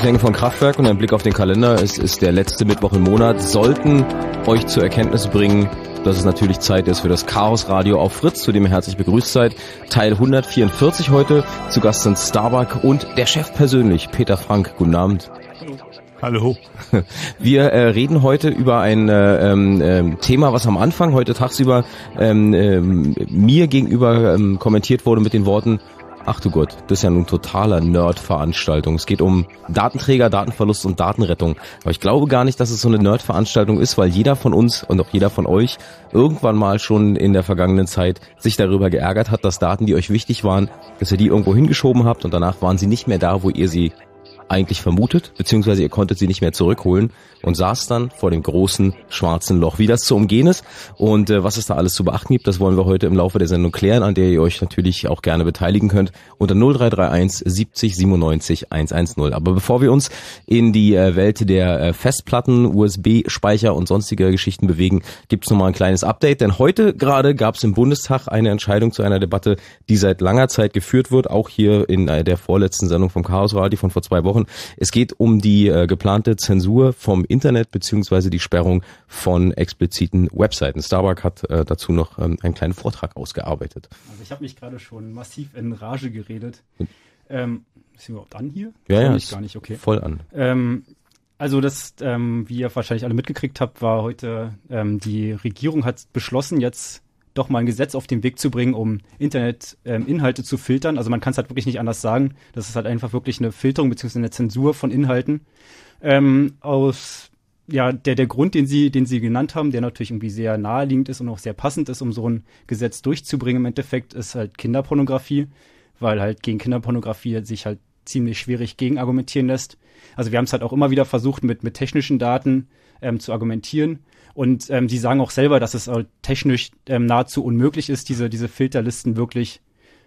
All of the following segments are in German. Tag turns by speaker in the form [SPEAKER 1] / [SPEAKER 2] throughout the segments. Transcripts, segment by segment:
[SPEAKER 1] Klänge von Kraftwerk und ein Blick auf den Kalender. Es ist der letzte Mittwoch im Monat. Sollten euch zur Erkenntnis bringen, dass es natürlich Zeit ist für das Chaos Radio auf Fritz, zu dem ihr herzlich begrüßt seid. Teil 144 heute. Zu Gast sind Starbuck und der Chef persönlich, Peter Frank. Guten Abend.
[SPEAKER 2] Hallo.
[SPEAKER 1] Wir äh, reden heute über ein äh, ähm, ähm, Thema, was am Anfang heute tagsüber ähm, ähm, mir gegenüber ähm, kommentiert wurde mit den Worten, Ach du Gott, das ist ja nun totaler Nerd-Veranstaltung. Es geht um Datenträger, Datenverlust und Datenrettung. Aber ich glaube gar nicht, dass es so eine Nerd-Veranstaltung ist, weil jeder von uns und auch jeder von euch irgendwann mal schon in der vergangenen Zeit sich darüber geärgert hat, dass Daten, die euch wichtig waren, dass ihr die irgendwo hingeschoben habt und danach waren sie nicht mehr da, wo ihr sie eigentlich vermutet, beziehungsweise ihr konntet sie nicht mehr zurückholen und saß dann vor dem großen schwarzen Loch. Wie das zu umgehen ist und äh, was es da alles zu beachten gibt, das wollen wir heute im Laufe der Sendung klären, an der ihr euch natürlich auch gerne beteiligen könnt unter 0331 70 97 110. Aber bevor wir uns in die äh, Welt der äh, Festplatten, USB-Speicher und sonstige Geschichten bewegen, gibt es nochmal ein kleines Update, denn heute gerade gab es im Bundestag eine Entscheidung zu einer Debatte, die seit langer Zeit geführt wird, auch hier in äh, der vorletzten Sendung vom Chaos Radio von vor zwei Wochen gesprochen. Es geht um die äh, geplante Zensur vom Internet beziehungsweise die Sperrung von expliziten Webseiten. Starbuck hat äh, dazu noch ähm, einen kleinen Vortrag ausgearbeitet.
[SPEAKER 2] Also ich habe mich gerade schon massiv in Rage geredet. Ähm, ist überhaupt an hier?
[SPEAKER 1] Ja, ja,
[SPEAKER 2] ist gar nicht, okay.
[SPEAKER 1] Voll an.
[SPEAKER 2] Ähm, also das, ähm, wie ihr wahrscheinlich alle mitgekriegt habt, war heute, ähm, die Regierung hat beschlossen, jetzt doch mal ein Gesetz auf den Weg zu bringen, um Internet-Inhalte ähm, zu filtern. Also man kann es halt wirklich nicht anders sagen. Das ist halt einfach wirklich eine Filterung bzw. eine Zensur von Inhalten. Ähm, aus ja, der, der Grund, den Sie, den Sie genannt haben, der natürlich irgendwie sehr naheliegend ist und auch sehr passend ist, um so ein Gesetz durchzubringen im Endeffekt, ist halt Kinderpornografie, weil halt gegen Kinderpornografie sich halt ziemlich schwierig gegen argumentieren lässt. Also wir haben es halt auch immer wieder versucht, mit, mit technischen Daten ähm, zu argumentieren. Und ähm, die sagen auch selber, dass es halt technisch ähm, nahezu unmöglich ist, diese, diese Filterlisten wirklich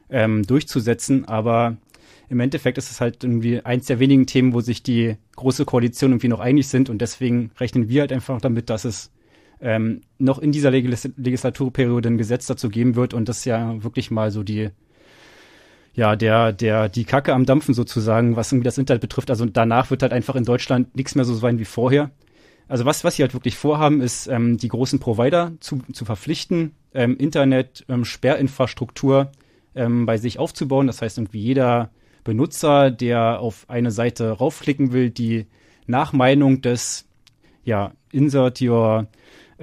[SPEAKER 2] ähm, durchzusetzen. Aber im Endeffekt ist es halt irgendwie eins der wenigen Themen, wo sich die große Koalition irgendwie noch einig sind. Und deswegen rechnen wir halt einfach damit, dass es ähm, noch in dieser Legis Legislaturperiode ein Gesetz dazu geben wird. Und das ist ja wirklich mal so die, ja, der, der, die Kacke am Dampfen sozusagen, was irgendwie das Internet betrifft. Also danach wird halt einfach in Deutschland nichts mehr so sein wie vorher. Also was, was sie halt wirklich vorhaben, ist, ähm, die großen Provider zu, zu verpflichten, ähm, Internet, ähm, Sperrinfrastruktur ähm, bei sich aufzubauen. Das heißt, irgendwie jeder Benutzer, der auf eine Seite raufklicken will, die nach Meinung des ja, Insert your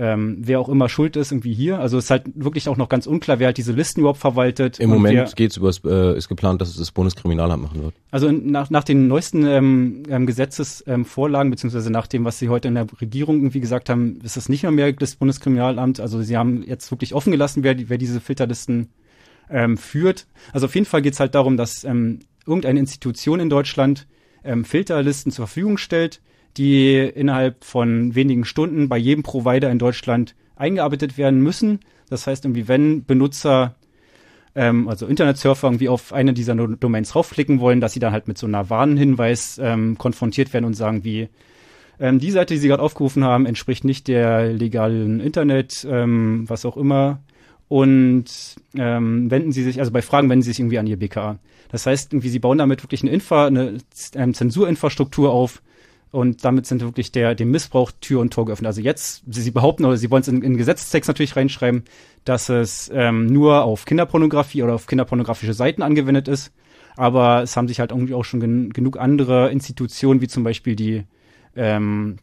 [SPEAKER 2] ähm, wer auch immer schuld ist, irgendwie hier. Also es ist halt wirklich auch noch ganz unklar, wer halt diese Listen überhaupt verwaltet.
[SPEAKER 1] Im Moment geht's über äh, ist geplant, dass es das Bundeskriminalamt machen wird.
[SPEAKER 2] Also nach, nach den neuesten ähm, ähm, Gesetzesvorlagen, beziehungsweise nach dem, was sie heute in der Regierung irgendwie gesagt haben, ist es nicht mehr, mehr das Bundeskriminalamt. Also sie haben jetzt wirklich offen gelassen, wer, wer diese Filterlisten ähm, führt. Also auf jeden Fall geht's halt darum, dass ähm, irgendeine Institution in Deutschland ähm, Filterlisten zur Verfügung stellt, die innerhalb von wenigen Stunden bei jedem Provider in Deutschland eingearbeitet werden müssen. Das heißt, irgendwie, wenn Benutzer, ähm, also Internetsurfer, irgendwie auf eine dieser Domains raufklicken wollen, dass sie dann halt mit so einer Warnhinweis ähm, konfrontiert werden und sagen, wie ähm, die Seite, die sie gerade aufgerufen haben, entspricht nicht der legalen Internet, ähm, was auch immer. Und ähm, wenden sie sich, also bei Fragen wenden sie sich irgendwie an ihr BKA. Das heißt, irgendwie, sie bauen damit wirklich eine Infra, eine ähm, Zensurinfrastruktur auf, und damit sind wirklich der, dem Missbrauch Tür und Tor geöffnet. Also jetzt, sie, sie behaupten, oder sie wollen es in, in Gesetzestext natürlich reinschreiben, dass es ähm, nur auf Kinderpornografie oder auf kinderpornografische Seiten angewendet ist. Aber es haben sich halt irgendwie auch schon gen genug andere Institutionen, wie zum Beispiel die, ähm,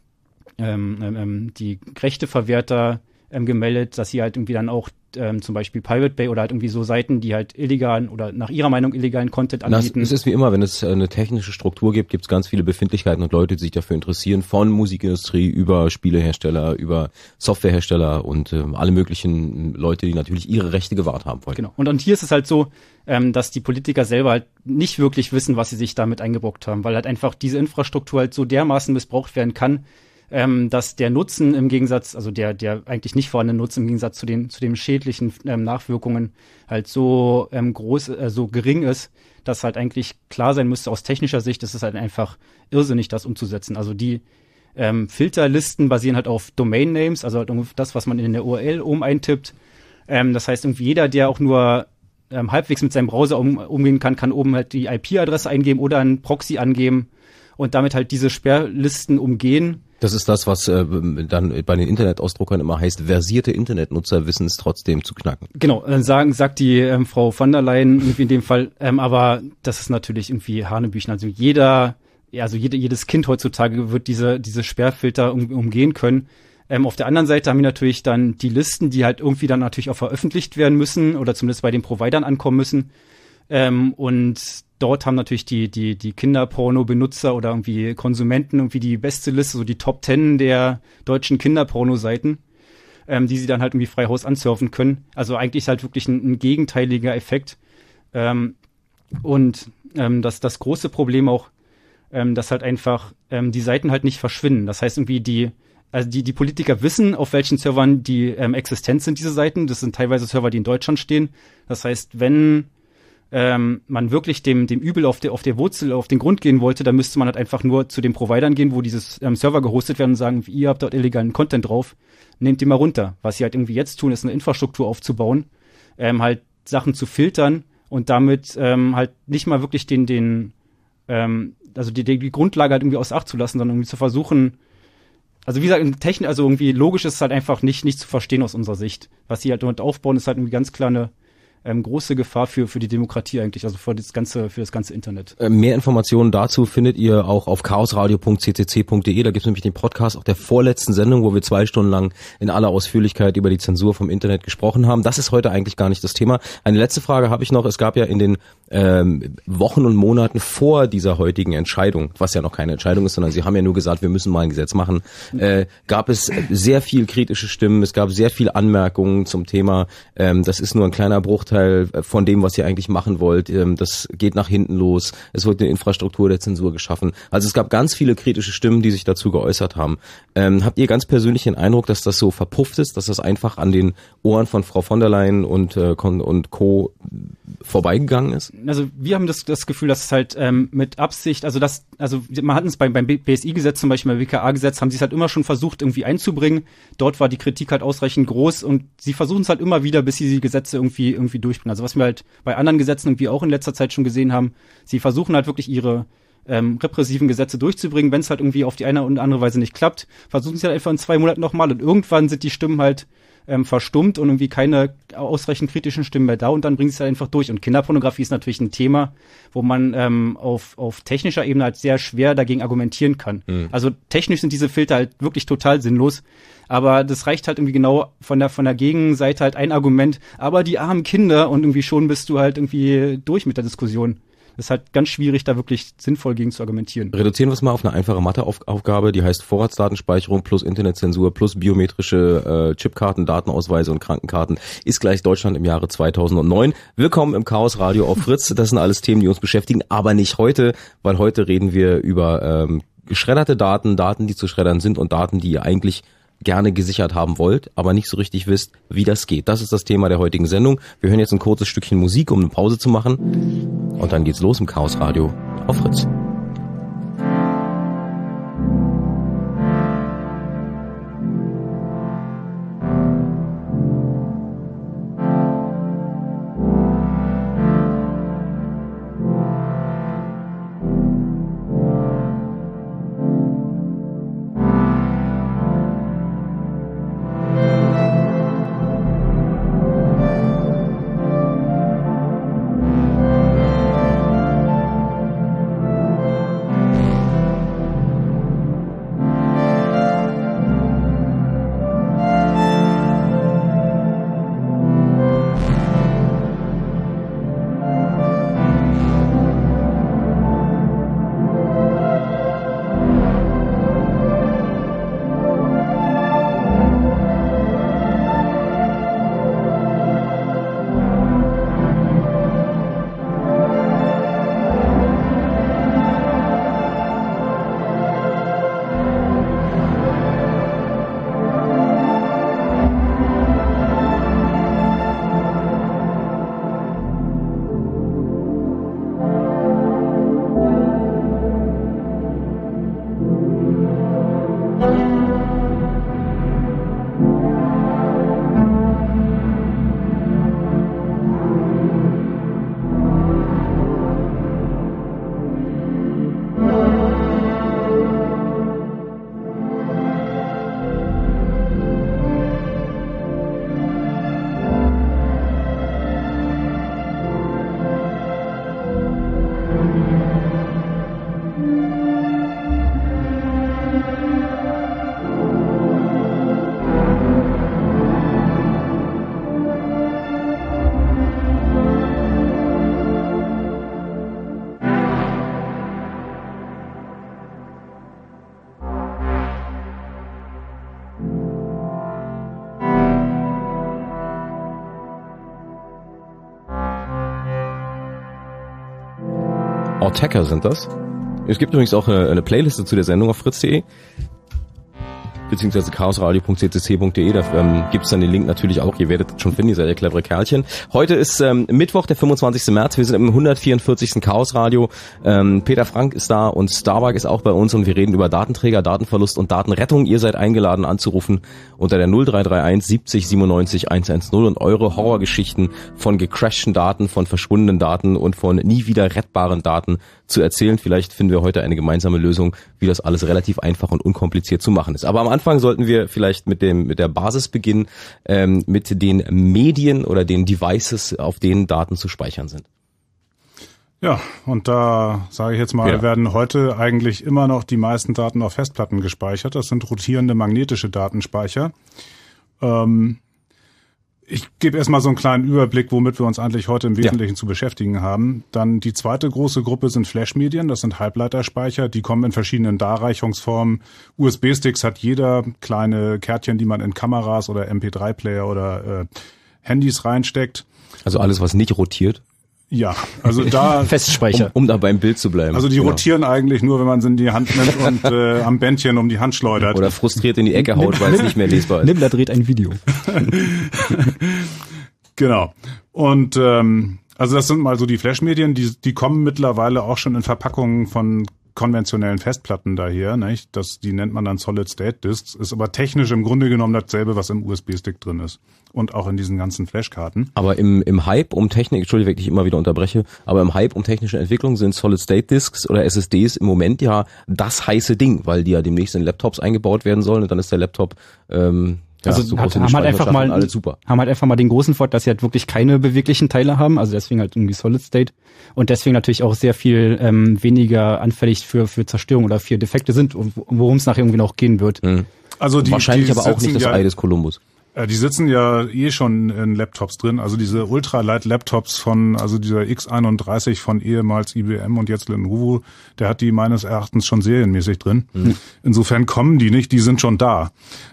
[SPEAKER 2] ähm, ähm, ähm die Rechteverwerter ähm, gemeldet, dass sie halt irgendwie dann auch ähm, zum Beispiel Pirate Bay oder halt irgendwie so Seiten, die halt illegalen oder nach ihrer Meinung illegalen Content anbieten.
[SPEAKER 1] Es ist wie immer, wenn es äh, eine technische Struktur gibt, gibt es ganz viele Befindlichkeiten und Leute, die sich dafür interessieren, von Musikindustrie über Spielehersteller, über Softwarehersteller und äh, alle möglichen Leute, die natürlich ihre Rechte gewahrt haben wollen.
[SPEAKER 2] Genau. Und, und hier ist es halt so, ähm, dass die Politiker selber halt nicht wirklich wissen, was sie sich damit eingebrockt haben, weil halt einfach diese Infrastruktur halt so dermaßen missbraucht werden kann, ähm, dass der Nutzen im Gegensatz, also der, der eigentlich nicht vorhandene Nutzen im Gegensatz zu den, zu den schädlichen ähm, Nachwirkungen halt so ähm, groß, äh, so gering ist, dass halt eigentlich klar sein müsste, aus technischer Sicht ist es halt einfach irrsinnig, das umzusetzen. Also die ähm, Filterlisten basieren halt auf Domain Names, also halt das, was man in der URL oben eintippt. Ähm, das heißt, irgendwie jeder, der auch nur ähm, halbwegs mit seinem Browser um, umgehen kann, kann oben halt die IP-Adresse eingeben oder einen Proxy angeben und damit halt diese Sperrlisten umgehen
[SPEAKER 1] das ist das, was äh, dann bei den Internetausdruckern immer heißt, versierte Internetnutzer wissen es trotzdem zu knacken.
[SPEAKER 2] Genau, dann sagen, sagt die ähm, Frau von der Leyen irgendwie in dem Fall, ähm, aber das ist natürlich irgendwie Hanebüchen. Also jeder, ja, also jede, jedes Kind heutzutage wird diese, diese Sperrfilter um, umgehen können. Ähm, auf der anderen Seite haben wir natürlich dann die Listen, die halt irgendwie dann natürlich auch veröffentlicht werden müssen oder zumindest bei den Providern ankommen müssen. Ähm, und dort haben natürlich die, die, die Kinderporno-Benutzer oder irgendwie Konsumenten irgendwie die beste Liste, so die Top Ten der deutschen Kinderporno-Seiten, ähm, die sie dann halt irgendwie frei Haus ansurfen können. Also eigentlich halt wirklich ein, ein gegenteiliger Effekt. Ähm, und ähm, das, das große Problem auch, ähm, dass halt einfach ähm, die Seiten halt nicht verschwinden. Das heißt irgendwie die, also die, die Politiker wissen, auf welchen Servern die ähm, existent sind, diese Seiten. Das sind teilweise Server, die in Deutschland stehen. Das heißt, wenn ähm, man wirklich dem, dem Übel auf der, auf der Wurzel, auf den Grund gehen wollte, dann müsste man halt einfach nur zu den Providern gehen, wo dieses ähm, Server gehostet werden und sagen, ihr habt dort illegalen Content drauf, nehmt den mal runter. Was sie halt irgendwie jetzt tun, ist eine Infrastruktur aufzubauen, ähm, halt Sachen zu filtern und damit ähm, halt nicht mal wirklich den, den, ähm, also die, die Grundlage halt irgendwie aus Acht zu lassen, sondern irgendwie zu versuchen, also wie gesagt, Technik, also irgendwie logisch ist es halt einfach nicht, nicht zu verstehen aus unserer Sicht. Was sie halt dort aufbauen, ist halt irgendwie ganz klar eine ähm, große Gefahr für, für die Demokratie eigentlich, also für das ganze, für das ganze Internet.
[SPEAKER 1] Äh, mehr Informationen dazu findet ihr auch auf chaosradio.ccc.de. Da gibt es nämlich den Podcast auch der vorletzten Sendung, wo wir zwei Stunden lang in aller Ausführlichkeit über die Zensur vom Internet gesprochen haben. Das ist heute eigentlich gar nicht das Thema. Eine letzte Frage habe ich noch. Es gab ja in den ähm, Wochen und Monaten vor dieser heutigen Entscheidung, was ja noch keine Entscheidung ist, sondern Sie haben ja nur gesagt, wir müssen mal ein Gesetz machen, äh, gab es sehr viel kritische Stimmen, es gab sehr viel Anmerkungen zum Thema, ähm, das ist nur ein kleiner Bruchteil von dem, was ihr eigentlich machen wollt, ähm, das geht nach hinten los, es wird eine Infrastruktur der Zensur geschaffen. Also es gab ganz viele kritische Stimmen, die sich dazu geäußert haben. Ähm, habt ihr ganz persönlich den Eindruck, dass das so verpufft ist, dass das einfach an den Ohren von Frau von der Leyen und, äh, und Co. vorbeigegangen ist?
[SPEAKER 2] Also wir haben das, das Gefühl, dass es halt ähm, mit Absicht, also das, also man hat es beim, beim BSI-Gesetz zum Beispiel, beim WKA-Gesetz, haben sie es halt immer schon versucht, irgendwie einzubringen. Dort war die Kritik halt ausreichend groß und sie versuchen es halt immer wieder, bis sie die Gesetze irgendwie, irgendwie durchbringen. Also was wir halt bei anderen Gesetzen irgendwie auch in letzter Zeit schon gesehen haben, sie versuchen halt wirklich ihre ähm, repressiven Gesetze durchzubringen. Wenn es halt irgendwie auf die eine oder andere Weise nicht klappt, versuchen sie halt einfach in zwei Monaten nochmal und irgendwann sind die Stimmen halt ähm, verstummt und irgendwie keine ausreichend kritischen Stimmen mehr da und dann bringen sie es halt einfach durch. Und Kinderpornografie ist natürlich ein Thema, wo man ähm, auf, auf technischer Ebene halt sehr schwer dagegen argumentieren kann. Mhm. Also technisch sind diese Filter halt wirklich total sinnlos. Aber das reicht halt irgendwie genau von der, von der Gegenseite halt ein Argument. Aber die armen Kinder und irgendwie schon bist du halt irgendwie durch mit der Diskussion ist halt ganz schwierig, da wirklich sinnvoll gegen zu argumentieren.
[SPEAKER 1] Reduzieren wir es mal auf eine einfache Matheaufgabe, die heißt Vorratsdatenspeicherung plus Internetzensur plus biometrische äh, Chipkarten, Datenausweise und Krankenkarten ist gleich Deutschland im Jahre 2009. Willkommen im Chaos Radio auf Fritz. Das sind alles Themen, die uns beschäftigen, aber nicht heute, weil heute reden wir über ähm, geschredderte Daten, Daten, die zu schreddern sind und Daten, die ihr eigentlich gerne gesichert haben wollt, aber nicht so richtig wisst, wie das geht. Das ist das Thema der heutigen Sendung. Wir hören jetzt ein kurzes Stückchen Musik, um eine Pause zu machen. Und dann geht's los im Chaos Radio auf Fritz. Attacker sind das. Es gibt übrigens auch eine, eine Playliste zu der Sendung auf fritz.de beziehungsweise chaosradio.ccc.de, da ähm, gibt dann den Link natürlich auch, ihr werdet schon finden, ihr seid ja clevere Kerlchen. Heute ist ähm, Mittwoch, der 25. März, wir sind im 144. Chaosradio. Ähm, Peter Frank ist da und Starbuck ist auch bei uns und wir reden über Datenträger, Datenverlust und Datenrettung. Ihr seid eingeladen anzurufen unter der 0331 70 97 110 und eure Horrorgeschichten von gecrashten Daten, von verschwundenen Daten und von nie wieder rettbaren Daten zu erzählen. Vielleicht finden wir heute eine gemeinsame Lösung, wie das alles relativ einfach und unkompliziert zu machen ist. Aber am Anfang sollten wir vielleicht mit dem mit der Basis beginnen, ähm, mit den Medien oder den Devices, auf denen Daten zu speichern sind.
[SPEAKER 3] Ja, und da sage ich jetzt mal, ja. werden heute eigentlich immer noch die meisten Daten auf Festplatten gespeichert. Das sind rotierende magnetische Datenspeicher. Ähm, ich gebe erstmal so einen kleinen Überblick, womit wir uns eigentlich heute im Wesentlichen ja. zu beschäftigen haben. Dann die zweite große Gruppe sind Flash-Medien, das sind Halbleiterspeicher, die kommen in verschiedenen Darreichungsformen. USB-Sticks hat jeder, kleine Kärtchen, die man in Kameras oder MP3-Player oder äh, Handys reinsteckt.
[SPEAKER 1] Also alles, was nicht rotiert?
[SPEAKER 3] Ja, also da
[SPEAKER 1] Festspeicher, um, um da beim Bild zu bleiben.
[SPEAKER 3] Also die genau. rotieren eigentlich nur, wenn man sie in die Hand nimmt und äh, am Bändchen um die Hand schleudert.
[SPEAKER 1] Oder frustriert in die Ecke haut, weil es nicht mehr lesbar ist.
[SPEAKER 2] Nimmler dreht ein Video.
[SPEAKER 3] genau. Und ähm, also das sind mal so die Flash-Medien, die, die kommen mittlerweile auch schon in Verpackungen von konventionellen Festplatten daher, nicht? Das, die nennt man dann Solid State Disks, ist aber technisch im Grunde genommen dasselbe, was im USB-Stick drin ist. Und auch in diesen ganzen Flashkarten.
[SPEAKER 1] Aber im, im Hype um Technik, Entschuldigung, wenn ich immer wieder unterbreche, aber im Hype um technische Entwicklung sind Solid State Disks oder SSDs im Moment ja das heiße Ding, weil die ja demnächst in Laptops eingebaut werden sollen und dann ist der Laptop ähm,
[SPEAKER 2] ja, also so hat, haben halt einfach mal alles super. haben halt einfach mal den großen Vorteil, dass sie halt wirklich keine beweglichen Teile haben, also deswegen halt irgendwie Solid State und deswegen natürlich auch sehr viel ähm, weniger anfällig für für Zerstörung oder für Defekte sind, worum es nachher irgendwie noch gehen wird. Mhm.
[SPEAKER 1] Also die, wahrscheinlich die aber auch nicht das ja, Ei des Kolumbus.
[SPEAKER 3] Äh, die sitzen ja eh schon in Laptops drin, also diese Ultralight-Laptops von, also dieser X31 von ehemals IBM und jetzt Lenovo, der hat die meines Erachtens schon serienmäßig drin. Mhm. Insofern kommen die nicht, die sind schon da.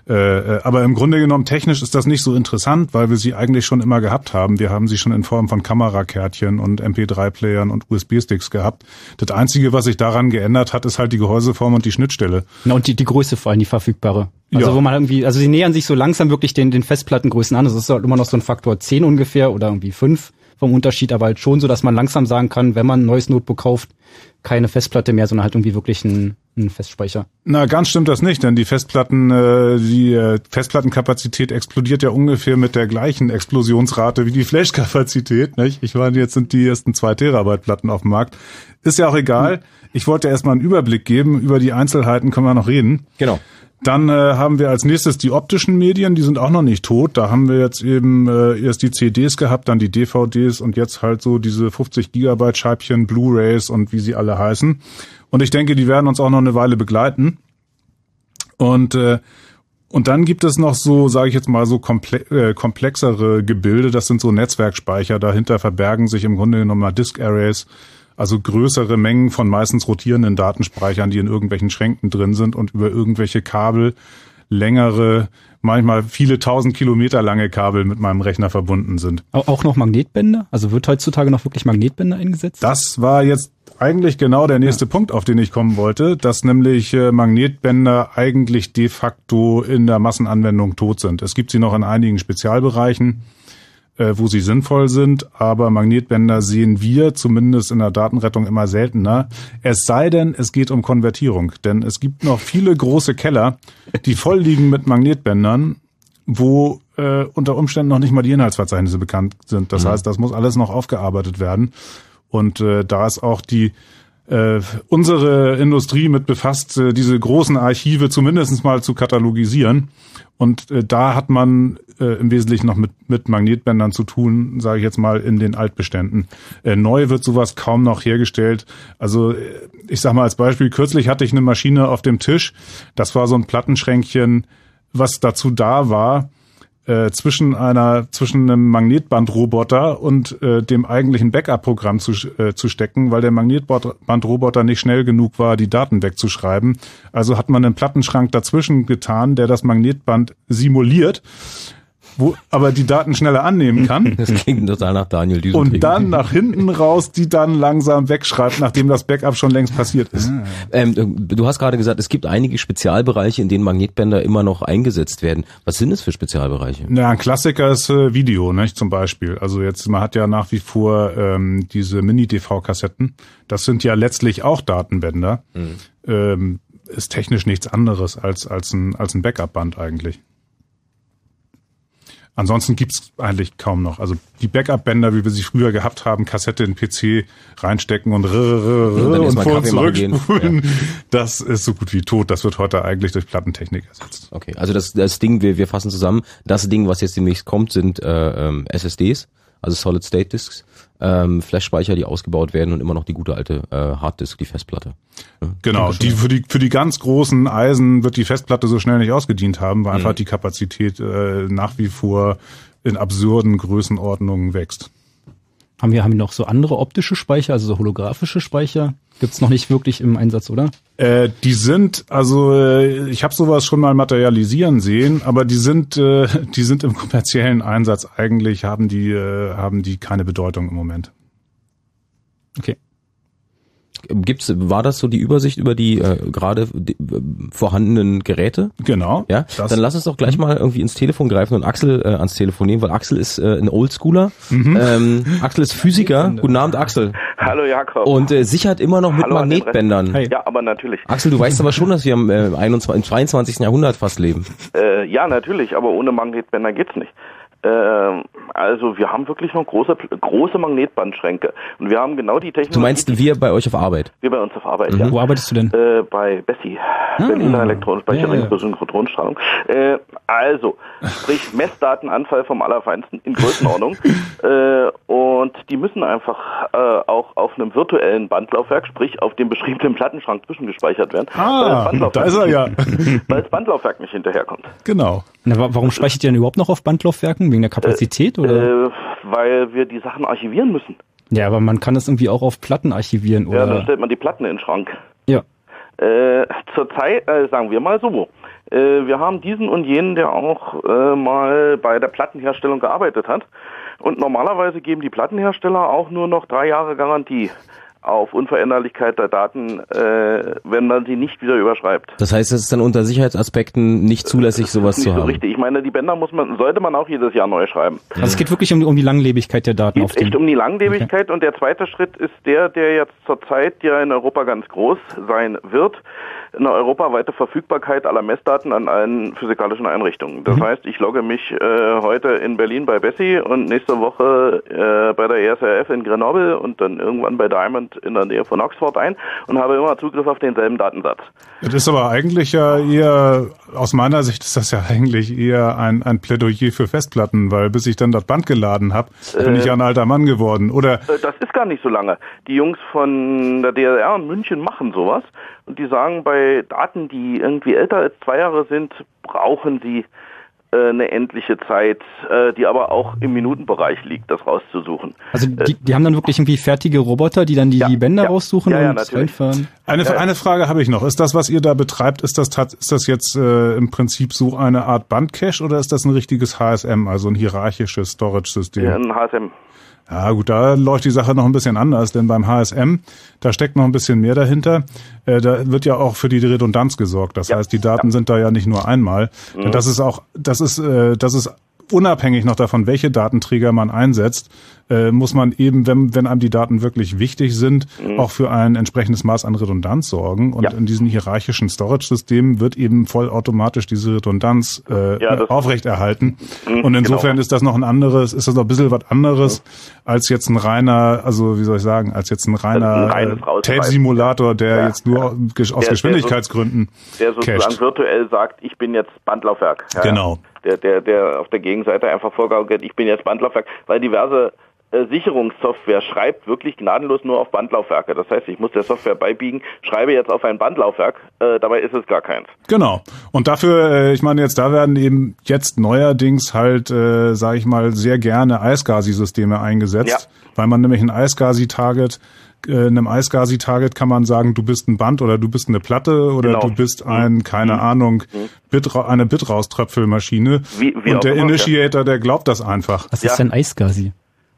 [SPEAKER 3] Äh, äh, aber im Grunde genommen technisch ist das nicht so interessant, weil wir sie eigentlich schon immer gehabt haben. Wir haben sie schon in Form von Kamerakärtchen und MP3-Playern und USB-Sticks gehabt. Das Einzige, was sich daran geändert hat, ist halt die Gehäuseform und die Schnittstelle.
[SPEAKER 2] Na, und die, die Größe vor allem, die verfügbare. Also ja. wo man irgendwie, also sie nähern sich so langsam wirklich den, den Festplattengrößen an. Das ist halt immer noch so ein Faktor 10 ungefähr oder irgendwie 5 vom Unterschied, aber halt schon so, dass man langsam sagen kann, wenn man ein neues Notebook kauft, keine Festplatte mehr, sondern halt irgendwie wirklich ein, ein Festspeicher.
[SPEAKER 3] Na, ganz stimmt das nicht, denn die Festplatten, äh, die äh, Festplattenkapazität explodiert ja ungefähr mit der gleichen Explosionsrate wie die Flashkapazität. Nicht? Ich meine, jetzt sind die ersten zwei Terabyte Platten auf dem Markt. Ist ja auch egal. Ich wollte erstmal einen Überblick geben. Über die Einzelheiten können wir noch reden.
[SPEAKER 1] Genau.
[SPEAKER 3] Dann äh, haben wir als nächstes die optischen Medien, die sind auch noch nicht tot. Da haben wir jetzt eben äh, erst die CDs gehabt, dann die DVDs und jetzt halt so diese 50 Gigabyte Scheibchen, Blu-rays und wie sie alle heißen. Und ich denke, die werden uns auch noch eine Weile begleiten. Und äh, und dann gibt es noch so, sage ich jetzt mal, so komple äh, komplexere Gebilde. Das sind so Netzwerkspeicher. Dahinter verbergen sich im Grunde genommen mal Disk Arrays also größere Mengen von meistens rotierenden Datenspeichern, die in irgendwelchen Schränken drin sind und über irgendwelche Kabel längere, manchmal viele tausend Kilometer lange Kabel mit meinem Rechner verbunden sind.
[SPEAKER 2] Auch noch Magnetbänder? Also wird heutzutage noch wirklich Magnetbänder eingesetzt?
[SPEAKER 3] Das war jetzt eigentlich genau der nächste ja. Punkt, auf den ich kommen wollte, dass nämlich äh, Magnetbänder eigentlich de facto in der Massenanwendung tot sind. Es gibt sie noch in einigen Spezialbereichen äh, wo sie sinnvoll sind, aber Magnetbänder sehen wir zumindest in der Datenrettung immer seltener. Es sei denn, es geht um Konvertierung, denn es gibt noch viele große Keller, die voll liegen mit Magnetbändern, wo äh, unter Umständen noch nicht mal die Inhaltsverzeichnisse bekannt sind. Das mhm. heißt, das muss alles noch aufgearbeitet werden. Und äh, da ist auch die äh, unsere Industrie mit befasst, äh, diese großen Archive zumindest mal zu katalogisieren. Und äh, da hat man äh, im Wesentlichen noch mit, mit Magnetbändern zu tun, sage ich jetzt mal, in den Altbeständen. Äh, neu wird sowas kaum noch hergestellt. Also äh, ich sag mal als Beispiel, kürzlich hatte ich eine Maschine auf dem Tisch, das war so ein Plattenschränkchen, was dazu da war, äh, zwischen einer zwischen einem Magnetbandroboter und äh, dem eigentlichen Backup-Programm zu, äh, zu stecken, weil der Magnetbandroboter nicht schnell genug war, die Daten wegzuschreiben. Also hat man einen Plattenschrank dazwischen getan, der das Magnetband simuliert wo aber die Daten schneller annehmen kann.
[SPEAKER 1] Das klingt total nach Daniel
[SPEAKER 3] Düsentrieb. Und dann nach hinten raus die dann langsam wegschreibt, nachdem das Backup schon längst passiert ist. Ah.
[SPEAKER 1] Ähm, du hast gerade gesagt, es gibt einige Spezialbereiche, in denen Magnetbänder immer noch eingesetzt werden. Was sind es für Spezialbereiche?
[SPEAKER 3] Na, ein Klassiker ist äh, Video, nicht zum Beispiel. Also jetzt, man hat ja nach wie vor ähm, diese Mini-TV-Kassetten. Das sind ja letztlich auch Datenbänder. Mhm. Ähm, ist technisch nichts anderes als, als ein, als ein Backup-Band eigentlich. Ansonsten gibt's eigentlich kaum noch. Also die Backup-Bänder, wie wir sie früher gehabt haben, Kassette in PC reinstecken und, rrr, und, und vor und zurückspulen, ja. das ist so gut wie tot. Das wird heute eigentlich durch Plattentechnik ersetzt.
[SPEAKER 1] Okay, also das, das Ding, wir, wir fassen zusammen, das Ding, was jetzt demnächst kommt, sind äh, ähm, SSDs, also Solid State Disks ähm, Flash-Speicher, die ausgebaut werden und immer noch die gute alte äh, Harddisk, die Festplatte.
[SPEAKER 3] Ja, genau, die für die für die ganz großen Eisen wird die Festplatte so schnell nicht ausgedient haben, weil mhm. einfach die Kapazität äh, nach wie vor in absurden Größenordnungen wächst.
[SPEAKER 2] Haben wir, haben wir noch so andere optische Speicher, also so holographische Speicher? Gibt's noch nicht wirklich im Einsatz, oder?
[SPEAKER 3] Äh, die sind, also äh, ich habe sowas schon mal materialisieren sehen, aber die sind, äh, die sind im kommerziellen Einsatz eigentlich, haben die, äh, haben die keine Bedeutung im Moment.
[SPEAKER 2] Okay.
[SPEAKER 1] Gibt's, war das so die Übersicht über die äh, gerade äh, vorhandenen Geräte?
[SPEAKER 3] Genau.
[SPEAKER 1] Ja, dann lass uns doch gleich mal irgendwie ins Telefon greifen und Axel äh, ans Telefon nehmen, weil Axel ist äh, ein Oldschooler. Mhm. Ähm, Axel ist Physiker. Guten Abend, Axel.
[SPEAKER 4] Hallo Jakob.
[SPEAKER 1] Und äh, sichert immer noch mit Hallo Magnetbändern.
[SPEAKER 4] Hey. Ja, aber natürlich.
[SPEAKER 1] Axel, du weißt aber schon, dass wir im, äh, 21, im 22. Jahrhundert fast leben.
[SPEAKER 4] Äh, ja, natürlich, aber ohne Magnetbänder geht's nicht. Äh, also wir haben wirklich noch große große Magnetbandschränke und wir haben genau die Technologie.
[SPEAKER 1] Du meinst wir bei euch auf Arbeit?
[SPEAKER 4] Wir bei uns auf Arbeit.
[SPEAKER 2] Mhm. Ja. Wo arbeitest du denn?
[SPEAKER 4] Äh, bei Bessie, ah. Berliner Elektronenspeicher, ja, ja. Synchronstrahlung. Äh, also sprich Messdatenanfall vom allerfeinsten in Größenordnung äh, und die müssen einfach äh, auch auf einem virtuellen Bandlaufwerk, sprich auf dem beschriebenen Plattenschrank zwischengespeichert werden.
[SPEAKER 3] Ah, da ist er ja.
[SPEAKER 4] weil das Bandlaufwerk nicht hinterherkommt.
[SPEAKER 3] Genau.
[SPEAKER 2] Na, warum speichert ihr denn überhaupt noch auf Bandlaufwerken? Wegen der Kapazität? Äh, oder?
[SPEAKER 4] Äh, weil wir die Sachen archivieren müssen.
[SPEAKER 2] Ja, aber man kann das irgendwie auch auf Platten archivieren, oder?
[SPEAKER 4] Ja, dann stellt man die Platten in den Schrank.
[SPEAKER 2] Ja.
[SPEAKER 4] Äh, Zurzeit, äh, sagen wir mal so, äh, wir haben diesen und jenen, der auch äh, mal bei der Plattenherstellung gearbeitet hat. Und normalerweise geben die Plattenhersteller auch nur noch drei Jahre Garantie auf Unveränderlichkeit der Daten, äh, wenn man sie nicht wieder überschreibt.
[SPEAKER 1] Das heißt, es ist dann unter Sicherheitsaspekten nicht zulässig, sowas
[SPEAKER 4] nicht
[SPEAKER 1] zu
[SPEAKER 4] so
[SPEAKER 1] haben.
[SPEAKER 4] Richtig. Ich meine, die Bänder muss man, sollte man auch jedes Jahr neu schreiben.
[SPEAKER 2] Also es geht wirklich um, um die Langlebigkeit der Daten.
[SPEAKER 4] Es geht echt um die Langlebigkeit okay. und der zweite Schritt ist der, der jetzt zurzeit ja in Europa ganz groß sein wird eine europaweite Verfügbarkeit aller Messdaten an allen physikalischen Einrichtungen. Das mhm. heißt, ich logge mich äh, heute in Berlin bei Bessie und nächste Woche äh, bei der ESRF in Grenoble und dann irgendwann bei Diamond in der Nähe von Oxford ein und habe immer Zugriff auf denselben Datensatz.
[SPEAKER 3] Das ist aber eigentlich ja eher, aus meiner Sicht ist das ja eigentlich eher ein, ein Plädoyer für Festplatten, weil bis ich dann das Band geladen habe, bin äh, ich ja ein alter Mann geworden. Oder?
[SPEAKER 4] Äh, das ist gar nicht so lange. Die Jungs von der DLR in München machen sowas und die sagen, bei Daten, die irgendwie älter als zwei Jahre sind, brauchen sie äh, eine endliche Zeit, äh, die aber auch im Minutenbereich liegt, das rauszusuchen.
[SPEAKER 2] Also die, die haben dann wirklich irgendwie fertige Roboter, die dann die, ja, die Bänder ja, raussuchen
[SPEAKER 4] ja,
[SPEAKER 2] und reinfahren?
[SPEAKER 3] Eine, eine Frage habe ich noch. Ist das, was ihr da betreibt, ist das, ist das jetzt äh, im Prinzip so eine Art Bandcache oder ist das ein richtiges HSM, also ein hierarchisches Storage-System?
[SPEAKER 4] Ja, ein HSM.
[SPEAKER 3] Ja gut, da läuft die Sache noch ein bisschen anders, denn beim HSM, da steckt noch ein bisschen mehr dahinter. Äh, da wird ja auch für die Redundanz gesorgt. Das ja. heißt, die Daten ja. sind da ja nicht nur einmal. Mhm. Das ist auch, das ist, äh, das ist unabhängig noch davon, welche Datenträger man einsetzt, äh, muss man eben, wenn, wenn einem die Daten wirklich wichtig sind, mhm. auch für ein entsprechendes Maß an Redundanz sorgen. Und ja. in diesen hierarchischen Storage-Systemen wird eben vollautomatisch diese Redundanz äh, ja, aufrechterhalten. Mhm, und insofern genau. ist das noch ein anderes, ist das noch ein bisschen was anderes mhm. als jetzt ein reiner, also wie soll ich sagen, als jetzt ein reiner ein äh, Tape-Simulator, der ja, jetzt nur aus der, Geschwindigkeitsgründen
[SPEAKER 4] der, so, der sozusagen virtuell sagt, ich bin jetzt Bandlaufwerk.
[SPEAKER 3] genau.
[SPEAKER 4] Der, der, der auf der Gegenseite einfach vorgaukelt, ich bin jetzt Bandlaufwerk, weil diverse Sicherungssoftware schreibt wirklich gnadenlos nur auf Bandlaufwerke. Das heißt, ich muss der Software beibiegen, schreibe jetzt auf ein Bandlaufwerk, äh, dabei ist es gar keins.
[SPEAKER 3] Genau. Und dafür, äh, ich meine jetzt, da werden eben jetzt neuerdings halt, äh, sage ich mal, sehr gerne Eisgasi-Systeme eingesetzt, ja. weil man nämlich ein Eisgasi-Target äh, einem Eisgasi-Target kann man sagen, du bist ein Band oder du bist eine Platte oder genau. du bist ein, mhm. keine mhm. Ahnung, mhm. Bit, eine Bitrauströpfelmaschine. Wie, wie und der Initiator, der glaubt das einfach.
[SPEAKER 2] Was ja. ist denn Eisgasi?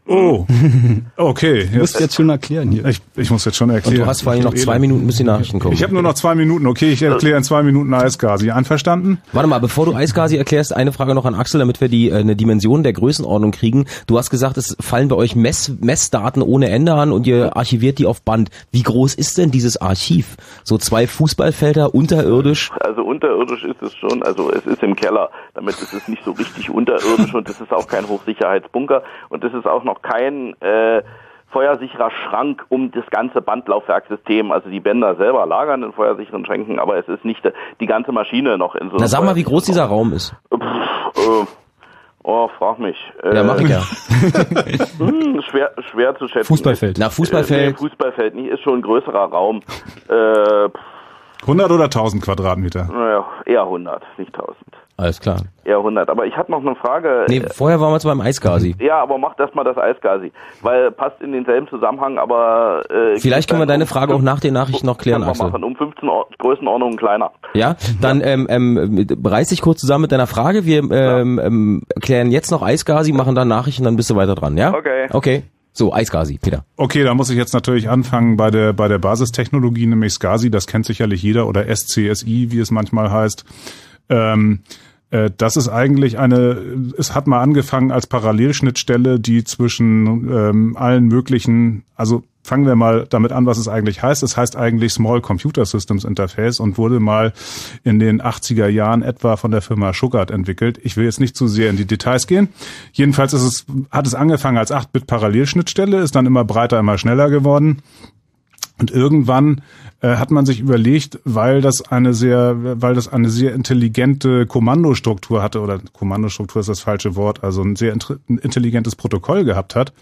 [SPEAKER 3] Oh, okay.
[SPEAKER 2] Du musst jetzt schon erklären hier.
[SPEAKER 3] Ich, ich muss jetzt schon erklären.
[SPEAKER 1] Und du hast vor allem noch zwei Minuten, bis die Nachrichten kommen.
[SPEAKER 3] Ich habe nur noch zwei Minuten. Okay, ich erkläre in zwei Minuten Eisgasi. Einverstanden?
[SPEAKER 1] Warte mal, bevor du Eisgasi erklärst, eine Frage noch an Axel, damit wir die äh, eine Dimension der Größenordnung kriegen. Du hast gesagt, es fallen bei euch Mess, Messdaten ohne Ende an und ihr archiviert die auf Band. Wie groß ist denn dieses Archiv? So zwei Fußballfelder unterirdisch?
[SPEAKER 4] Also unterirdisch ist es schon. Also es ist im Keller. Damit ist es nicht so richtig unterirdisch und es ist auch kein Hochsicherheitsbunker und es ist auch noch kein äh, feuersicherer Schrank um das ganze Bandlaufwerksystem. Also die Bänder selber lagern in feuersicheren Schränken, aber es ist nicht die ganze Maschine noch in so.
[SPEAKER 1] Na sag mal, wie groß dieser Raum ist. Pff,
[SPEAKER 4] äh, oh, frag mich.
[SPEAKER 1] Ja, mach ich ja.
[SPEAKER 4] hm, schwer, schwer zu schätzen.
[SPEAKER 2] Fußballfeld.
[SPEAKER 1] Na, Fußballfeld.
[SPEAKER 4] Äh, Fußballfeld nicht, ist schon ein größerer Raum. Äh,
[SPEAKER 3] 100 oder 1000 Quadratmeter?
[SPEAKER 4] Naja, eher 100, nicht 1000.
[SPEAKER 1] Alles klar.
[SPEAKER 4] Eher 100. Aber ich hatte noch eine Frage.
[SPEAKER 1] Nee, vorher waren wir zwar beim Eisgasi.
[SPEAKER 4] Ja, aber mach das mal das Eisgasi. Weil passt in denselben Zusammenhang, aber...
[SPEAKER 1] Äh, Vielleicht können wir deine Frage auch nach den Nachrichten noch klären,
[SPEAKER 4] Axel. machen, um 15 Or Größenordnungen kleiner.
[SPEAKER 1] Ja, dann ähm, ähm, reiß dich kurz zusammen mit deiner Frage. Wir ähm, ähm, klären jetzt noch Eisgasi, machen dann Nachrichten, dann bist du weiter dran, ja?
[SPEAKER 4] Okay.
[SPEAKER 1] Okay. So, iSCSI, Peter.
[SPEAKER 3] Okay, da muss ich jetzt natürlich anfangen bei der, bei der Basistechnologie, nämlich SCSI, das kennt sicherlich jeder, oder SCSI, wie es manchmal heißt. Ähm, äh, das ist eigentlich eine, es hat mal angefangen als Parallelschnittstelle, die zwischen ähm, allen möglichen, also fangen wir mal damit an, was es eigentlich heißt. Es heißt eigentlich Small Computer Systems Interface und wurde mal in den 80er Jahren etwa von der Firma Schuckert entwickelt. Ich will jetzt nicht zu sehr in die Details gehen. Jedenfalls ist es, hat es angefangen als 8-Bit Parallelschnittstelle, ist dann immer breiter, immer schneller geworden. Und irgendwann äh, hat man sich überlegt, weil das eine sehr, weil das eine sehr intelligente Kommandostruktur hatte oder Kommandostruktur ist das falsche Wort, also ein sehr intelligentes Protokoll gehabt hat,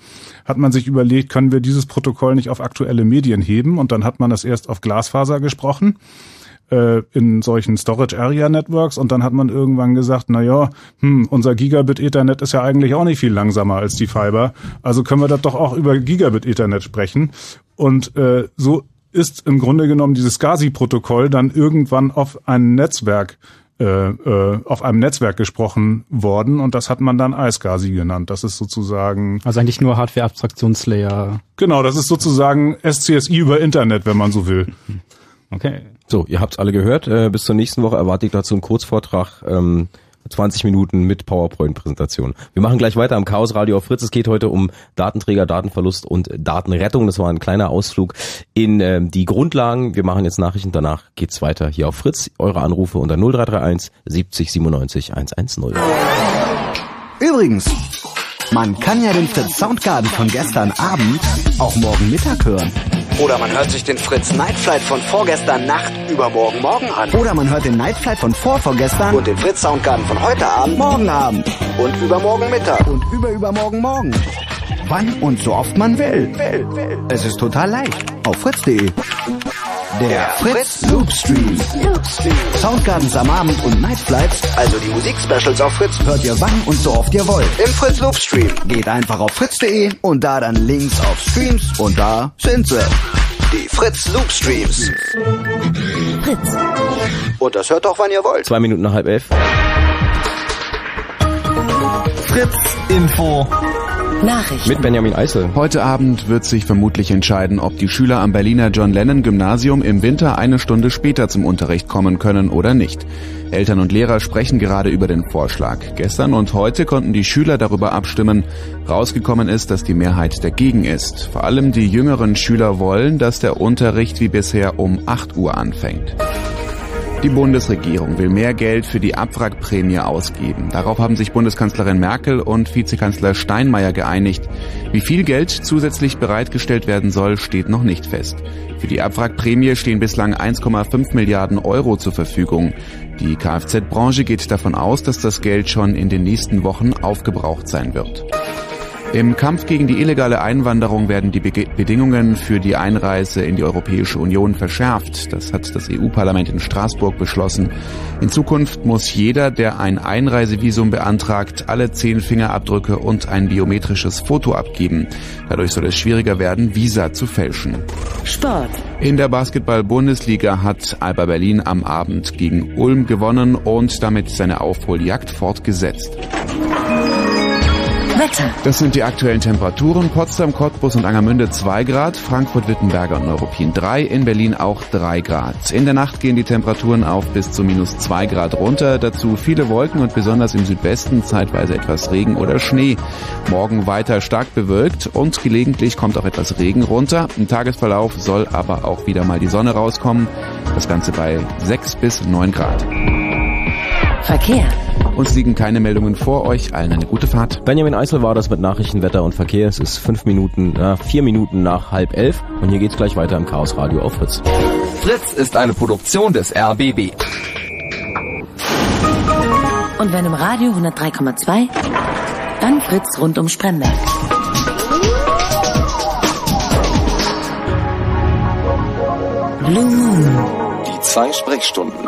[SPEAKER 3] hat man sich überlegt, können wir dieses Protokoll nicht auf aktuelle Medien heben? Und dann hat man das erst auf Glasfaser gesprochen äh, in solchen Storage Area Networks und dann hat man irgendwann gesagt, na ja, hm, unser Gigabit Ethernet ist ja eigentlich auch nicht viel langsamer als die Fiber, also können wir das doch auch über Gigabit Ethernet sprechen und äh, so ist im Grunde genommen dieses SCSI-Protokoll dann irgendwann auf ein Netzwerk äh, äh, auf einem Netzwerk gesprochen worden und das hat man dann iSCSI genannt. Das ist sozusagen
[SPEAKER 2] also eigentlich nur Hardware-Abstraktionslayer.
[SPEAKER 3] Genau, das ist sozusagen SCSI über Internet, wenn man so will.
[SPEAKER 1] Okay. So, ihr habt's alle gehört. Äh, bis zur nächsten Woche erwarte ich dazu einen Kurzvortrag. Ähm 20 Minuten mit PowerPoint-Präsentation. Wir machen gleich weiter am Chaos Radio auf Fritz. Es geht heute um Datenträger, Datenverlust und Datenrettung. Das war ein kleiner Ausflug in äh, die Grundlagen. Wir machen jetzt Nachrichten. Danach geht's weiter hier auf Fritz. Eure Anrufe unter 0331 70 97 110.
[SPEAKER 5] Übrigens, man kann ja den Fritz Soundgarden von gestern Abend auch morgen Mittag hören.
[SPEAKER 6] Oder man hört sich den Fritz Nightflight von vorgestern Nacht übermorgen morgen an.
[SPEAKER 5] Oder man hört den Nightflight von vorvorgestern
[SPEAKER 6] und den Fritz Soundgarden von heute Abend
[SPEAKER 5] morgen Abend
[SPEAKER 6] und übermorgen Mittag
[SPEAKER 5] und überübermorgen morgen. Wann und so oft man will. will, will. Es ist total leicht. Auf fritz.de. Der Fritz Loopstream. Loopstream. Soundgardens am Abend und Nightflights,
[SPEAKER 6] also die Musikspecials auf Fritz,
[SPEAKER 5] hört ihr wann und so oft ihr wollt.
[SPEAKER 6] Im Fritz Loopstream.
[SPEAKER 5] Geht einfach auf fritz.de und da dann links auf Streams und da sind sie.
[SPEAKER 6] Die Fritz Loopstreams. Fritz. Und das hört doch, wann ihr wollt.
[SPEAKER 1] Zwei Minuten nach halb elf.
[SPEAKER 5] Fritz Info.
[SPEAKER 1] Nachrichten. Mit Benjamin Eisel.
[SPEAKER 7] Heute Abend wird sich vermutlich entscheiden, ob die Schüler am Berliner John Lennon Gymnasium im Winter eine Stunde später zum Unterricht kommen können oder nicht. Eltern und Lehrer sprechen gerade über den Vorschlag. Gestern und heute konnten die Schüler darüber abstimmen. Rausgekommen ist, dass die Mehrheit dagegen ist. Vor allem die jüngeren Schüler wollen, dass der Unterricht wie bisher um 8 Uhr anfängt. Die Bundesregierung will mehr Geld für die Abwrackprämie ausgeben. Darauf haben sich Bundeskanzlerin Merkel und Vizekanzler Steinmeier geeinigt. Wie viel Geld zusätzlich bereitgestellt werden soll, steht noch nicht fest. Für die Abwrackprämie stehen bislang 1,5 Milliarden Euro zur Verfügung. Die Kfz-Branche geht davon aus, dass das Geld schon in den nächsten Wochen aufgebraucht sein wird. Im Kampf gegen die illegale Einwanderung werden die Be Bedingungen für die Einreise in die Europäische Union verschärft. Das hat das EU-Parlament in Straßburg beschlossen. In Zukunft muss jeder, der ein Einreisevisum beantragt, alle zehn Fingerabdrücke und ein biometrisches Foto abgeben. Dadurch soll es schwieriger werden, Visa zu fälschen. Sport. In der Basketball-Bundesliga hat Alba Berlin am Abend gegen Ulm gewonnen und damit seine Aufholjagd fortgesetzt. Wetter. Das sind die aktuellen Temperaturen. Potsdam, Cottbus und Angermünde 2 Grad, Frankfurt, Wittenberger und Neuruppin 3, in Berlin auch 3 Grad. In der Nacht gehen die Temperaturen auf bis zu minus 2 Grad runter. Dazu viele Wolken und besonders im Südwesten zeitweise etwas Regen oder Schnee. Morgen weiter stark bewölkt und gelegentlich kommt auch etwas Regen runter. Im Tagesverlauf soll aber auch wieder mal die Sonne rauskommen. Das Ganze bei 6 bis 9 Grad. Verkehr. Uns liegen keine Meldungen vor euch. Allen eine gute Fahrt.
[SPEAKER 1] Benjamin Eisel war das mit Nachrichten, Wetter und Verkehr. Es ist fünf Minuten, äh, vier Minuten nach halb elf. Und hier geht's gleich weiter im Chaos Radio auf Fritz.
[SPEAKER 8] Fritz ist eine Produktion des RBB.
[SPEAKER 9] Und wenn im Radio 103,2, dann Fritz rund um Spremberg.
[SPEAKER 8] Blue Moon. Die zwei Sprechstunden.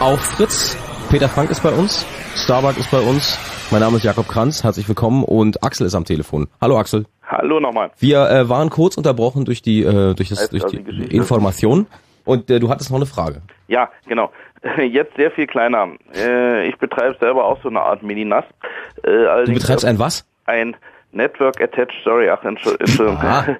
[SPEAKER 1] Auf Fritz Peter Frank ist bei uns, Starbuck ist bei uns. Mein Name ist Jakob Kranz, herzlich willkommen und Axel ist am Telefon. Hallo Axel.
[SPEAKER 4] Hallo nochmal.
[SPEAKER 1] Wir äh, waren kurz unterbrochen durch die äh, durch, das, durch die, Information und äh, du hattest noch eine Frage.
[SPEAKER 4] Ja, genau. Jetzt sehr viel kleiner. Äh, ich betreibe selber auch so eine Art Mini-NAS.
[SPEAKER 1] Äh, du betreibst ein was?
[SPEAKER 4] Ein Network Attached Storage, ach Entschuldigung,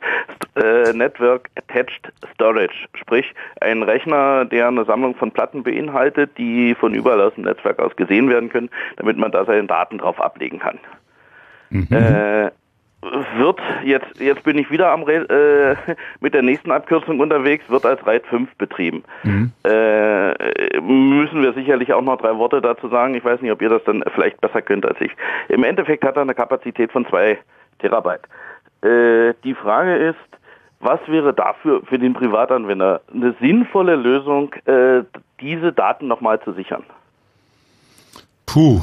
[SPEAKER 4] äh, Network Attached Storage, sprich ein Rechner, der eine Sammlung von Platten beinhaltet, die von überall aus dem Netzwerk aus gesehen werden können, damit man da seine Daten drauf ablegen kann. Mhm. Äh, wird, jetzt, jetzt bin ich wieder am äh, mit der nächsten Abkürzung unterwegs, wird als RAID 5 betrieben. Mhm. Äh, müssen wir sicherlich auch noch drei Worte dazu sagen. Ich weiß nicht, ob ihr das dann vielleicht besser könnt als ich. Im Endeffekt hat er eine Kapazität von zwei Terabyte. Äh, die Frage ist, was wäre dafür für den Privatanwender eine sinnvolle Lösung, äh, diese Daten nochmal zu sichern?
[SPEAKER 3] Puh.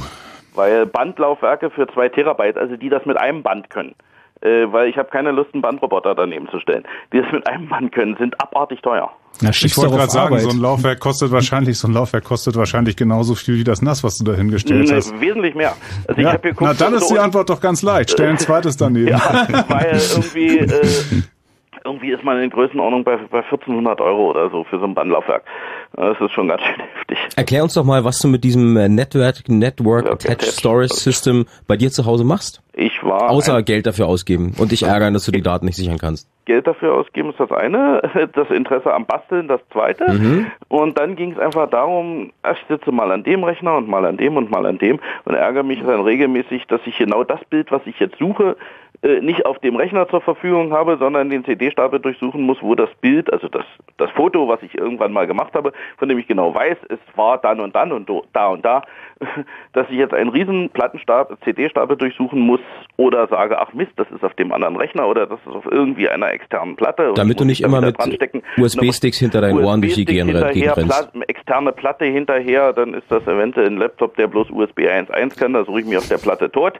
[SPEAKER 4] Weil Bandlaufwerke für zwei Terabyte, also die das mit einem Band können, weil ich habe keine Lust, einen Bandroboter daneben zu stellen. Die das mit einem Band können, sind abartig teuer.
[SPEAKER 3] Na, ich wollte gerade sagen, so ein Laufwerk kostet wahrscheinlich, so ein Laufwerk kostet wahrscheinlich genauso viel wie das NAS, was du da hingestellt nee, hast.
[SPEAKER 4] Wesentlich mehr.
[SPEAKER 3] Also ja, geguckt, na dann ist die Antwort doch ganz leicht. Stell ein zweites daneben.
[SPEAKER 4] ja, weil irgendwie äh, irgendwie ist man in Größenordnung bei, bei 1400 Euro oder so für so ein Bandlaufwerk. Das ist schon ganz schön heftig.
[SPEAKER 1] Erklär uns doch mal, was du mit diesem äh, Network, Network Attached Storage System bei dir zu Hause machst.
[SPEAKER 4] Ich war.
[SPEAKER 1] Außer Geld dafür ausgeben und dich ärgern, dass du die Daten nicht sichern kannst.
[SPEAKER 4] Geld dafür ausgeben ist das eine, das Interesse am Basteln das zweite. Mhm. Und dann ging es einfach darum, ich sitze mal an dem Rechner und mal an dem und mal an dem und ärgere mich dann regelmäßig, dass ich genau das Bild, was ich jetzt suche, nicht auf dem Rechner zur Verfügung habe, sondern den CD-Stapel durchsuchen muss, wo das Bild, also das, das Foto, was ich irgendwann mal gemacht habe, von dem ich genau weiß, es war dann und dann und da und da, dass ich jetzt einen riesen Plattenstapel, CD-Stapel durchsuchen muss oder sage, ach Mist, das ist auf dem anderen Rechner oder das ist auf irgendwie einer externen Platte.
[SPEAKER 1] Damit du nicht immer mit USB-Sticks hinter deinen Ohren durch die Gegend rennst.
[SPEAKER 4] externe Platte hinterher, dann ist das eventuell ein Laptop, der bloß USB 1.1 kann, da suche ich mir auf der Platte tot.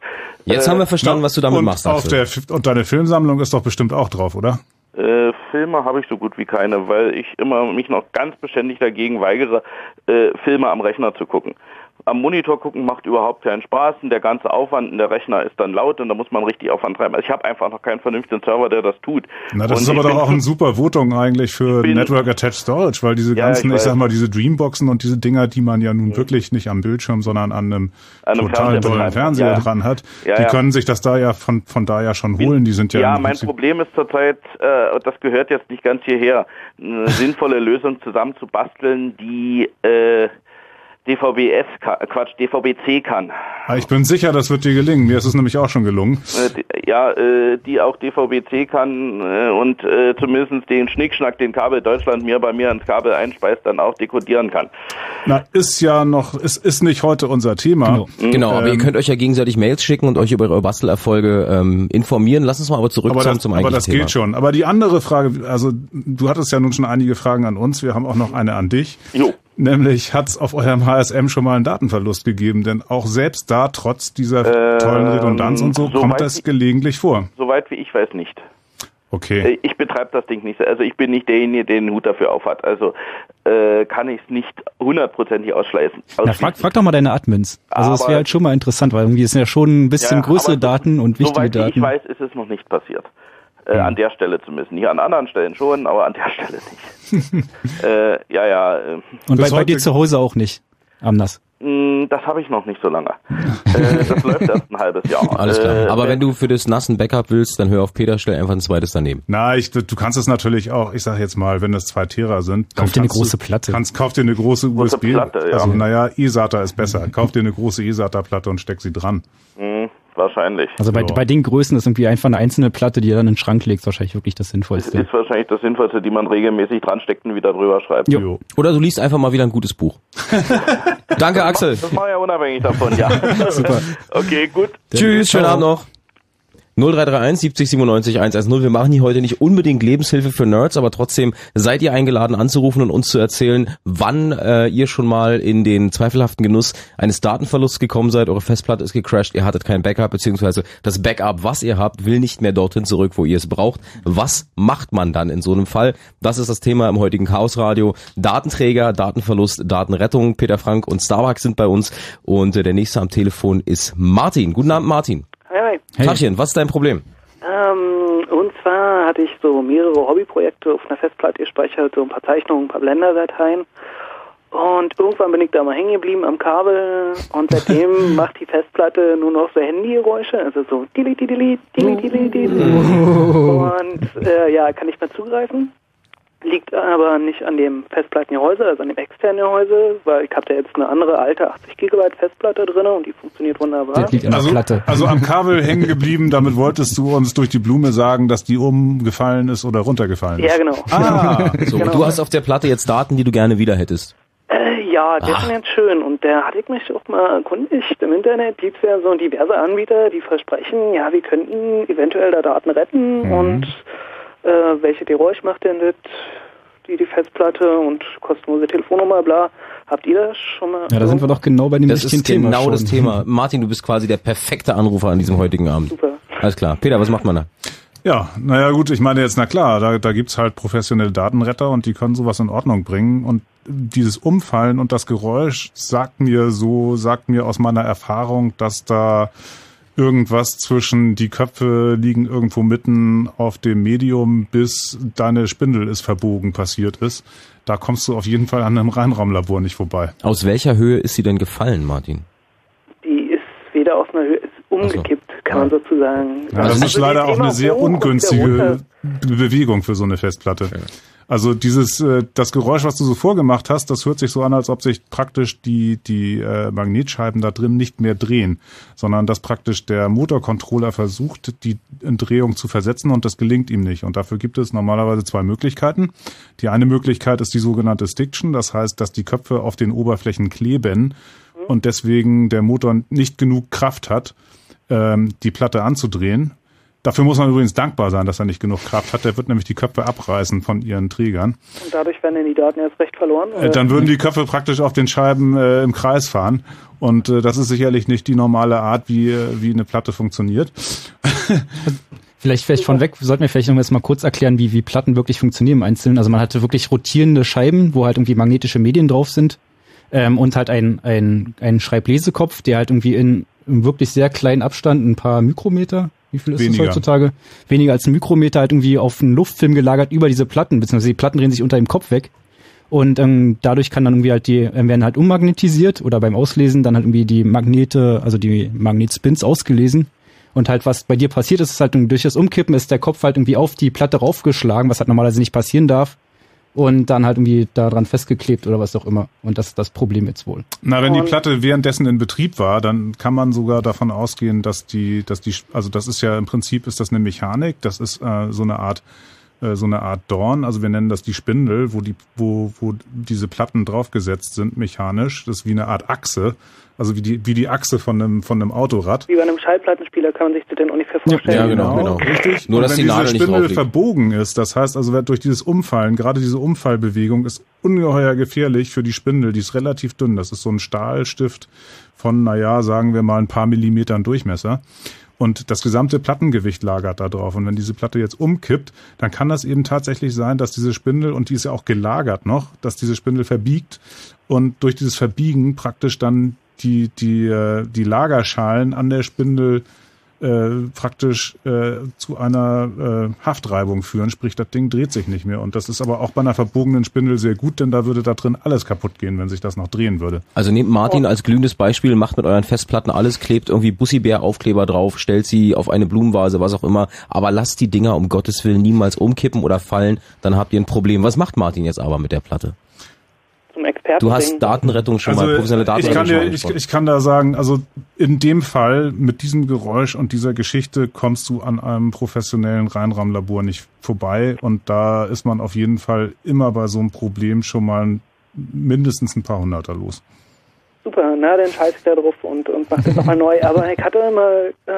[SPEAKER 1] Jetzt äh, haben wir verstanden, was du damit machst.
[SPEAKER 3] Auf der, und deine Filmsammlung ist doch bestimmt auch drauf, oder?
[SPEAKER 4] Äh, Filme habe ich so gut wie keine, weil ich immer mich noch ganz beständig dagegen weigere, äh, Filme am Rechner zu gucken am Monitor gucken macht überhaupt keinen Spaß und der ganze Aufwand in der Rechner ist dann laut und da muss man richtig Aufwand treiben. Also ich habe einfach noch keinen vernünftigen Server, der das tut.
[SPEAKER 3] Na, das und ist aber doch auch ein super Votung eigentlich für Network Attached Storage, weil diese ganzen, ja, ich, ich, sag mal, diese Dreamboxen und diese Dinger, die man ja nun ja. wirklich nicht am Bildschirm, sondern an einem, an einem total tollen Fernseher ja. dran hat, die können sich das da ja von, von da ja schon holen. Die sind ja.
[SPEAKER 4] Ja, mein Problem ist zurzeit, äh, das gehört jetzt nicht ganz hierher, eine sinnvolle Lösung zusammenzubasteln, die äh, DVB-S, Quatsch, DVB-C kann.
[SPEAKER 3] Ah, ich bin sicher, das wird dir gelingen. Mir ist es nämlich auch schon gelungen.
[SPEAKER 4] Äh, ja, äh, die auch DVB-C kann äh, und zumindest den Schnickschnack, den Kabel Deutschland mir bei mir ins Kabel einspeist, dann auch dekodieren kann.
[SPEAKER 3] Na, ist ja noch, ist, ist nicht heute unser Thema.
[SPEAKER 1] Genau, genau aber ähm, ihr könnt euch ja gegenseitig Mails schicken und euch über eure Bastelerfolge ähm, informieren. Lass uns mal aber zurückkommen
[SPEAKER 3] aber
[SPEAKER 1] zum
[SPEAKER 3] eigentlichen Aber das Thema. gilt schon. Aber die andere Frage, also du hattest ja nun schon einige Fragen an uns, wir haben auch noch eine an dich.
[SPEAKER 4] Jo.
[SPEAKER 3] Nämlich hat es auf eurem HSM schon mal einen Datenverlust gegeben, denn auch selbst da, trotz dieser ähm, tollen Redundanz und so, so kommt das gelegentlich vor.
[SPEAKER 4] Soweit wie ich weiß nicht.
[SPEAKER 3] Okay.
[SPEAKER 4] Äh, ich betreibe das Ding nicht. Also ich bin nicht derjenige, der den Hut dafür aufhat. Also äh, kann ich es nicht hundertprozentig ausschließen.
[SPEAKER 2] Ja, frag, frag doch mal deine Admins. Also das wäre halt schon mal interessant, weil irgendwie sind ja schon ein bisschen ja, größere Daten und wichtige soweit Daten.
[SPEAKER 4] ich weiß, ist es noch nicht passiert. Äh, mhm. An der Stelle zumindest. Nicht an anderen Stellen schon, aber an der Stelle nicht. äh, ja, ja. Äh.
[SPEAKER 2] Und bei, bei dir zu Hause auch nicht, am NAS?
[SPEAKER 4] Mm, das habe ich noch nicht so lange. äh, das läuft erst ein halbes Jahr.
[SPEAKER 1] Alles klar. Äh, Aber wenn du für das nassen Backup willst, dann hör auf Peter, stell einfach ein zweites daneben.
[SPEAKER 3] Na, ich, du kannst es natürlich auch, ich sag jetzt mal, wenn das zwei Tera sind.
[SPEAKER 2] Kauf dir eine große Platte.
[SPEAKER 3] Kannst, kauf dir eine große, große USB. Platte, ja. Also, naja, eSATA ist besser. Kauf dir eine große eSATA-Platte und steck sie dran.
[SPEAKER 4] Mhm. Wahrscheinlich.
[SPEAKER 2] Also bei, bei den Größen ist irgendwie einfach eine einzelne Platte, die ihr dann in den Schrank legt, wahrscheinlich wirklich das Sinnvollste.
[SPEAKER 4] Ist wahrscheinlich das Sinnvollste, die man regelmäßig dransteckt und wieder drüber schreibt.
[SPEAKER 1] Jo. Oder du liest einfach mal wieder ein gutes Buch. Danke, Axel.
[SPEAKER 4] Das ich ja unabhängig davon, ja. Super. Okay, gut.
[SPEAKER 1] Tschüss, schönen Abend noch. 0331 70 97 110. Wir machen hier heute nicht unbedingt Lebenshilfe für Nerds, aber trotzdem seid ihr eingeladen anzurufen und uns zu erzählen, wann äh, ihr schon mal in den zweifelhaften Genuss eines Datenverlusts gekommen seid. Eure Festplatte ist gecrashed, ihr hattet kein Backup, beziehungsweise das Backup, was ihr habt, will nicht mehr dorthin zurück, wo ihr es braucht. Was macht man dann in so einem Fall? Das ist das Thema im heutigen Chaos Radio. Datenträger, Datenverlust, Datenrettung. Peter Frank und Starbucks sind bei uns und äh, der nächste am Telefon ist Martin. Guten Abend, Martin.
[SPEAKER 10] Hi.
[SPEAKER 1] Hey. Tachchen, was ist dein Problem?
[SPEAKER 10] Ähm, und zwar hatte ich so mehrere Hobbyprojekte auf einer Festplatte gespeichert, so ein paar Zeichnungen, ein paar Blender-Dateien. Und irgendwann bin ich da mal hängen geblieben am Kabel und seitdem macht die Festplatte nur noch so Handygeräusche, also so dili dili dili dili dili. Und äh, ja, kann nicht mehr zugreifen. Liegt aber nicht an dem Festplattengehäuse, also an dem externen Gehäuse, weil ich habe da jetzt eine andere alte 80 Gigabyte Festplatte drin und die funktioniert wunderbar.
[SPEAKER 3] also, also am Kabel hängen geblieben, damit wolltest du uns durch die Blume sagen, dass die umgefallen ist oder runtergefallen ist.
[SPEAKER 10] Ja, genau.
[SPEAKER 1] Ah, so,
[SPEAKER 10] Genau.
[SPEAKER 1] und du hast auf der Platte jetzt Daten, die du gerne wieder hättest.
[SPEAKER 10] Äh, ja, der
[SPEAKER 1] Ach.
[SPEAKER 10] ist ganz schön und der hatte ich mich auch mal erkundigt. Im Internet gibt es ja so diverse Anbieter, die versprechen, ja, wir könnten eventuell da Daten retten
[SPEAKER 1] Mhm.
[SPEAKER 10] und äh, welche Geräusch macht denn das, die, die Festplatte und kostenlose Telefonnummer, bla. Habt ihr das schon mal?
[SPEAKER 2] Ja, da sind wir doch genau bei dem
[SPEAKER 1] Das ist
[SPEAKER 2] Thema
[SPEAKER 1] genau
[SPEAKER 2] schon.
[SPEAKER 1] das Thema. Martin, du bist quasi der perfekte Anrufer an diesem heutigen Abend.
[SPEAKER 10] Super.
[SPEAKER 1] Alles klar. Peter, was macht man da?
[SPEAKER 3] Ja, naja gut, ich meine jetzt, na klar, da, da gibt's halt professionelle Datenretter und die können sowas in Ordnung bringen. Und dieses Umfallen und das Geräusch sagt mir so, sagt mir aus meiner Erfahrung, dass da irgendwas zwischen die Köpfe liegen irgendwo mitten auf dem Medium, bis deine Spindel ist verbogen passiert ist. Da kommst du auf jeden Fall an einem Reinraumlabor nicht vorbei.
[SPEAKER 1] Aus welcher Höhe ist sie denn gefallen, Martin?
[SPEAKER 10] Die ist weder aus einer Höhe, ist umgekippt, kann man sozusagen.
[SPEAKER 3] Ja, das
[SPEAKER 10] Also
[SPEAKER 3] ist leider auch eine sehr ungünstige Bewegung für so eine Festplatte. Also dieses, äh, das Geräusch, was du so vorgemacht hast, das hört sich so an, als ob sich praktisch die, die äh, Magnetscheiben da drin nicht mehr drehen, sondern dass praktisch der Motorcontroller versucht, die Drehung zu versetzen und das gelingt ihm nicht. Und dafür gibt es normalerweise zwei Möglichkeiten. Die eine Möglichkeit ist die sogenannte Stiction, das heißt, dass die Köpfe auf den Oberflächen kleben und deswegen der Motor nicht genug Kraft hat, ähm, die Platte anzudrehen. Dafür muss man übrigens dankbar sein, dass er nicht genug Kraft hat. Der wird nämlich die Köpfe abreißen von ihren Trägern.
[SPEAKER 10] Und dadurch werden dann die Daten erst recht verloren.
[SPEAKER 3] Äh, dann würden die Köpfe praktisch auf den Scheiben äh, im Kreis fahren. Und äh, das ist sicherlich nicht die normale Art, wie, äh, wie eine Platte funktioniert.
[SPEAKER 2] Vielleicht, vielleicht von weg, sollten wir vielleicht noch jetzt mal kurz erklären, wie, wie Platten wirklich funktionieren im Einzelnen. Also man hatte wirklich rotierende Scheiben, wo halt irgendwie magnetische Medien drauf sind. Ähm, und halt ein, ein, ein Schreiblesekopf, der halt irgendwie in, in wirklich sehr kleinen Abstand, ein paar Mikrometer, wie viel ist
[SPEAKER 3] Weniger.
[SPEAKER 2] das heutzutage? Weniger als ein Mikrometer halt irgendwie auf einen Luftfilm gelagert über diese Platten, beziehungsweise die Platten drehen sich unter dem Kopf weg. Und ähm, dadurch kann dann irgendwie halt die, ähm, werden halt ummagnetisiert oder beim Auslesen dann halt irgendwie die Magnete, also die Magnetspins ausgelesen. Und halt, was bei dir passiert ist, ist halt durch das Umkippen ist der Kopf halt irgendwie auf die Platte raufgeschlagen, was halt normalerweise nicht passieren darf. Und dann halt irgendwie daran festgeklebt oder was auch immer. Und das ist das Problem jetzt wohl.
[SPEAKER 3] Na, wenn die Platte währenddessen in Betrieb war, dann kann man sogar davon ausgehen, dass die, dass die, also das ist ja im Prinzip ist das eine Mechanik, das ist äh, so eine Art, äh, so eine Art Dorn. Also wir nennen das die Spindel, wo die, wo, wo diese Platten draufgesetzt sind mechanisch. Das ist wie eine Art Achse, also wie die, wie die Achse von einem, von einem Autorad.
[SPEAKER 10] Wie bei einem Schallplattenspieler kann man sich das denn ungefähr vorstellen.
[SPEAKER 1] Ja, genau, genau.
[SPEAKER 3] Richtig.
[SPEAKER 1] Nur,
[SPEAKER 3] und
[SPEAKER 1] dass
[SPEAKER 3] wenn
[SPEAKER 1] die
[SPEAKER 3] diese
[SPEAKER 1] Nadel nicht
[SPEAKER 3] Spindel verbogen ist, das heißt also durch dieses Umfallen, gerade diese Umfallbewegung ist ungeheuer gefährlich für die Spindel. Die ist relativ dünn. Das ist so ein Stahlstift von, naja, sagen wir mal ein paar Millimetern Durchmesser. Und das gesamte Plattengewicht lagert da drauf. Und wenn diese Platte jetzt umkippt, dann kann das eben tatsächlich sein, dass diese Spindel, und die ist ja auch gelagert noch, dass diese Spindel verbiegt und durch dieses Verbiegen praktisch dann die, die, äh, die Lagerschalen an der Spindel äh, praktisch äh, zu einer äh, Haftreibung führen, sprich das Ding dreht sich nicht mehr. Und das ist aber auch bei einer verbogenen Spindel sehr gut, denn da würde da drin alles kaputt gehen, wenn sich das noch drehen würde.
[SPEAKER 1] Also nehmt Martin als glühendes Beispiel, macht mit euren Festplatten alles, klebt irgendwie Bussibär-Aufkleber drauf, stellt sie auf eine Blumenvase, was auch immer, aber lasst die Dinger um Gottes Willen niemals umkippen oder fallen, dann habt ihr ein Problem. Was macht Martin jetzt aber mit der Platte?
[SPEAKER 10] Zum Experten.
[SPEAKER 1] Du hast Datenrettung schon mal, professionelle
[SPEAKER 3] Also, ich
[SPEAKER 1] Datenrettung
[SPEAKER 3] kann,
[SPEAKER 1] schon
[SPEAKER 3] dir,
[SPEAKER 1] mal
[SPEAKER 3] ich, ich kann da sagen, also in dem Fall mit diesem Geräusch und dieser Geschichte kommst du an einem professionellen Reinraumlabor nicht vorbei und da ist man auf jeden Fall immer bei so einem Problem schon mal mindestens ein paar Hunderter los.
[SPEAKER 10] Super, na dann scheiß ich da drauf und, und mach das nochmal neu. Aber ich hatte mal äh,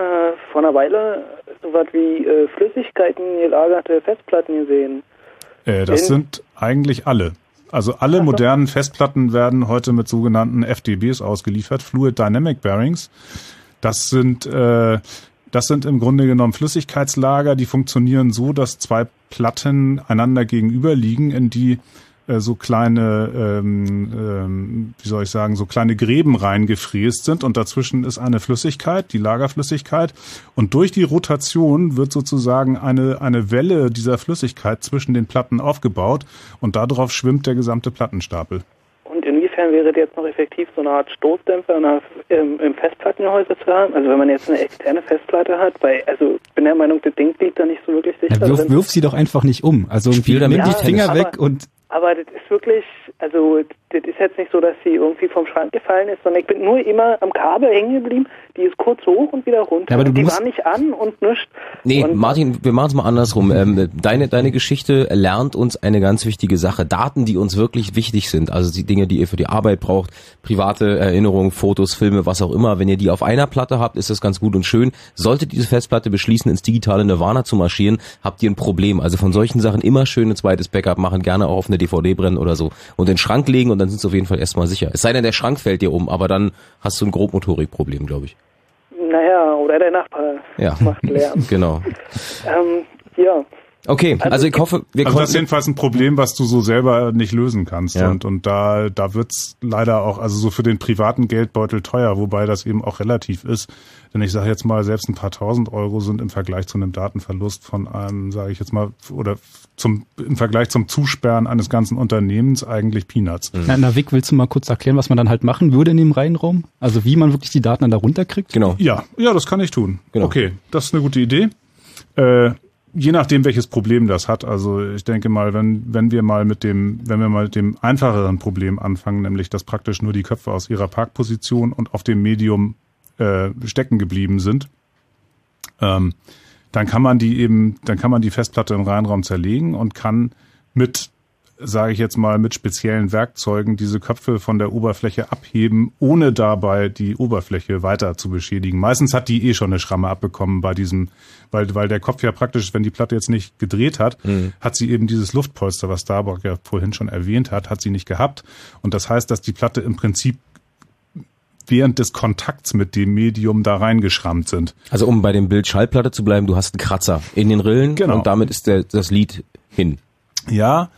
[SPEAKER 10] vor einer Weile sowas wie äh, Flüssigkeiten gelagerte Festplatten gesehen.
[SPEAKER 3] Äh, das
[SPEAKER 10] In-
[SPEAKER 3] sind eigentlich alle. Also alle modernen Festplatten werden heute mit sogenannten FDBs ausgeliefert, Fluid Dynamic Bearings. Das sind äh, das sind im Grunde genommen Flüssigkeitslager, die funktionieren so, dass zwei Platten einander gegenüber liegen, in die äh, so kleine, ähm, ähm, wie soll ich sagen, so kleine Gräben reingefräst sind und dazwischen ist eine Flüssigkeit, die Lagerflüssigkeit und durch die Rotation wird sozusagen eine, eine Welle dieser Flüssigkeit zwischen den Platten aufgebaut und darauf schwimmt der gesamte Plattenstapel.
[SPEAKER 10] Und inwiefern wäre das jetzt noch effektiv, so eine Art Stoßdämpfer der, im, im Festplattengehäuse zu haben? Also wenn man jetzt eine externe Festplatte hat, weil, also ich bin der Meinung, das Ding liegt da nicht so wirklich sicher
[SPEAKER 2] ja, wirf, wirf sie doch einfach nicht um. Also Spiel damit ja, die Finger weg und
[SPEAKER 10] aber das ist wirklich, also das ist jetzt nicht so, dass sie irgendwie vom Schrank gefallen ist, sondern ich bin nur immer am Kabel hängen geblieben. Die ist kurz hoch und wieder runter. Ja, aber du die war nicht an und nichts.
[SPEAKER 1] Nee, und Martin, wir machen es mal andersrum. Ähm, deine, deine Geschichte lernt uns eine ganz wichtige Sache. Daten, die uns wirklich wichtig sind, also die Dinge, die ihr für die Arbeit braucht, private Erinnerungen, Fotos, Filme, was auch immer. Wenn ihr die auf einer Platte habt, ist das ganz gut und schön. Solltet diese Festplatte beschließen, ins digitale Nirvana zu marschieren, habt ihr ein Problem. Also von solchen Sachen immer schön ein zweites Backup machen, gerne auch auf eine DVD brennen oder so und in den Schrank legen und dann sind sie auf jeden Fall erstmal sicher. Es sei denn, der Schrank fällt dir um, aber dann hast du ein Grobmotorikproblem, glaube ich.
[SPEAKER 10] Naja, oder der Nachbar
[SPEAKER 1] ja. macht Lärm. genau.
[SPEAKER 10] ähm, ja.
[SPEAKER 1] Okay, also, also ich hoffe,
[SPEAKER 3] wir also das ist jedenfalls ein Problem, was du so selber nicht lösen kannst. Ja. Und, und da, da wird's leider auch, also so für den privaten Geldbeutel teuer, wobei das eben auch relativ ist. Denn ich sage jetzt mal, selbst ein paar tausend Euro sind im Vergleich zu einem Datenverlust von einem, sage ich jetzt mal, oder zum im Vergleich zum Zusperren eines ganzen Unternehmens eigentlich Peanuts.
[SPEAKER 2] Mhm. Na, na Vic, willst du mal kurz erklären, was man dann halt machen würde in dem Reihenraum? Also wie man wirklich die Daten dann da runterkriegt?
[SPEAKER 3] Genau. Ja, ja, das kann ich tun. Genau. Okay, das ist eine gute Idee. Äh, je nachdem, welches Problem das hat. Also ich denke mal, wenn, wenn wir mal mit dem, wenn wir mal mit dem einfacheren Problem anfangen, nämlich dass praktisch nur die Köpfe aus ihrer Parkposition und auf dem Medium äh, stecken geblieben sind, ähm, dann kann man die eben, dann kann man die Festplatte im Reihenraum zerlegen und kann mit sage ich jetzt mal, mit speziellen Werkzeugen diese Köpfe von der Oberfläche abheben, ohne dabei die Oberfläche weiter zu beschädigen. Meistens hat die eh schon eine Schramme abbekommen bei diesem, weil, weil der Kopf ja praktisch, wenn die Platte jetzt nicht gedreht hat, mhm. hat sie eben dieses Luftpolster, was Starbuck ja vorhin schon erwähnt hat, hat sie nicht gehabt. Und das heißt, dass die Platte im Prinzip während des Kontakts mit dem Medium da reingeschrammt sind.
[SPEAKER 1] Also um bei dem Bild Schallplatte zu bleiben, du hast einen Kratzer in den Rillen genau. und damit ist der, das Lied hin.
[SPEAKER 3] Ja,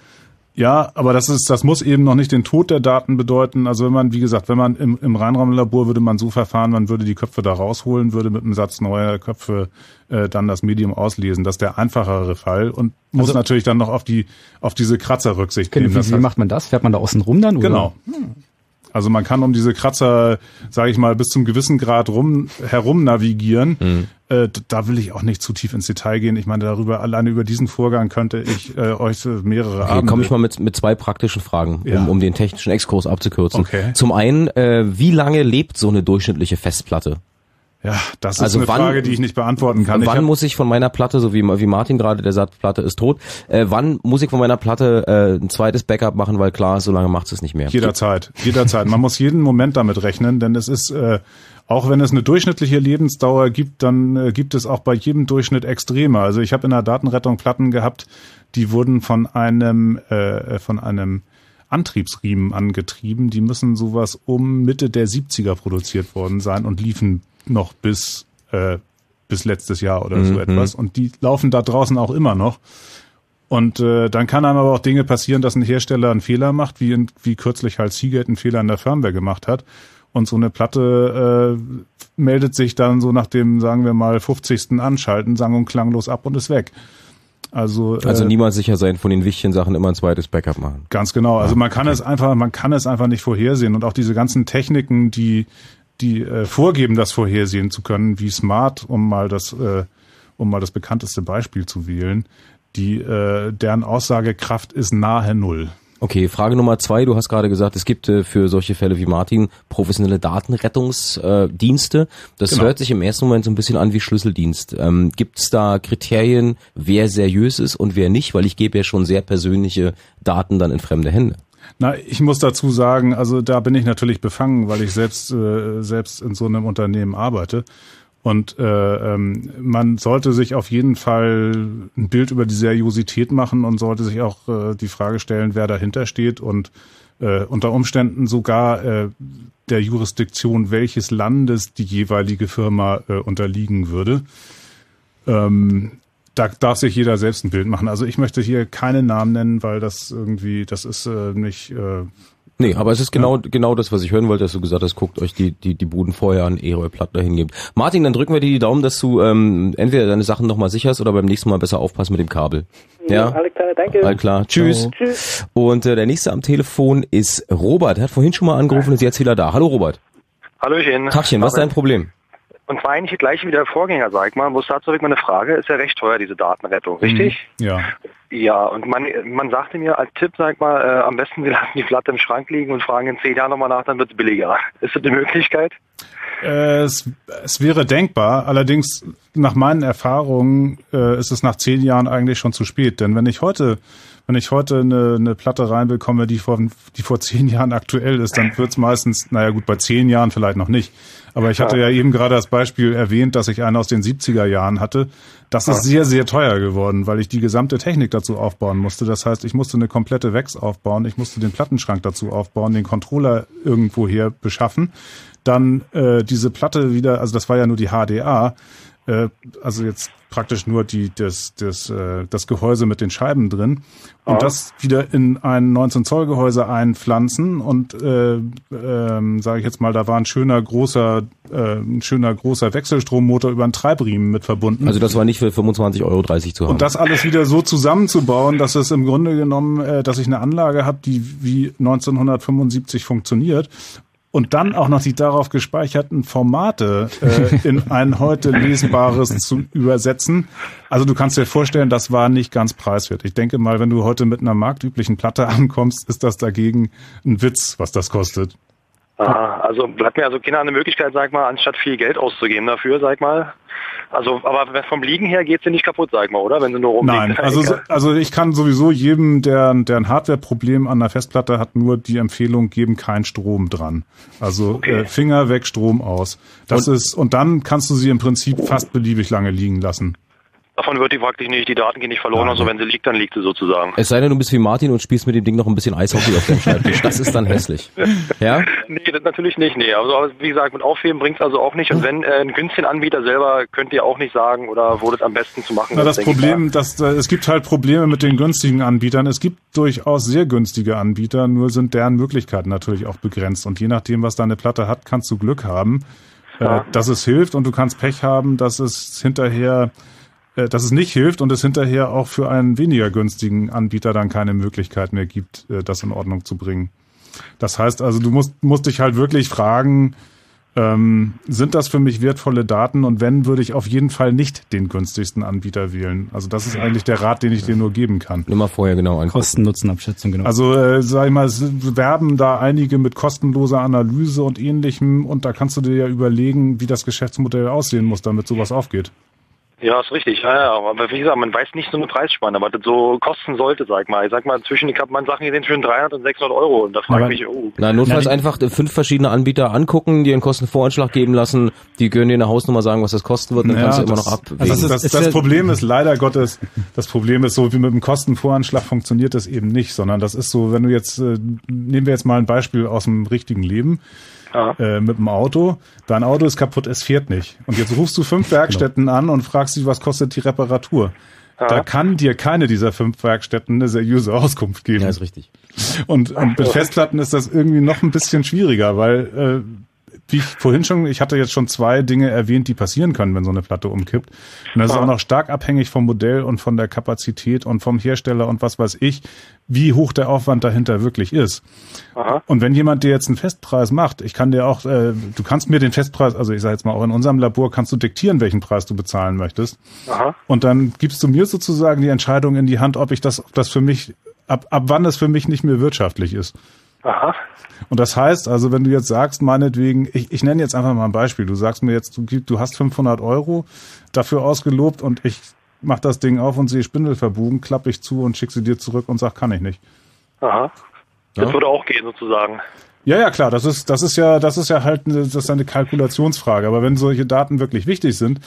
[SPEAKER 3] ja, aber das ist, das muss eben noch nicht den Tod der Daten bedeuten. Also wenn man, wie gesagt, wenn man im, im Reinraumlabor würde man so verfahren, man würde die Köpfe da rausholen, würde mit einem Satz neuer Köpfe äh, dann das Medium auslesen. Das ist der einfachere Fall und muss also, natürlich dann noch auf die auf diese Kratzer Rücksicht
[SPEAKER 2] nehmen. Wie, wie macht man das? Fährt man da außen rum dann?
[SPEAKER 3] Oder? Genau. Hm. Also man kann um diese Kratzer, sage ich mal, bis zum gewissen Grad rum herum navigieren. Mhm. Äh, da will ich auch nicht zu tief ins Detail gehen. Ich meine, darüber alleine über diesen Vorgang könnte ich äh, euch mehrere
[SPEAKER 1] okay, Abende. komme ich mal mit mit zwei praktischen Fragen, um, ja. um den technischen Exkurs abzukürzen. Okay. Zum einen, äh, wie lange lebt so eine durchschnittliche Festplatte?
[SPEAKER 3] Ja, das ist also eine wann, Frage, die ich nicht beantworten kann.
[SPEAKER 1] Wann muss ich von meiner Platte, so wie, wie Martin gerade, der sagt, Platte ist tot, äh, wann muss ich von meiner Platte äh, ein zweites Backup machen, weil klar, so lange macht es nicht mehr.
[SPEAKER 3] Jederzeit, jederzeit. Man muss jeden Moment damit rechnen, denn es ist, äh, auch wenn es eine durchschnittliche Lebensdauer gibt, dann äh, gibt es auch bei jedem Durchschnitt Extreme. Also ich habe in der Datenrettung Platten gehabt, die wurden von einem, äh, von einem Antriebsriemen angetrieben. Die müssen sowas um Mitte der 70er produziert worden sein und liefen noch bis, äh, bis letztes Jahr oder mhm. so etwas. Und die laufen da draußen auch immer noch. Und äh, dann kann einem aber auch Dinge passieren, dass ein Hersteller einen Fehler macht, wie, in, wie kürzlich halt Seagate einen Fehler in der Firmware gemacht hat. Und so eine Platte äh, meldet sich dann so nach dem, sagen wir mal, 50. Anschalten, sang und klanglos ab und ist weg. Also,
[SPEAKER 1] also äh, niemals sicher sein von den wichtigen Sachen immer ein zweites Backup machen.
[SPEAKER 3] Ganz genau. Also man kann okay. es einfach, man kann es einfach nicht vorhersehen. Und auch diese ganzen Techniken, die die äh, vorgeben, das vorhersehen zu können, wie Smart, um mal das, äh, um mal das bekannteste Beispiel zu wählen, die äh, deren Aussagekraft ist nahe null.
[SPEAKER 1] Okay, Frage Nummer zwei. Du hast gerade gesagt, es gibt äh, für solche Fälle wie Martin professionelle Datenrettungsdienste. Äh, das genau. hört sich im ersten Moment so ein bisschen an wie Schlüsseldienst. Ähm, gibt es da Kriterien, wer seriös ist und wer nicht? Weil ich gebe ja schon sehr persönliche Daten dann in fremde Hände.
[SPEAKER 3] Na, ich muss dazu sagen, also da bin ich natürlich befangen, weil ich selbst äh, selbst in so einem Unternehmen arbeite. Und äh, ähm, man sollte sich auf jeden Fall ein Bild über die Seriosität machen und sollte sich auch äh, die Frage stellen, wer dahinter steht und äh, unter Umständen sogar äh, der Jurisdiktion welches Landes die jeweilige Firma äh, unterliegen würde. Ähm, da darf sich jeder selbst ein Bild machen. Also ich möchte hier keine Namen nennen, weil das irgendwie, das ist äh, nicht, äh,
[SPEAKER 1] Nee, aber es ist genau, ja. genau das, was ich hören wollte, dass du gesagt hast, guckt euch die, die, die Buden vorher an, ehe ihr Platten dahin gebt. Martin, dann drücken wir dir die Daumen, dass du ähm, entweder deine Sachen nochmal sicherst oder beim nächsten Mal besser aufpasst mit dem Kabel. Ja, ja?
[SPEAKER 10] alles klar, danke.
[SPEAKER 1] Alles klar, tschüss. tschüss. Und äh, der nächste am Telefon ist Robert. Er hat vorhin schon mal angerufen und ist jetzt wieder da. Hallo Robert.
[SPEAKER 11] Hallöchen.
[SPEAKER 1] Tachchen, was ist dein Problem?
[SPEAKER 11] Und zwar eigentlich gleich wie der Vorgänger, sag ich mal, muss dazu wirklich mal eine Frage, ist ja recht teuer, diese Datenrettung, richtig?
[SPEAKER 3] Mhm. Ja.
[SPEAKER 11] Ja, und man, man sagte mir als Tipp, sag ich mal, äh, am besten wir lassen die Platte im Schrank liegen und fragen in zehn Jahren nochmal nach, dann wird es billiger. Ist das eine Möglichkeit?
[SPEAKER 3] Äh, es, es wäre denkbar, allerdings nach meinen Erfahrungen äh, ist es nach zehn Jahren eigentlich schon zu spät. Denn wenn ich heute wenn ich heute eine, eine Platte reinbekomme, die vor, die vor zehn Jahren aktuell ist, dann wird's meistens, naja gut, bei zehn Jahren vielleicht noch nicht. Aber ich hatte ja, eben gerade das Beispiel erwähnt, dass ich einen aus den 70er Jahren hatte. Das ist sehr, sehr teuer geworden, weil ich die gesamte Technik dazu aufbauen musste. Das heißt, ich musste eine komplette Wex aufbauen, ich musste den Plattenschrank dazu aufbauen, den Controller irgendwoher beschaffen, dann äh, diese Platte wieder, also das war ja nur die HDA, äh, also jetzt praktisch nur die das das äh, das Gehäuse mit den Scheiben drin und ja. das wieder in ein 19 Zoll Gehäuse einpflanzen und äh, ähm, sage ich jetzt mal, da war ein schöner großer äh, ein schöner großer Wechselstrommotor über einen Treibriemen mit verbunden.
[SPEAKER 1] Also das war nicht für 25,30 Euro zu haben.
[SPEAKER 3] Und das alles wieder so zusammenzubauen, dass es im Grunde genommen, äh, dass ich eine Anlage habe, die wie 1975 funktioniert und dann auch noch die darauf gespeicherten Formate äh, in ein heute lesbares zu übersetzen. Also du kannst dir vorstellen, das war nicht ganz preiswert. Ich denke mal, wenn du heute mit einer marktüblichen Platte ankommst, ist das dagegen ein Witz, was das kostet.
[SPEAKER 11] Aha, also bleibt mir also Kinder eine Möglichkeit, sag mal, anstatt viel Geld auszugeben dafür, sag mal. Also, aber vom Liegen her geht sie nicht kaputt, sag mal, oder? Wenn sie nur rumliegt.
[SPEAKER 3] Nein, also, also ich kann sowieso jedem, der, der ein Hardware-Problem an der Festplatte hat, nur die Empfehlung geben, kein Strom dran. Also okay. äh, Finger weg, Strom aus. Das und, ist, und dann kannst du sie im Prinzip fast beliebig lange liegen lassen.
[SPEAKER 11] Davon wird die praktisch nicht, die Daten gehen nicht verloren, also wenn sie liegt, dann liegt sie sozusagen.
[SPEAKER 1] Es sei denn, du bist wie Martin und spielst mit dem Ding noch ein bisschen Eishockey auf dem Schreibtisch. Das ist dann hässlich. Ja?
[SPEAKER 11] Nee, das natürlich nicht, nee. Also wie gesagt, mit Aufheben bringt's also auch nicht. Und wenn äh, ein günstigen Anbieter selber könnt ihr auch nicht sagen oder wo das am besten zu machen
[SPEAKER 3] Na, das Problem, dass äh, es gibt halt Probleme mit den günstigen Anbietern. Es gibt durchaus sehr günstige Anbieter, nur sind deren Möglichkeiten natürlich auch begrenzt. Und je nachdem, was deine Platte hat, kannst du Glück haben, äh, ja. dass es hilft und du kannst Pech haben, dass es hinterher äh, dass es nicht hilft und es hinterher auch für einen weniger günstigen Anbieter dann keine Möglichkeit mehr gibt, äh, das in Ordnung zu bringen. Das heißt also, du musst, musst dich halt wirklich fragen, ähm, sind das für mich wertvolle Daten und wenn, würde ich auf jeden Fall nicht den günstigsten Anbieter wählen. Also das ist eigentlich der Rat, den ich dir nur geben kann.
[SPEAKER 1] Nur mal vorher genau
[SPEAKER 2] an. Kosten-Nutzen-Abschätzung, genau.
[SPEAKER 3] Also äh, sag ich mal, es werben da einige mit kostenloser Analyse und ähnlichem und da kannst du dir ja überlegen, wie das Geschäftsmodell aussehen muss, damit sowas aufgeht.
[SPEAKER 11] Ja, ist richtig. Ja, ja. Aber wie gesagt, man weiß nicht so eine Preisspanne, was das so kosten sollte, sag mal. Ich sag mal, zwischen, ich habe man Sachen gesehen zwischen 300 und 600 Euro und da frage ich mich, oh.
[SPEAKER 1] Na, notfalls Na, einfach fünf verschiedene Anbieter angucken, dir einen Kostenvoranschlag geben lassen, die können dir eine Hausnummer sagen, was das kosten wird, dann ja, kannst du immer noch abwägen.
[SPEAKER 3] Also das, das, das Problem ist leider Gottes, das Problem ist so, wie mit dem Kostenvoranschlag funktioniert das eben nicht, sondern das ist so, wenn du jetzt, äh, nehmen wir jetzt mal ein Beispiel aus dem richtigen Leben ja. äh, mit dem Auto. Dein Auto ist kaputt, es fährt nicht. Und jetzt rufst du fünf Werkstätten an und fragst dich, was kostet die Reparatur. Ja. Da kann dir keine dieser fünf Werkstätten eine seriöse Auskunft geben.
[SPEAKER 1] Ja, ist richtig.
[SPEAKER 3] Und, und mit Festplatten ist das irgendwie noch ein bisschen schwieriger, weil äh, wie ich vorhin schon, ich hatte jetzt schon zwei Dinge erwähnt, die passieren können, wenn so eine Platte umkippt. Und das ist auch noch stark abhängig vom Modell und von der Kapazität und vom Hersteller und was weiß ich, wie hoch der Aufwand dahinter wirklich ist. Aha. Und wenn jemand dir jetzt einen Festpreis macht, ich kann dir auch, äh, du kannst mir den Festpreis, also ich sage jetzt mal auch in unserem Labor, kannst du diktieren, welchen Preis du bezahlen möchtest. Aha. Und dann gibst du mir sozusagen die Entscheidung in die Hand, ob ich das, ob das für mich, ab, ab wann es für mich nicht mehr wirtschaftlich ist. Aha. Und das heißt also, wenn du jetzt sagst, meinetwegen, ich, ich nenne jetzt einfach mal ein Beispiel. Du sagst mir jetzt, du, du hast 500 Euro dafür ausgelobt und ich mach das Ding auf und sehe Spindel verbugen, klappe ich zu und schicke sie dir zurück und sag, kann ich nicht.
[SPEAKER 11] Aha. Das ja? würde auch gehen sozusagen.
[SPEAKER 3] Ja, ja, klar, das ist, das ist ja, das ist ja halt, eine, das ist eine Kalkulationsfrage. Aber wenn solche Daten wirklich wichtig sind,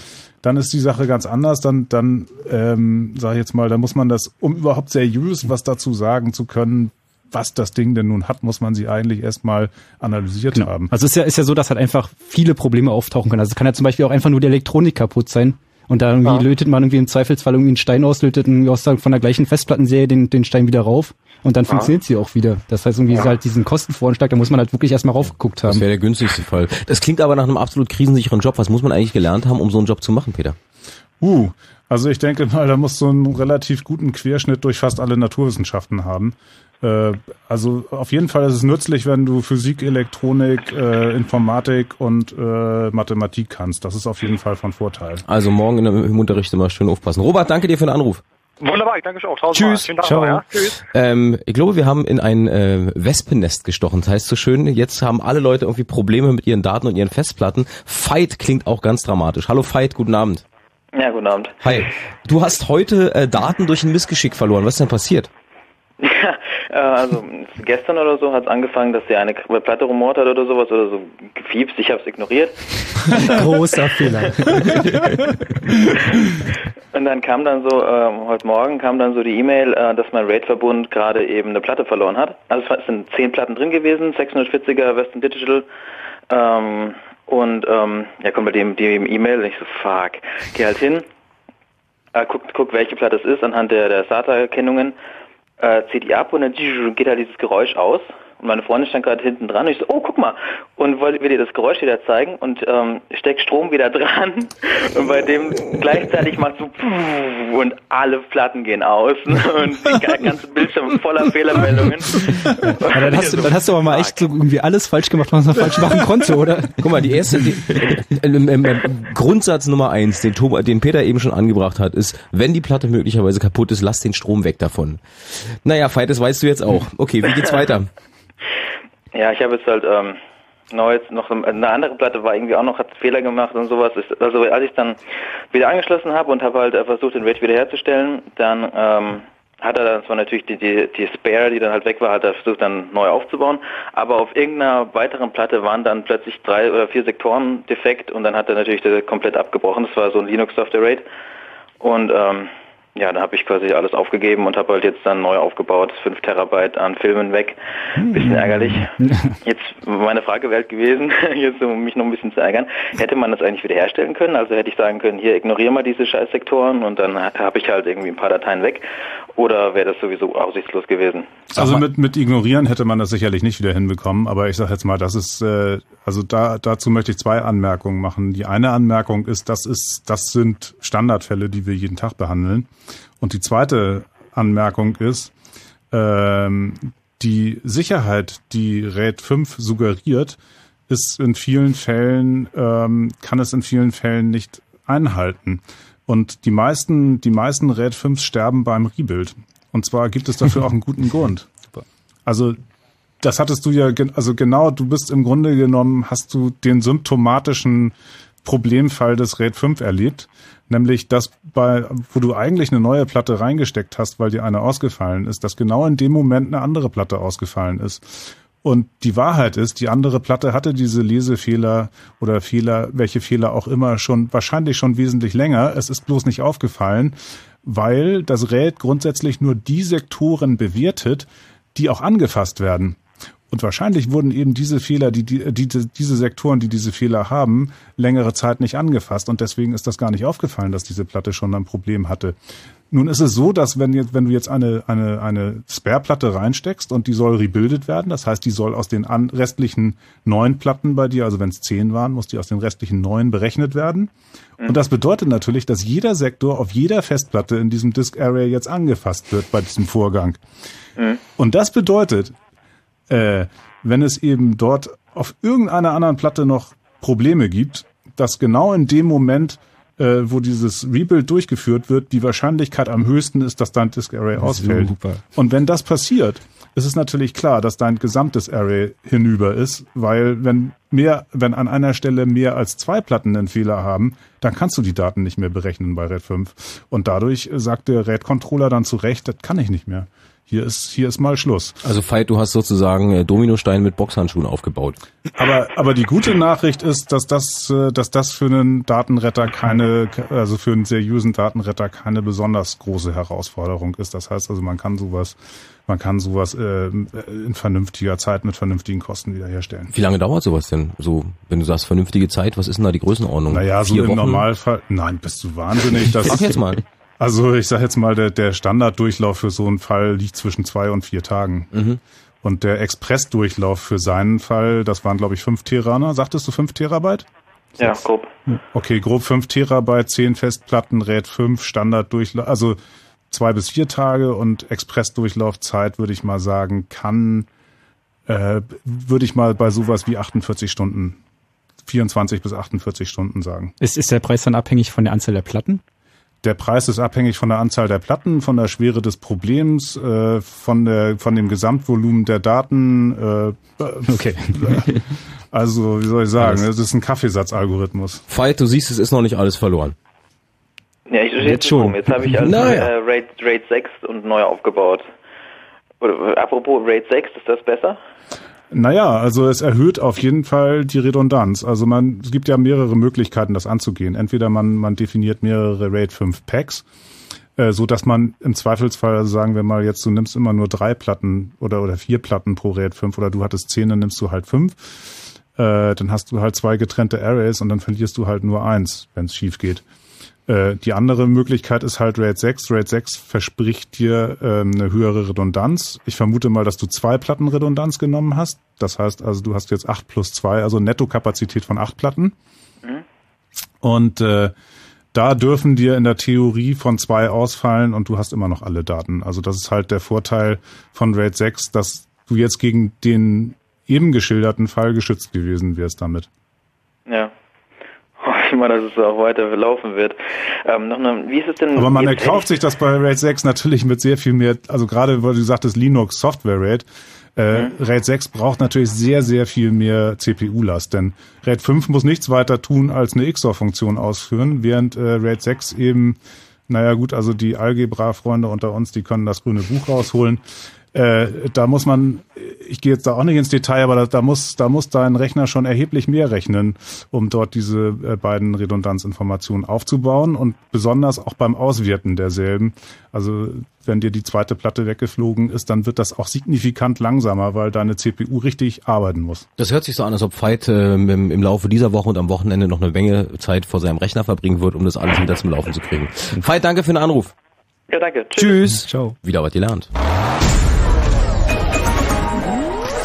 [SPEAKER 3] dann ist die Sache ganz anders. Dann, dann, ähm, sage ich jetzt mal, da muss man das, um überhaupt seriös was dazu sagen zu können, was das Ding denn nun hat, muss man sie eigentlich erstmal analysiert genau. haben.
[SPEAKER 2] Also es ist ja, ist ja so, dass halt einfach viele Probleme auftauchen können. Also es kann ja zum Beispiel auch einfach nur die Elektronik kaputt sein Und da irgendwie ja. lötet man irgendwie im Zweifelsfall irgendwie einen Stein aus, lötet aus von der gleichen Festplattenserie den, den Stein wieder rauf und dann ja. funktioniert sie auch wieder. Das heißt irgendwie ja. halt diesen Kostenvoranschlag, da muss man halt wirklich erstmal raufgeguckt haben.
[SPEAKER 1] Das wäre der günstigste Fall. Das klingt aber nach einem absolut krisensicheren Job. Was muss man eigentlich gelernt haben, um so einen Job zu machen, Peter?
[SPEAKER 3] Uh, also ich denke mal, da musst du einen relativ guten Querschnitt durch fast alle Naturwissenschaften haben. Äh, also auf jeden Fall ist es nützlich, wenn du Physik, Elektronik, äh, Informatik und äh, Mathematik kannst. Das ist auf jeden Fall von Vorteil.
[SPEAKER 1] Also morgen im Unterricht immer schön aufpassen. Robert, danke dir für den Anruf.
[SPEAKER 11] Wunderbar, ich danke auch.
[SPEAKER 1] Tschüss. Ciao. ja? Tschüss. Ähm, ich glaube, wir haben in ein äh, Wespennest gestochen. Das heißt so schön, jetzt haben alle Leute irgendwie Probleme mit ihren Daten und ihren Festplatten. Fight klingt auch ganz dramatisch. Hallo Fight, guten Abend.
[SPEAKER 12] Ja, guten Abend.
[SPEAKER 1] Hi. Du hast heute äh, Daten durch ein Missgeschick verloren. Was ist denn passiert?
[SPEAKER 12] Ja, äh, also gestern oder so hat es angefangen, dass sie eine Platte rumort hat oder sowas oder so gefiebst. Ich habe es ignoriert.
[SPEAKER 2] Großer Fehler.
[SPEAKER 12] Und dann kam dann so, äh, heute Morgen kam dann so die E-Mail, äh, dass mein RAID-Verbund gerade eben eine Platte verloren hat. Also es sind zehn Platten drin gewesen, 640er Western Digital. Ähm, und ähm, ja, kommt bei dem die E-Mail, ich so, fuck, geh halt hin, äh, guck, guck, welche Platte es ist anhand der, der SATA-Erkennungen äh, die ab und dann geht halt dieses Geräusch aus. Und meine Freundin stand gerade hinten dran und ich so, oh, guck mal. Und wollte mir das Geräusch wieder zeigen und ähm, steckt Strom wieder dran. Und bei dem gleichzeitig macht so und alle Platten gehen aus. Und der ganze Bildschirm voller Fehlermeldungen.
[SPEAKER 2] Ja, dann, hast du, dann hast du aber mal echt so irgendwie alles falsch gemacht, was man falsch machen konnte, oder?
[SPEAKER 1] Guck mal, die erste, die, äh, äh, Grundsatz Nummer eins, den, Thomas, den Peter eben schon angebracht hat, ist, wenn die Platte möglicherweise kaputt ist, lass den Strom weg davon. Naja, Fight, das weißt du jetzt auch. Okay, wie geht's weiter?
[SPEAKER 12] Ja, ich habe jetzt halt ähm, noch jetzt noch eine andere Platte war irgendwie auch noch hat Fehler gemacht und sowas. Also als ich dann wieder angeschlossen habe und habe halt äh, versucht den RAID wiederherzustellen, dann ähm, hat er dann zwar natürlich die, die, die Spare, die dann halt weg war, hat er versucht dann neu aufzubauen, aber auf irgendeiner weiteren Platte waren dann plötzlich drei oder vier Sektoren defekt und dann hat er natürlich komplett abgebrochen. Das war so ein Linux Software RAID und ähm, ja, da habe ich quasi alles aufgegeben und habe halt jetzt dann neu aufgebaut, 5 Terabyte an Filmen weg. Bisschen ärgerlich. Jetzt meine Frage wäre halt gewesen, jetzt um mich noch ein bisschen zu ärgern, hätte man das eigentlich wiederherstellen können? Also hätte ich sagen können, hier ignoriere mal diese Scheißsektoren und dann habe ich halt irgendwie ein paar Dateien weg. Oder wäre das sowieso aussichtslos gewesen?
[SPEAKER 3] Also mit, mit ignorieren hätte man das sicherlich nicht wieder hinbekommen, aber ich sage jetzt mal, das ist, äh, also da, dazu möchte ich zwei Anmerkungen machen. Die eine Anmerkung ist, das ist, das sind Standardfälle, die wir jeden Tag behandeln. Und die zweite Anmerkung ist, ähm, die Sicherheit, die RAID 5 suggeriert, ist in vielen Fällen, ähm, kann es in vielen Fällen nicht einhalten. Und die meisten, die meisten RAID 5 sterben beim Rebuild. Und zwar gibt es dafür auch einen guten Grund. Also, das hattest du ja, also genau, du bist im Grunde genommen, hast du den symptomatischen Problemfall des RAID 5 erlebt. Nämlich, dass bei, wo du eigentlich eine neue Platte reingesteckt hast, weil dir eine ausgefallen ist, dass genau in dem Moment eine andere Platte ausgefallen ist. Und die Wahrheit ist, die andere Platte hatte diese Lesefehler oder Fehler, welche Fehler auch immer, schon wahrscheinlich schon wesentlich länger. Es ist bloß nicht aufgefallen, weil das RAID grundsätzlich nur die Sektoren bewertet, die auch angefasst werden. Und wahrscheinlich wurden eben diese Fehler, die, die, die, diese Sektoren, die diese Fehler haben, längere Zeit nicht angefasst. Und deswegen ist das gar nicht aufgefallen, dass diese Platte schon ein Problem hatte. Nun ist es so, dass wenn jetzt, wenn du jetzt eine, eine, eine Spare-Platte reinsteckst und die soll rebildet werden, das heißt, die soll aus den an, restlichen neun Platten bei dir, also wenn es zehn waren, muss die aus den restlichen neun berechnet werden. Und das bedeutet natürlich, dass jeder Sektor auf jeder Festplatte in diesem Disk Array jetzt angefasst wird bei diesem Vorgang. Mhm. Und das bedeutet, äh, wenn es eben dort auf irgendeiner anderen Platte noch Probleme gibt, dass genau in dem Moment, äh, wo dieses Rebuild durchgeführt wird, die Wahrscheinlichkeit am höchsten ist, dass dein Disk Array ausfällt. Super. Und wenn das passiert, ist es natürlich klar, dass dein gesamtes Array hinüber ist, weil wenn mehr, wenn an einer Stelle mehr als zwei Platten einen Fehler haben, dann kannst du die Daten nicht mehr berechnen bei RAID 5. Und dadurch sagt der RAID-Controller dann zu Recht, das kann ich nicht mehr hier ist, hier ist mal Schluss.
[SPEAKER 1] Also Veit, du hast sozusagen äh, Dominostein mit Boxhandschuhen aufgebaut.
[SPEAKER 3] Aber, aber die gute Nachricht ist, dass das, äh, dass das für einen Datenretter keine, also für einen seriösen Datenretter keine besonders große Herausforderung ist. Das heißt also, man kann sowas, man kann sowas äh, in vernünftiger Zeit mit vernünftigen Kosten wiederherstellen.
[SPEAKER 1] Wie lange dauert sowas denn? So, wenn du sagst vernünftige Zeit, was ist denn da die Größenordnung?
[SPEAKER 3] Naja, so
[SPEAKER 1] Vier
[SPEAKER 3] im
[SPEAKER 1] Wochen?
[SPEAKER 3] Normalfall. Nein, bist du wahnsinnig? Das
[SPEAKER 1] Sag jetzt mal.
[SPEAKER 3] Also ich sage jetzt mal, der, der Standarddurchlauf für so einen Fall liegt zwischen zwei und vier Tagen.
[SPEAKER 1] Mhm.
[SPEAKER 3] Und der Expressdurchlauf für seinen Fall, das waren glaube ich fünf Teraner. Sagtest du fünf Terabyte?
[SPEAKER 12] Ja, grob.
[SPEAKER 3] Okay, grob fünf Terabyte, zehn Festplatten, RAID 5, Standarddurchlauf, also zwei bis vier Tage und Expressdurchlaufzeit würde ich mal sagen, kann, äh, würde ich mal bei sowas wie 48 Stunden, 24 bis 48 Stunden sagen.
[SPEAKER 2] Ist, ist der Preis dann abhängig von der Anzahl der Platten?
[SPEAKER 3] Der Preis ist abhängig von der Anzahl der Platten, von der Schwere des Problems, äh, von der von dem Gesamtvolumen der Daten. Äh,
[SPEAKER 2] okay.
[SPEAKER 3] Also wie soll ich sagen? Das ist ein Kaffeesatzalgorithmus.
[SPEAKER 1] Veit, du siehst, es ist noch nicht alles verloren.
[SPEAKER 12] Ja, ich
[SPEAKER 2] Jetzt schon.
[SPEAKER 12] Jetzt habe ich also
[SPEAKER 1] Naja.
[SPEAKER 12] äh, RAID, RAID 6 und neu aufgebaut. Oder, äh, apropos RAID 6, ist das besser?
[SPEAKER 3] Naja, also es erhöht auf jeden Fall die Redundanz. Also man, es gibt ja mehrere Möglichkeiten, das anzugehen. Entweder man, man definiert mehrere RAID 5 Packs, äh, so dass man im Zweifelsfall, also sagen wir mal jetzt, du nimmst immer nur drei Platten oder, oder vier Platten pro RAID 5 oder du hattest zehn, dann nimmst du halt fünf. Äh, dann hast du halt zwei getrennte Arrays und dann verlierst du halt nur eins, wenn es schief geht. Äh, die andere Möglichkeit ist halt RAID 6. RAID 6 verspricht dir ähm, eine höhere Redundanz. Ich vermute mal, dass du zwei Platten Redundanz genommen hast. Das heißt also, du hast jetzt acht plus zwei, also Nettokapazität von acht Platten. Und äh, da dürfen dir in der Theorie von zwei ausfallen und du hast immer noch alle Daten. Also das ist halt der Vorteil von RAID 6, dass du jetzt gegen den eben geschilderten Fall geschützt gewesen wärst damit.
[SPEAKER 12] Ja. Ich mal, dass es auch weiter laufen wird. Ähm, noch eine, wie ist es denn?
[SPEAKER 3] Aber man erkauft sich das bei RAID 6 natürlich mit sehr viel mehr, also gerade weil du sagtest Linux Software RAID, äh, RAID 6 braucht natürlich sehr, sehr viel mehr CPU-Last, denn RAID 5 muss nichts weiter tun, als eine XOR-Funktion ausführen, während äh, RAID 6 eben, naja gut, also die Algebra-Freunde unter uns, die können das grüne Buch rausholen. Äh, da muss man, ich gehe jetzt da auch nicht ins Detail, aber da, da muss, da muss dein Rechner schon erheblich mehr rechnen, um dort diese äh, beiden Redundanzinformationen aufzubauen und besonders auch beim Auswerten derselben. Also wenn dir die zweite Platte weggeflogen ist, dann wird das auch signifikant langsamer, weil deine CPU richtig arbeiten muss.
[SPEAKER 1] Das hört sich so an, als ob Veit ähm, im, im Laufe dieser Woche und am Wochenende noch eine Menge Zeit vor seinem Rechner verbringen wird, um das alles wieder zum Laufen zu kriegen. Veit, danke für den Anruf.
[SPEAKER 12] Ja, danke.
[SPEAKER 1] Tschüss.
[SPEAKER 2] Ciao.
[SPEAKER 1] Wieder was gelernt.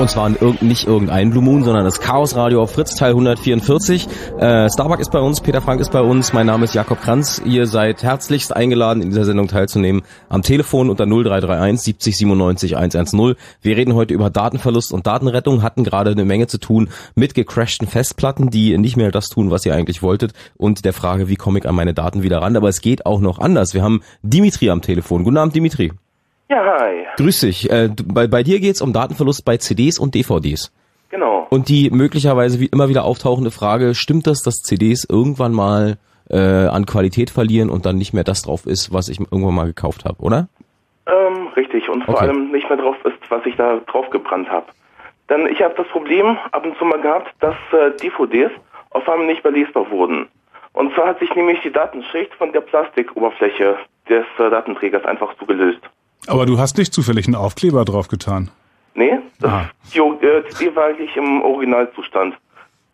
[SPEAKER 1] Und zwar irg nicht irgendein Blue Moon, sondern das Chaos Radio auf Fritz Teil 144. Äh, Starbuck ist bei uns, Peter Frank ist bei uns, mein Name ist Jakob Kranz. Ihr seid herzlichst eingeladen, in dieser Sendung teilzunehmen. Am Telefon unter 0331 70 97 110. Wir reden heute über Datenverlust und Datenrettung, hatten gerade eine Menge zu tun mit gecrashten Festplatten, die nicht mehr das tun, was ihr eigentlich wolltet und der Frage, wie komme ich an meine Daten wieder ran. Aber es geht auch noch anders. Wir haben Dimitri am Telefon. Guten Abend, Dimitri.
[SPEAKER 13] Ja, hi.
[SPEAKER 1] Grüß dich. Äh, du- bei, bei dir geht's um Datenverlust bei CDs und DVDs.
[SPEAKER 13] Genau.
[SPEAKER 1] Und die möglicherweise wie immer wieder auftauchende Frage, stimmt das, dass CDs irgendwann mal äh, an Qualität verlieren und dann nicht mehr das drauf ist, was ich irgendwann mal gekauft habe, oder?
[SPEAKER 13] Ähm, richtig. Und vor
[SPEAKER 1] Okay.
[SPEAKER 13] allem nicht mehr drauf ist, was ich da drauf gebrannt habe. Denn ich habe das Problem ab und zu mal gehabt, dass äh, DVDs auf einmal nicht mehr lesbar wurden. Und zwar hat sich nämlich die Datenschicht von der Plastikoberfläche des äh, Datenträgers einfach so gelöst.
[SPEAKER 3] Aber du hast nicht zufällig einen Aufkleber drauf getan.
[SPEAKER 13] Nee, das,
[SPEAKER 3] Ah.
[SPEAKER 13] die, äh, die war eigentlich im Originalzustand.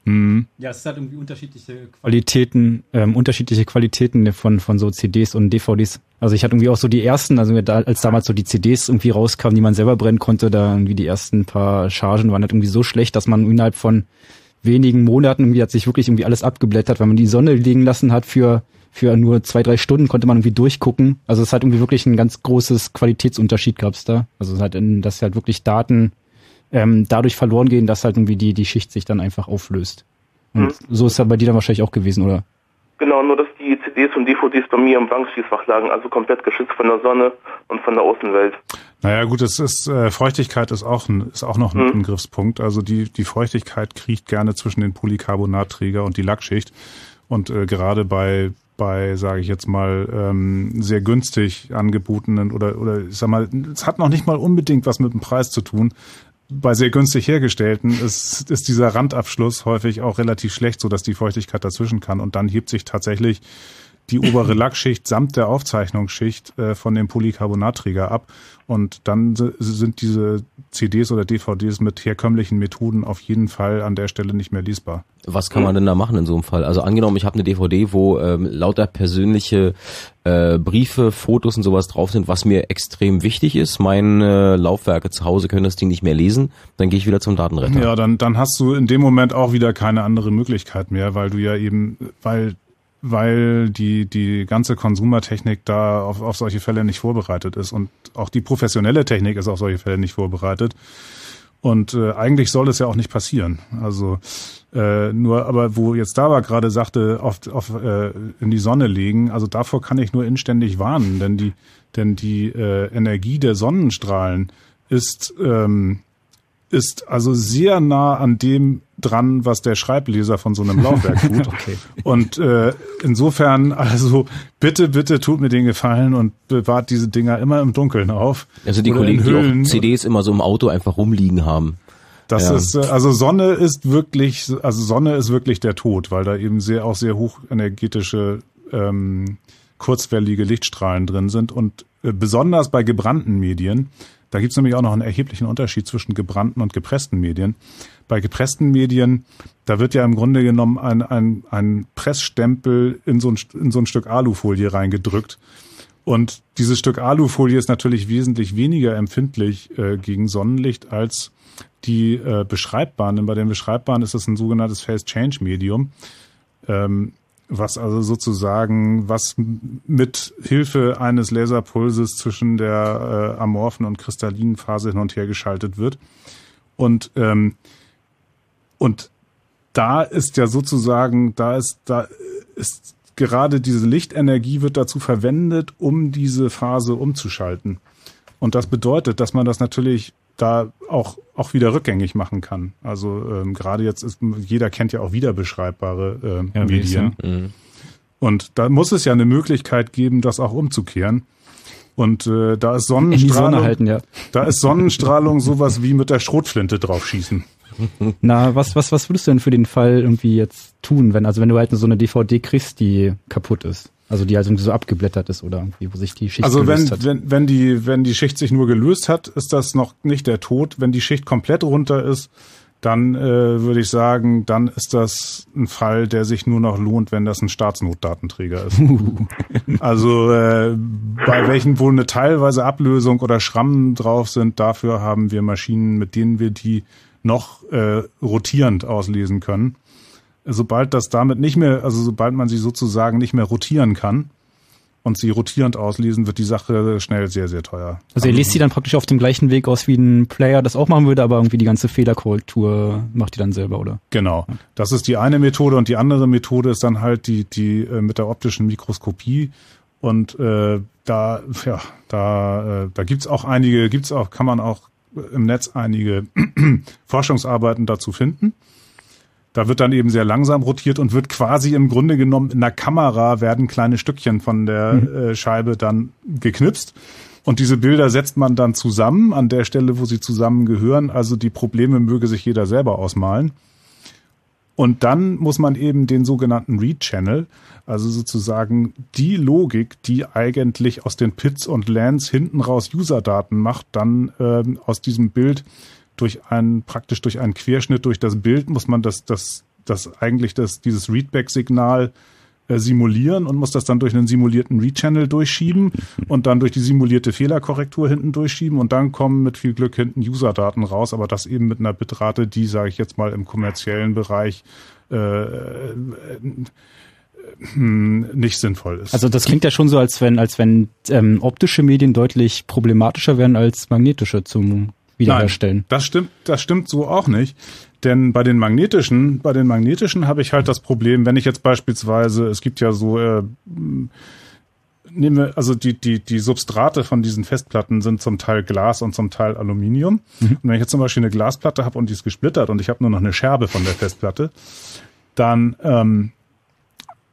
[SPEAKER 3] Hm.
[SPEAKER 2] Ja, es hat irgendwie unterschiedliche Qualitäten, ähm, unterschiedliche Qualitäten von, von so CDs und DVDs. Also ich hatte irgendwie auch so die ersten, also da, als damals so die CDs irgendwie rauskamen, die man selber brennen konnte, da irgendwie die ersten paar Chargen waren halt irgendwie so schlecht, dass man innerhalb von wenigen Monaten irgendwie hat sich wirklich irgendwie alles abgeblättert, weil man die Sonne liegen lassen hat für für nur zwei, drei Stunden konnte man irgendwie durchgucken. Also es hat irgendwie wirklich ein ganz großes Qualitätsunterschied gab's da. Also es hat, in, dass halt wirklich Daten ähm, dadurch verloren gehen, dass halt irgendwie die, die Schicht sich dann einfach auflöst. Und
[SPEAKER 13] Mhm.
[SPEAKER 2] so ist ja bei dir dann wahrscheinlich auch gewesen, oder?
[SPEAKER 13] Genau, nur dass die CDs und DVDs bei mir im Bankschließfach lagen, also komplett geschützt von der Sonne und von der Außenwelt.
[SPEAKER 3] Naja gut, es ist äh, Feuchtigkeit ist auch ein, ist auch noch ein. Angriffspunkt. Also die die Feuchtigkeit kriecht gerne zwischen den Polycarbonatträger und die Lackschicht und äh, gerade bei bei, sage ich jetzt mal, ähm, sehr günstig angebotenen oder oder ich sag mal, es hat noch nicht mal unbedingt was mit dem Preis zu tun. Bei sehr günstig hergestellten ist, ist dieser Randabschluss häufig auch relativ schlecht, so dass die Feuchtigkeit dazwischen kann und dann hebt sich tatsächlich die obere Lackschicht samt der Aufzeichnungsschicht äh, von dem Polycarbonatträger ab. Und dann sind diese CDs oder DVDs mit herkömmlichen Methoden auf jeden Fall an der Stelle nicht mehr lesbar.
[SPEAKER 1] Was kann man denn da machen in so einem Fall? Also angenommen, ich habe eine DVD, wo ähm, lauter persönliche äh, Briefe, Fotos und sowas drauf sind, was mir extrem wichtig ist. Meine Laufwerke zu Hause können das Ding nicht mehr lesen. Dann gehe ich wieder zum Datenretter.
[SPEAKER 3] Ja, dann, dann hast du in dem Moment auch wieder keine andere Möglichkeit mehr, weil du ja eben, weil weil die, die ganze Konsumertechnik da auf, auf solche Fälle nicht vorbereitet ist und auch die professionelle Technik ist auf solche Fälle nicht vorbereitet. Und äh, eigentlich soll es ja auch nicht passieren. Also äh, nur, aber wo jetzt Dava gerade sagte, auf, auf, äh, in die Sonne legen, also davor kann ich nur inständig warnen, denn die, denn die äh, Energie der Sonnenstrahlen ist ähm, ist also sehr nah an dem dran, was der Schreibleser von so einem Laufwerk tut. okay. Und äh, insofern, also bitte, bitte tut mir den Gefallen und bewahrt diese Dinger immer im Dunkeln auf.
[SPEAKER 1] Also die Kollegen, die auch CDs immer so im Auto einfach rumliegen haben.
[SPEAKER 3] Das ja. ist äh, also Sonne ist wirklich, also Sonne ist wirklich der Tod, weil da eben sehr auch sehr hochenergetische ähm, kurzwellige Lichtstrahlen drin sind und äh, besonders bei gebrannten Medien da gibt es nämlich auch noch einen erheblichen Unterschied zwischen gebrannten und gepressten Medien. Bei gepressten Medien, da wird ja im Grunde genommen ein, ein, ein Pressstempel in so ein, in so ein Stück Alufolie reingedrückt. Und dieses Stück Alufolie ist natürlich wesentlich weniger empfindlich äh, gegen Sonnenlicht als die äh, beschreibbaren. Denn bei den beschreibbaren ist es ein sogenanntes Phase-Change-Medium. Ähm, was also sozusagen, was mit Hilfe eines Laserpulses zwischen der äh, amorphen und kristallinen Phase hin und her geschaltet wird. Und, ähm, und da ist ja sozusagen, da ist, da ist gerade diese Lichtenergie wird dazu verwendet, um diese Phase umzuschalten. Und das bedeutet, dass man das natürlich da auch, auch wieder rückgängig machen kann. Also ähm, gerade jetzt ist, jeder kennt ja auch wiederbeschreibbare äh, ja, Medien. Mhm. Und da muss es ja eine Möglichkeit geben, das auch umzukehren. Und äh, da ist Sonnenstrahlung,
[SPEAKER 2] halten, ja.
[SPEAKER 3] da ist Sonnenstrahlung sowas wie mit der Schrotflinte draufschießen.
[SPEAKER 2] Na, was, was, was würdest du denn für den Fall irgendwie jetzt tun, wenn, also wenn du halt so eine DVD kriegst, die kaputt ist? Also die also so abgeblättert ist oder irgendwie, wo sich die Schicht
[SPEAKER 3] also
[SPEAKER 2] gelöst
[SPEAKER 3] wenn, hat. wenn, wenn die, wenn die Schicht sich nur gelöst hat, ist das noch nicht der Tod. Wenn die Schicht komplett runter ist, dann äh, würde ich sagen, dann ist das ein Fall, der sich nur noch lohnt, wenn das ein Staatsnotdatenträger ist. also äh, bei welchen wohl eine teilweise Ablösung oder Schrammen drauf sind, dafür haben wir Maschinen, mit denen wir die noch äh, rotierend auslesen können sobald das damit nicht mehr, also sobald man sie sozusagen nicht mehr rotieren kann und sie rotierend auslesen, wird die Sache schnell sehr, sehr teuer.
[SPEAKER 2] Also ihr lest sie dann praktisch auf dem gleichen Weg aus, wie ein Player das auch machen würde, aber irgendwie die ganze Fehlerkorrektur macht ihr dann selber, oder?
[SPEAKER 3] Genau. Das ist die eine Methode und die andere Methode ist dann halt die, die äh, mit der optischen Mikroskopie. Und äh, da, ja, da, äh, da gibt's auch einige, gibt's auch, kann man auch im Netz einige Forschungsarbeiten dazu finden. Da wird dann eben sehr langsam rotiert und wird quasi im Grunde genommen in der Kamera werden kleine Stückchen von der mhm. äh, Scheibe dann geknipst. Und diese Bilder setzt man dann zusammen an der Stelle, wo sie zusammengehören. Also die Probleme möge sich jeder selber ausmalen. Und dann muss man eben den sogenannten Read-Channel, also sozusagen die Logik, die eigentlich aus den Pits und Lands hinten raus User-Daten macht, dann ähm, aus diesem Bild durch einen, praktisch durch einen Querschnitt durch das Bild muss man das, das, das eigentlich das, dieses Readback-Signal äh, simulieren und muss das dann durch einen simulierten Read-Channel durchschieben und dann durch die simulierte Fehlerkorrektur hinten durchschieben und dann kommen mit viel Glück hinten User-Daten raus, aber das eben mit einer Bitrate, die, sage ich jetzt mal, im kommerziellen Bereich äh, äh, nicht sinnvoll ist.
[SPEAKER 2] Also das klingt ja schon so, als wenn, als wenn ähm, optische Medien deutlich problematischer wären als magnetische zum wiederherstellen. Nein,
[SPEAKER 3] das stimmt, das stimmt so auch nicht. Denn bei den magnetischen, bei den magnetischen habe ich halt das Problem, wenn ich jetzt beispielsweise, es gibt ja so, äh, nehme, also die, die, die Substrate von diesen Festplatten sind zum Teil Glas und zum Teil Aluminium. Mhm. Und wenn ich jetzt zum Beispiel eine Glasplatte habe und die ist gesplittert und ich habe nur noch eine Scherbe von der Festplatte, dann ähm,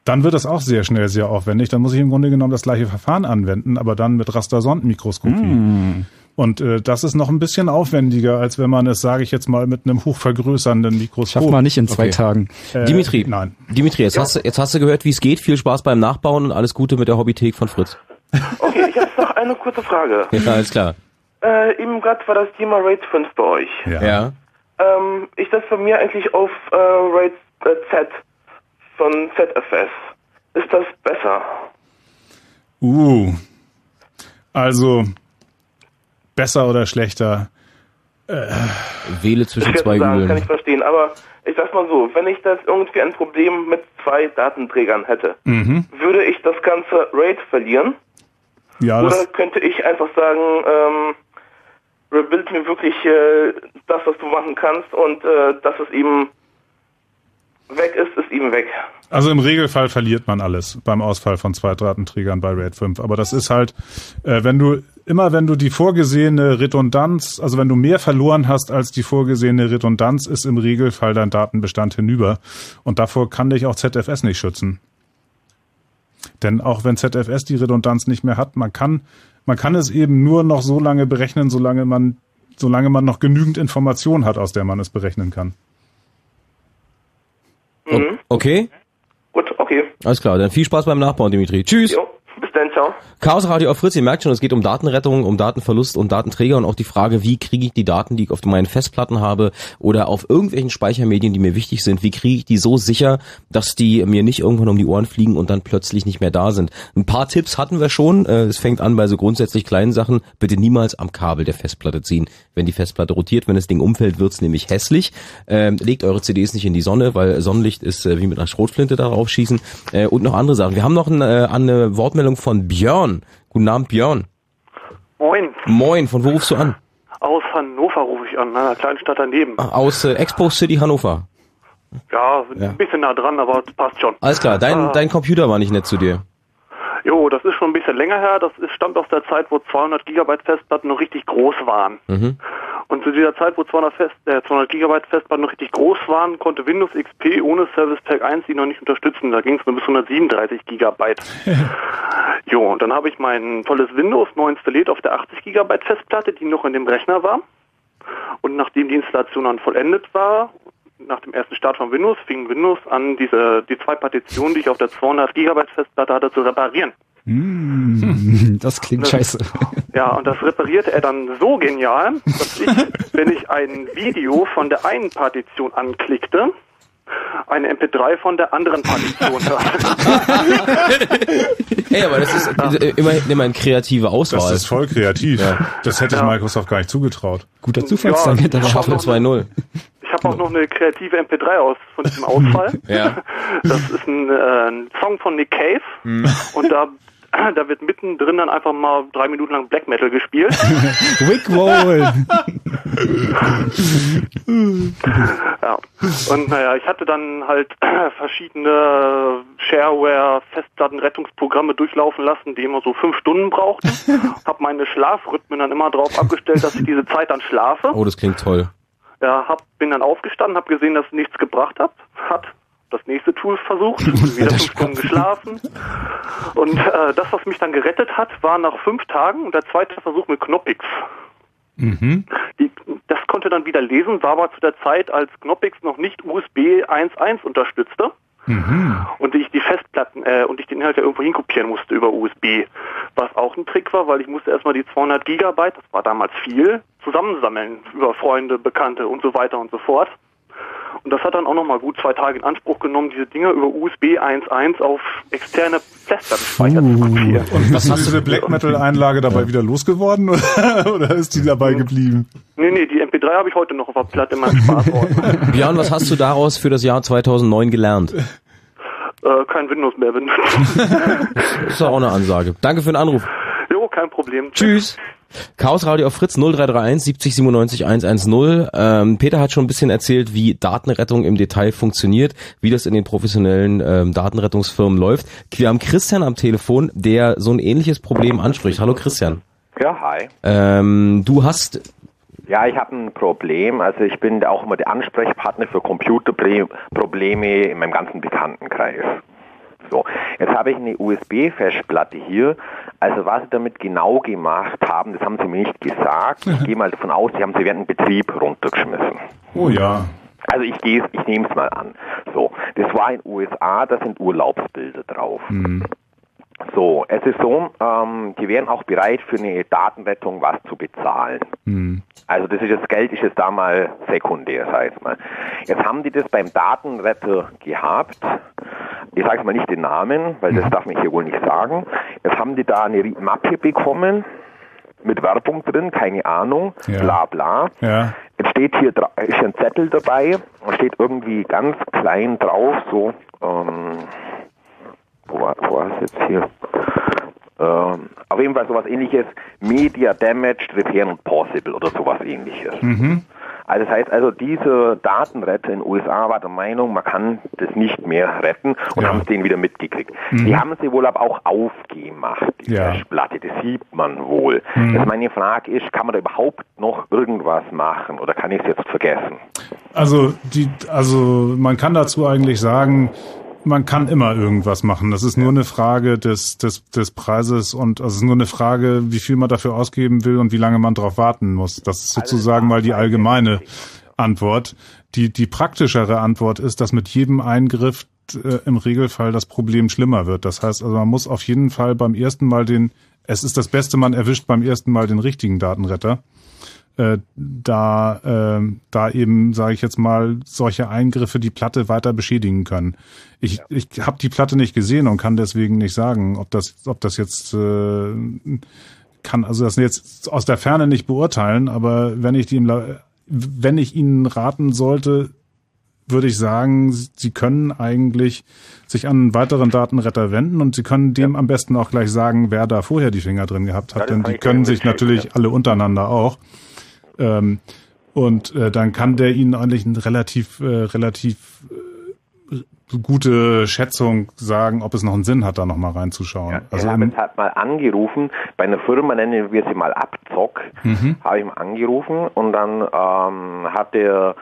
[SPEAKER 3] dann wird das auch sehr schnell sehr aufwendig. Dann muss ich im Grunde genommen das gleiche Verfahren anwenden, aber dann mit Rastersondenmikroskopie. Mm. Und äh, das ist noch ein bisschen aufwendiger, als wenn man es, sage ich jetzt mal, mit einem hochvergrößernden Mikroskop.
[SPEAKER 2] Schafft man nicht in zwei okay. Tagen.
[SPEAKER 1] Äh, Dimitri, nein. Dimitri, jetzt, ja. hast du, jetzt hast du gehört, wie es geht. Viel Spaß beim Nachbauen und alles Gute mit der Hobbythek von Fritz.
[SPEAKER 13] Okay, ich habe noch eine kurze Frage.
[SPEAKER 1] Ja, alles klar.
[SPEAKER 13] Äh, eben gerade war das Thema RAID 5 bei euch.
[SPEAKER 1] Ja. ja.
[SPEAKER 13] Ähm, ich das bei mir eigentlich auf äh, RAID äh, Z von ZFS. Ist das besser?
[SPEAKER 3] Uh. Also, besser oder schlechter?
[SPEAKER 1] Äh. Wähle zwischen zwei sagen, Übeln.
[SPEAKER 13] Kann ich verstehen, aber ich sag's mal so, wenn ich das irgendwie ein Problem mit zwei Datenträgern hätte, mhm. würde ich das ganze RAID verlieren?
[SPEAKER 3] Ja,
[SPEAKER 13] Oder könnte ich einfach sagen, ähm, rebuild mir wirklich äh, das, was du machen kannst und äh, das ist eben weg ist, ist ihm weg.
[SPEAKER 3] Also im Regelfall verliert man alles beim Ausfall von zwei Datenträgern bei RAID 5. Aber das ist halt, äh, wenn du immer wenn du die vorgesehene Redundanz, also wenn du mehr verloren hast als die vorgesehene Redundanz, ist im Regelfall dein Datenbestand hinüber. Und davor kann dich auch ZFS nicht schützen. Denn auch wenn ZFS die Redundanz nicht mehr hat, man kann, man kann es eben nur noch so lange berechnen, solange man, solange man noch genügend Information hat, aus der man es berechnen kann.
[SPEAKER 1] Mhm. Okay?
[SPEAKER 13] Gut, okay.
[SPEAKER 1] Alles klar, dann viel Spaß beim Nachbauen, Dimitri. Tschüss.
[SPEAKER 13] Jo, ciao.
[SPEAKER 1] Chaos Radio auf Fritz, ihr merkt schon, es geht um Datenrettung, um Datenverlust und Datenträger und auch die Frage, wie kriege ich die Daten, die ich auf meinen Festplatten habe oder auf irgendwelchen Speichermedien, die mir wichtig sind, wie kriege ich die so sicher, dass die mir nicht irgendwann um die Ohren fliegen und dann plötzlich nicht mehr da sind. Ein paar Tipps hatten wir schon. Äh, es fängt an bei so grundsätzlich kleinen Sachen. Bitte niemals am Kabel der Festplatte ziehen. Wenn die Festplatte rotiert, wenn das Ding umfällt, wird's nämlich hässlich. Ähm, legt eure CDs nicht in die Sonne, weil Sonnenlicht ist äh, wie mit einer Schrotflinte darauf schießen. Äh, und noch andere Sachen. Wir haben noch eine Wortmeldung von Björn Guten Abend, Björn.
[SPEAKER 14] Moin.
[SPEAKER 1] Moin, von wo rufst du an?
[SPEAKER 14] Aus Hannover rufe ich an, einer kleinen Stadt daneben.
[SPEAKER 1] Ach, aus äh, Expo City Hannover.
[SPEAKER 14] Ja, ja, ein bisschen nah dran, aber passt schon.
[SPEAKER 1] Alles klar, dein, äh, dein Computer war nicht nett zu dir.
[SPEAKER 14] Jo, das ist schon ein bisschen länger her. Das ist, stammt aus der Zeit, wo 200 Gigabyte Festplatten noch richtig groß waren. Mhm. Und zu dieser Zeit, wo 200, Fest, äh, 200 Gigabyte Festplatten noch richtig groß waren, konnte Windows XP ohne Service Pack 1 die noch nicht unterstützen. Da ging es nur bis 137 Gigabyte. jo, und dann habe ich mein tolles Windows neu installiert auf der 80 Gigabyte Festplatte, die noch in dem Rechner war. Und nachdem die Installation dann vollendet war nach dem ersten Start von Windows fing Windows an, diese, die zwei Partitionen, die ich auf der 200 Gigabyte Festplatte hatte, zu reparieren.
[SPEAKER 2] Mm, das klingt das, scheiße.
[SPEAKER 14] Ja, und das reparierte er dann so genial, dass ich, wenn ich ein Video von der einen Partition anklickte, eine MP3 von der anderen Partition
[SPEAKER 1] Hey, aber das ist ja. immerhin immer eine kreative Auswahl. Das
[SPEAKER 3] ist voll kreativ. Ja. Das hätte ja. Microsoft gar nicht zugetraut.
[SPEAKER 2] Guter Zufallsdank. Ja,
[SPEAKER 1] Schaffen 2.0
[SPEAKER 14] habe auch noch eine kreative MP3 aus von diesem Ausfall.
[SPEAKER 1] ja.
[SPEAKER 14] Das ist ein, äh, ein Song von Nick Cave mhm. und da da wird mittendrin dann einfach mal drei Minuten lang Black Metal gespielt.
[SPEAKER 2] Wickroll!
[SPEAKER 14] ja. Und naja, ich hatte dann halt verschiedene Shareware-Festplattenrettungsprogramme durchlaufen lassen, die immer so fünf Stunden brauchten. Hab meine Schlafrhythmen dann immer darauf abgestellt, dass ich diese Zeit dann schlafe.
[SPEAKER 1] Oh, das klingt toll.
[SPEAKER 14] Ja, hab, bin dann aufgestanden, habe gesehen, dass nichts gebracht hat. Hat das nächste Tool versucht, wieder fünf Stunden geschlafen. Und äh, das, was mich dann gerettet hat, war nach fünf Tagen der zweite Versuch mit Knoppix. Mhm. Die, das konnte dann wieder lesen, war aber zu der Zeit, als Knoppix noch nicht USB 1.1 unterstützte. Mhm. Und ich die Festplatten äh, und ich den Inhalt ja irgendwo hinkopieren musste über USB. Was auch ein Trick war, weil ich musste erstmal die 200 Gigabyte, das war damals viel, zusammensammeln über Freunde, Bekannte und so weiter und so fort. Und das hat dann auch nochmal gut zwei Tage in Anspruch genommen, diese Dinger über USB 1.1 auf externe Festplattenspeicher uh, zu kopieren.
[SPEAKER 3] Und hast du diese Black Metal Einlage dabei wieder losgeworden oder, oder ist die dabei geblieben?
[SPEAKER 14] Nee, nee, die MP3 habe ich heute noch auf der Platte in meinem Spaßort.
[SPEAKER 1] Björn, was hast du daraus für das Jahr 2009 gelernt?
[SPEAKER 14] Äh, kein Windows mehr benutzen.
[SPEAKER 1] das ist auch eine Ansage. Danke für den Anruf.
[SPEAKER 14] Jo, kein Problem.
[SPEAKER 1] Tschüss. Chaos Radio auf Fritz 0331 70 97 110. Ähm, Peter hat schon ein bisschen erzählt, wie Datenrettung im Detail funktioniert, wie das in den professionellen ähm, Datenrettungsfirmen läuft. Wir haben Christian am Telefon, der so ein ähnliches Problem anspricht. Hallo Christian.
[SPEAKER 15] Ja, hi.
[SPEAKER 1] Ähm, du hast
[SPEAKER 15] ja, ich habe ein Problem. Also ich bin auch immer der Ansprechpartner für Computerprobleme in meinem ganzen Bekanntenkreis. So, jetzt habe ich eine USB-Festplatte hier. Also was sie damit genau gemacht haben, das haben sie mir nicht gesagt. Ich gehe mal davon aus, sie haben sie während dem Betrieb runtergeschmissen.
[SPEAKER 3] Oh ja.
[SPEAKER 15] Also ich gehe, ich nehme es mal an. So, das war in USA, da sind Urlaubsbilder drauf. Mhm. So, es ist so, ähm, die wären auch bereit für eine Datenrettung was zu bezahlen. Mhm. Also das ist das Geld ist jetzt da mal sekundär, sag ich mal. Jetzt haben die das beim Datenretter gehabt. Ich sage mal nicht den Namen, weil das mhm. darf man hier wohl nicht sagen. Jetzt haben die da eine Mappe bekommen mit Werbung drin, keine Ahnung, ja. bla bla. Ja. Jetzt steht hier ist ein Zettel dabei und steht irgendwie ganz klein drauf, so ähm, wo war, wo war es jetzt hier? Ähm, auf jeden Fall sowas ähnliches, Media Damaged, Repair and Possible oder sowas ähnliches. Mhm. Also das heißt also, diese Datenretter in den USA war der Meinung, man kann das nicht mehr retten und ja. haben es denen wieder mitgekriegt. Mhm. Die haben sie wohl aber auch aufgemacht, die ja. Festplatte, das sieht man wohl. Mhm. Also meine Frage ist, kann man da überhaupt noch irgendwas machen oder kann ich es jetzt vergessen?
[SPEAKER 3] Also die, also man kann dazu eigentlich sagen, man kann immer irgendwas machen. Das ist nur eine Frage des, des, des Preises und also es ist nur eine Frage, wie viel man dafür ausgeben will und wie lange man darauf warten muss. Das ist sozusagen mal die allgemeine Antwort. Die, die praktischere Antwort ist, dass mit jedem Eingriff äh, im Regelfall das Problem schlimmer wird. Das heißt also, man muss auf jeden Fall beim ersten Mal den, es ist das Beste, man erwischt beim ersten Mal den richtigen Datenretter äh, da, äh, da eben, sage ich jetzt mal, solche Eingriffe die Platte weiter beschädigen können. Ich, ja. ich habe die Platte nicht gesehen und kann deswegen nicht sagen, ob das, ob das jetzt äh, kann also das jetzt aus der Ferne nicht beurteilen, aber wenn ich die im, wenn ich Ihnen raten sollte, würde ich sagen, Sie können eigentlich sich an einen weiteren Datenretter wenden und Sie können dem ja. am besten auch gleich sagen, wer da vorher die Finger drin gehabt hat, denn die können sich natürlich alle untereinander auch. Ähm, und äh, dann kann der Ihnen eigentlich eine relativ, äh, relativ äh, gute Schätzung sagen, ob es noch einen Sinn hat, da nochmal reinzuschauen. Ja,
[SPEAKER 15] also ich habe jetzt halt mal angerufen, bei einer Firma nennen wir sie mal Abzock, mhm. habe ich mal angerufen und dann ähm, hat der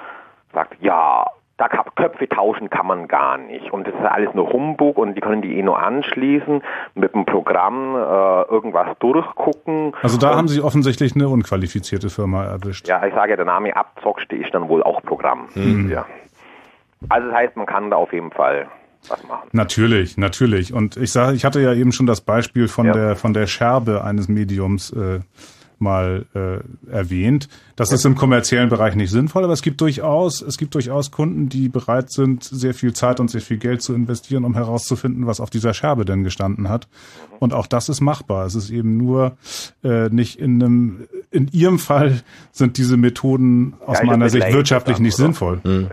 [SPEAKER 15] gesagt, ja, da Köpfe tauschen kann man gar nicht. Und das ist alles nur Humbug und die können die eh nur anschließen, mit dem Programm äh, irgendwas durchgucken.
[SPEAKER 3] Also da und, haben Sie offensichtlich eine unqualifizierte Firma erwischt.
[SPEAKER 15] Ja, ich sage ja, der Name Abzock ist dann wohl auch Programm. Mhm. Ja. Also das heißt, man kann da auf jeden Fall was machen.
[SPEAKER 3] Natürlich, natürlich. Und ich sage, ich hatte ja eben schon das Beispiel von ja. der von der Scherbe eines Mediums äh, mal äh, erwähnt. Das ist im kommerziellen Bereich nicht sinnvoll, aber es gibt durchaus, es gibt durchaus Kunden, die bereit sind, sehr viel Zeit und sehr viel Geld zu investieren, um herauszufinden, was auf dieser Scherbe denn gestanden hat. Und auch das ist machbar. Es ist eben nur äh, nicht in einem, in ihrem Fall sind diese Methoden aus ja, meiner Sicht wirtschaftlich nicht sinnvoll. Mhm.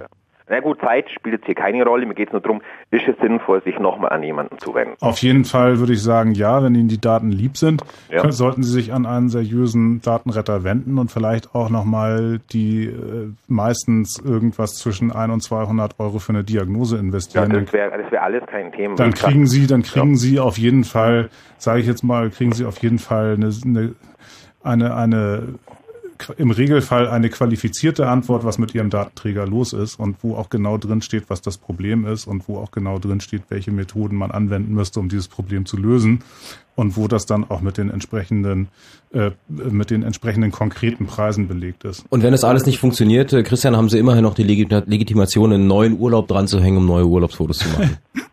[SPEAKER 15] Na gut, Zeit spielt jetzt hier keine Rolle. Mir geht es nur darum, ist es sinnvoll, sich nochmal an jemanden zu wenden?
[SPEAKER 3] Auf jeden Fall würde ich sagen, ja, wenn Ihnen die Daten lieb sind, ja. sollten Sie sich an einen seriösen Datenretter wenden und vielleicht auch nochmal die äh, meistens irgendwas zwischen 1 und 200 Euro für eine Diagnose investieren.
[SPEAKER 15] Ja, das wäre wär alles kein Thema.
[SPEAKER 3] Dann kriegen Sie, dann kriegen ja. Sie auf jeden Fall, sage ich jetzt mal, kriegen Sie auf jeden Fall eine, eine eine, eine im Regelfall eine qualifizierte Antwort, was mit Ihrem Datenträger los ist und wo auch genau drin steht, was das Problem ist und wo auch genau drin steht, welche Methoden man anwenden müsste, um dieses Problem zu lösen und wo das dann auch mit den entsprechenden äh, mit den entsprechenden konkreten Preisen belegt ist.
[SPEAKER 1] Und wenn das alles nicht funktioniert, äh, Christian, haben Sie immerhin noch die Legitimation, einen neuen Urlaub dran zu hängen, um neue Urlaubsfotos zu machen.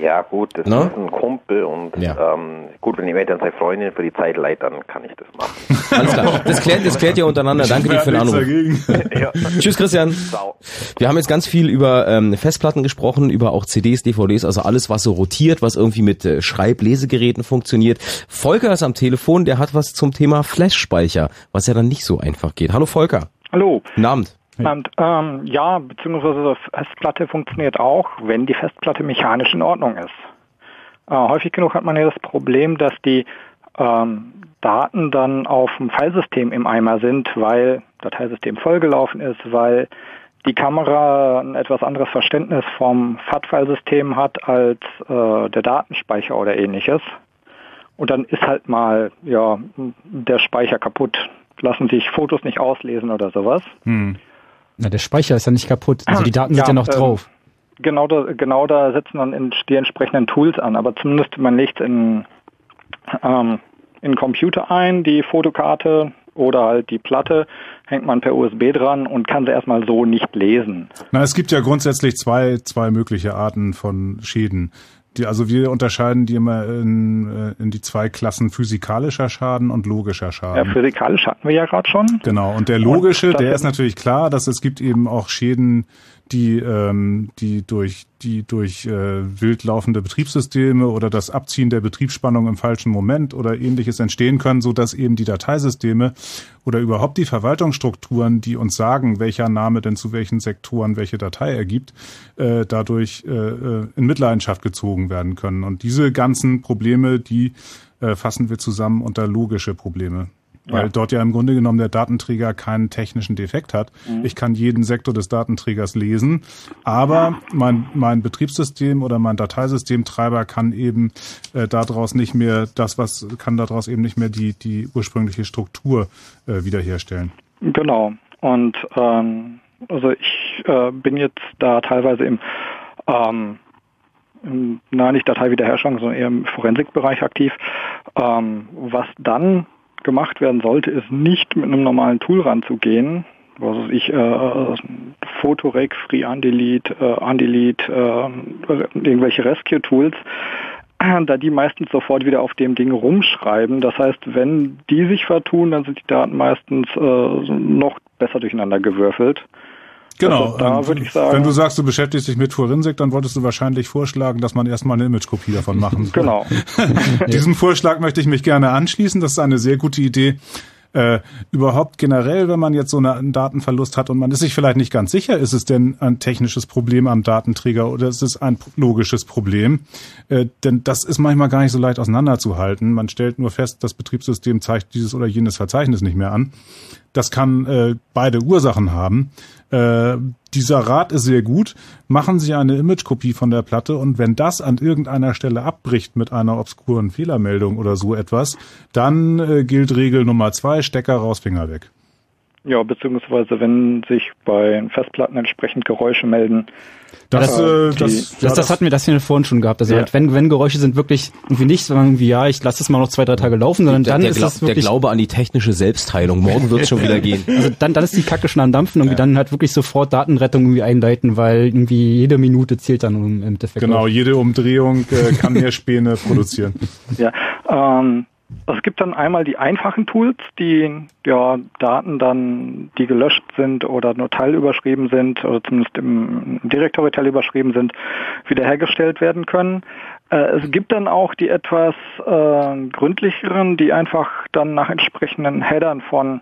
[SPEAKER 15] Ja, gut, das no? ist ein Kumpel und ja. ähm, gut, wenn ihr dann seine Freundin für die Zeit leiht, dann kann ich das machen.
[SPEAKER 1] Alles klar. Das klärt, das klärt ihr untereinander. Danke dir für den Anruf. ja. Tschüss, Christian. Ciao. Wir haben jetzt ganz viel über ähm, Festplatten gesprochen, über auch CDs, DVDs, also alles, was so rotiert, was irgendwie mit äh, Schreiblesegeräten funktioniert. Volker ist am Telefon, der hat was zum Thema Flash-Speicher, was ja dann nicht so einfach geht. Hallo Volker.
[SPEAKER 16] Hallo.
[SPEAKER 1] Guten Abend.
[SPEAKER 16] Und, ähm, ja, beziehungsweise Festplatte funktioniert auch, wenn die Festplatte mechanisch in Ordnung ist. Äh, häufig genug hat man ja das Problem, dass die ähm, Daten dann auf dem Filesystem im Eimer sind, weil Dateisystem vollgelaufen ist, weil die Kamera ein etwas anderes Verständnis vom FAT-Filesystem hat als äh, der Datenspeicher oder ähnliches. Und dann ist halt mal ja der Speicher kaputt. Lassen sich Fotos nicht auslesen oder sowas.
[SPEAKER 2] Hm. Na, der Speicher ist ja nicht kaputt. Also die Daten ja, sind ja noch ähm, drauf.
[SPEAKER 16] Genau da, genau da setzen dann die entsprechenden Tools an. Aber zumindest man legt in, ähm, in Computer ein, die Fotokarte oder halt die Platte hängt man per USB dran und kann sie erstmal so nicht lesen.
[SPEAKER 3] Na, es gibt ja grundsätzlich zwei, zwei mögliche Arten von Schäden. Die, also wir unterscheiden die immer in, äh, in die zwei Klassen physikalischer Schaden und logischer Schaden.
[SPEAKER 16] Ja, physikalisch hatten wir ja gerade schon.
[SPEAKER 3] Genau, und der logische, und der ist natürlich klar, dass es gibt eben auch Schäden, die, ähm, die durch, die durch äh, wild laufende Betriebssysteme oder das Abziehen der Betriebsspannung im falschen Moment oder ähnliches entstehen können, so dass eben die Dateisysteme oder überhaupt die Verwaltungsstrukturen, die uns sagen, welcher Name denn zu welchen Sektoren welche Datei ergibt, äh, dadurch äh, äh in Mitleidenschaft gezogen werden können. Und diese ganzen Probleme, die äh, fassen wir zusammen unter logische Probleme weil ja. dort ja im Grunde genommen der Datenträger keinen technischen Defekt hat. Mhm. Ich kann jeden Sektor des Datenträgers lesen, aber mein, mein Betriebssystem oder mein Dateisystemtreiber kann eben äh, daraus nicht mehr das, was kann daraus eben nicht mehr die, die ursprüngliche Struktur äh, wiederherstellen.
[SPEAKER 16] Genau. Und ähm, also ich äh, bin jetzt da teilweise im ähm, na nicht Dateiwiederherstellung, sondern eher im Forensikbereich aktiv. Ähm, was dann gemacht werden sollte, ist nicht mit einem normalen Tool ranzugehen, was weiß ich, äh, Photorec, Free äh, Undelete, äh, irgendwelche Rescue-Tools, da die meistens sofort wieder auf dem Ding rumschreiben. Das heißt, wenn die sich vertun, dann sind die Daten meistens äh, noch besser durcheinander gewürfelt.
[SPEAKER 3] Genau. Also da würde ich sagen. Wenn du sagst, du beschäftigst dich mit Forensik, dann wolltest du wahrscheinlich vorschlagen, dass man erstmal eine Imagekopie davon machen
[SPEAKER 16] soll. genau.
[SPEAKER 3] Diesem Vorschlag möchte ich mich gerne anschließen. Das ist eine sehr gute Idee. Äh, überhaupt generell, wenn man jetzt so einen Datenverlust hat und man ist sich vielleicht nicht ganz sicher, ist es denn ein technisches Problem am Datenträger oder ist es ein logisches Problem? Äh, denn das ist manchmal gar nicht so leicht auseinanderzuhalten. Man stellt nur fest, das Betriebssystem zeigt dieses oder jenes Verzeichnis nicht mehr an. Das kann äh, beide Ursachen haben. Äh, dieser Rat ist sehr gut. Machen Sie eine Imagekopie von der Platte und wenn das an irgendeiner Stelle abbricht mit einer obskuren Fehlermeldung oder so etwas, dann äh, gilt Regel Nummer zwei, Stecker raus, Finger weg.
[SPEAKER 16] Ja, beziehungsweise wenn sich bei Festplatten entsprechend Geräusche melden.
[SPEAKER 2] Das, äh, das, das, das, das hatten wir das hier vorhin schon gehabt. Also ja. halt, wenn, wenn Geräusche sind wirklich irgendwie nicht, sondern irgendwie, ja, ich lasse es mal noch zwei, drei Tage laufen, sondern der, dann
[SPEAKER 1] der,
[SPEAKER 2] ist
[SPEAKER 1] es wirklich... Der Glaube an die technische Selbstheilung. Morgen wird es schon wieder gehen.
[SPEAKER 2] Also dann, dann ist die Kacke schon am Dampfen und ja. dann halt wirklich sofort Datenrettung irgendwie einleiten, weil irgendwie jede Minute zählt dann im Endeffekt.
[SPEAKER 3] Genau, jede Umdrehung äh, kann mehr Späne produzieren.
[SPEAKER 16] Ja, ähm, es gibt dann einmal die einfachen Tools, die ja Daten dann, die gelöscht sind oder nur teilüberschrieben sind oder zumindest im Directory teilüberschrieben sind, wiederhergestellt werden können. Äh, es gibt dann auch die etwas äh, gründlicheren, die einfach dann nach entsprechenden Headern von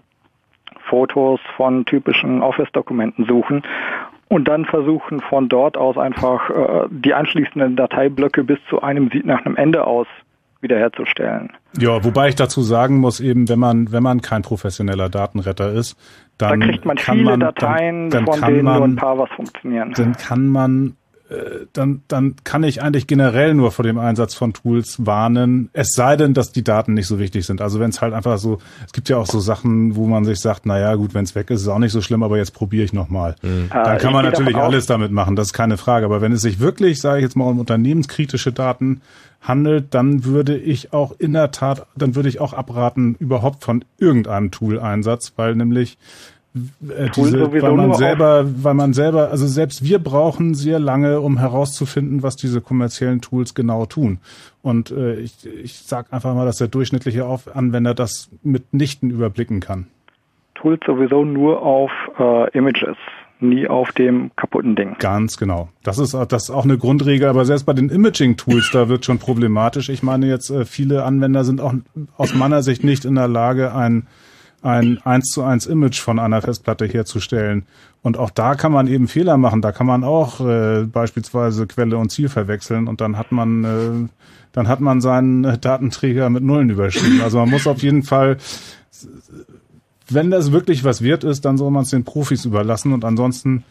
[SPEAKER 16] Fotos, von typischen Office-Dokumenten suchen und dann versuchen von dort aus einfach äh, die anschließenden Dateiblöcke bis zu einem Sieht nach einem Ende aus wiederherzustellen.
[SPEAKER 3] Ja, wobei ich dazu sagen muss, eben wenn man wenn man kein professioneller Datenretter ist, dann
[SPEAKER 16] da kriegt man viele man, Dateien, dann, dann von denen man, nur ein paar was funktionieren.
[SPEAKER 3] Dann kann man äh, dann, dann kann ich eigentlich generell nur vor dem Einsatz von Tools warnen, es sei denn, dass die Daten nicht so wichtig sind. Also wenn es halt einfach so, es gibt ja auch so Sachen, wo man sich sagt, naja gut, wenn es weg ist, ist auch nicht so schlimm, aber jetzt probiere ich nochmal. Mhm. Dann kann man natürlich alles damit machen, das ist keine Frage. Aber wenn es sich wirklich, sage ich jetzt mal, um unternehmenskritische Daten handelt, dann würde ich auch in der Tat, dann würde ich auch abraten überhaupt von irgendeinem Tool-Einsatz, weil nämlich äh, diese, weil man selber, weil man selber, also selbst wir brauchen sehr lange, um herauszufinden, was diese kommerziellen Tools genau tun. Und äh, ich, ich sage einfach mal, dass der durchschnittliche Anwender das mitnichten überblicken kann.
[SPEAKER 16] Tools sowieso nur auf äh, Images nie auf dem kaputten Ding.
[SPEAKER 3] Ganz genau. Das ist, das ist auch eine Grundregel, aber selbst bei den Imaging-Tools, da wird schon problematisch. Ich meine jetzt, äh, viele Anwender sind auch aus meiner Sicht nicht in der Lage, ein ein 1 zu 1 Image von einer Festplatte herzustellen. Und auch da kann man eben Fehler machen. Da kann man auch äh, beispielsweise Quelle und Ziel verwechseln und dann hat man äh, dann hat man seinen Datenträger mit Nullen überschrieben. Also man muss auf jeden Fall wenn das wirklich was wert ist, dann soll man es den Profis überlassen und ansonsten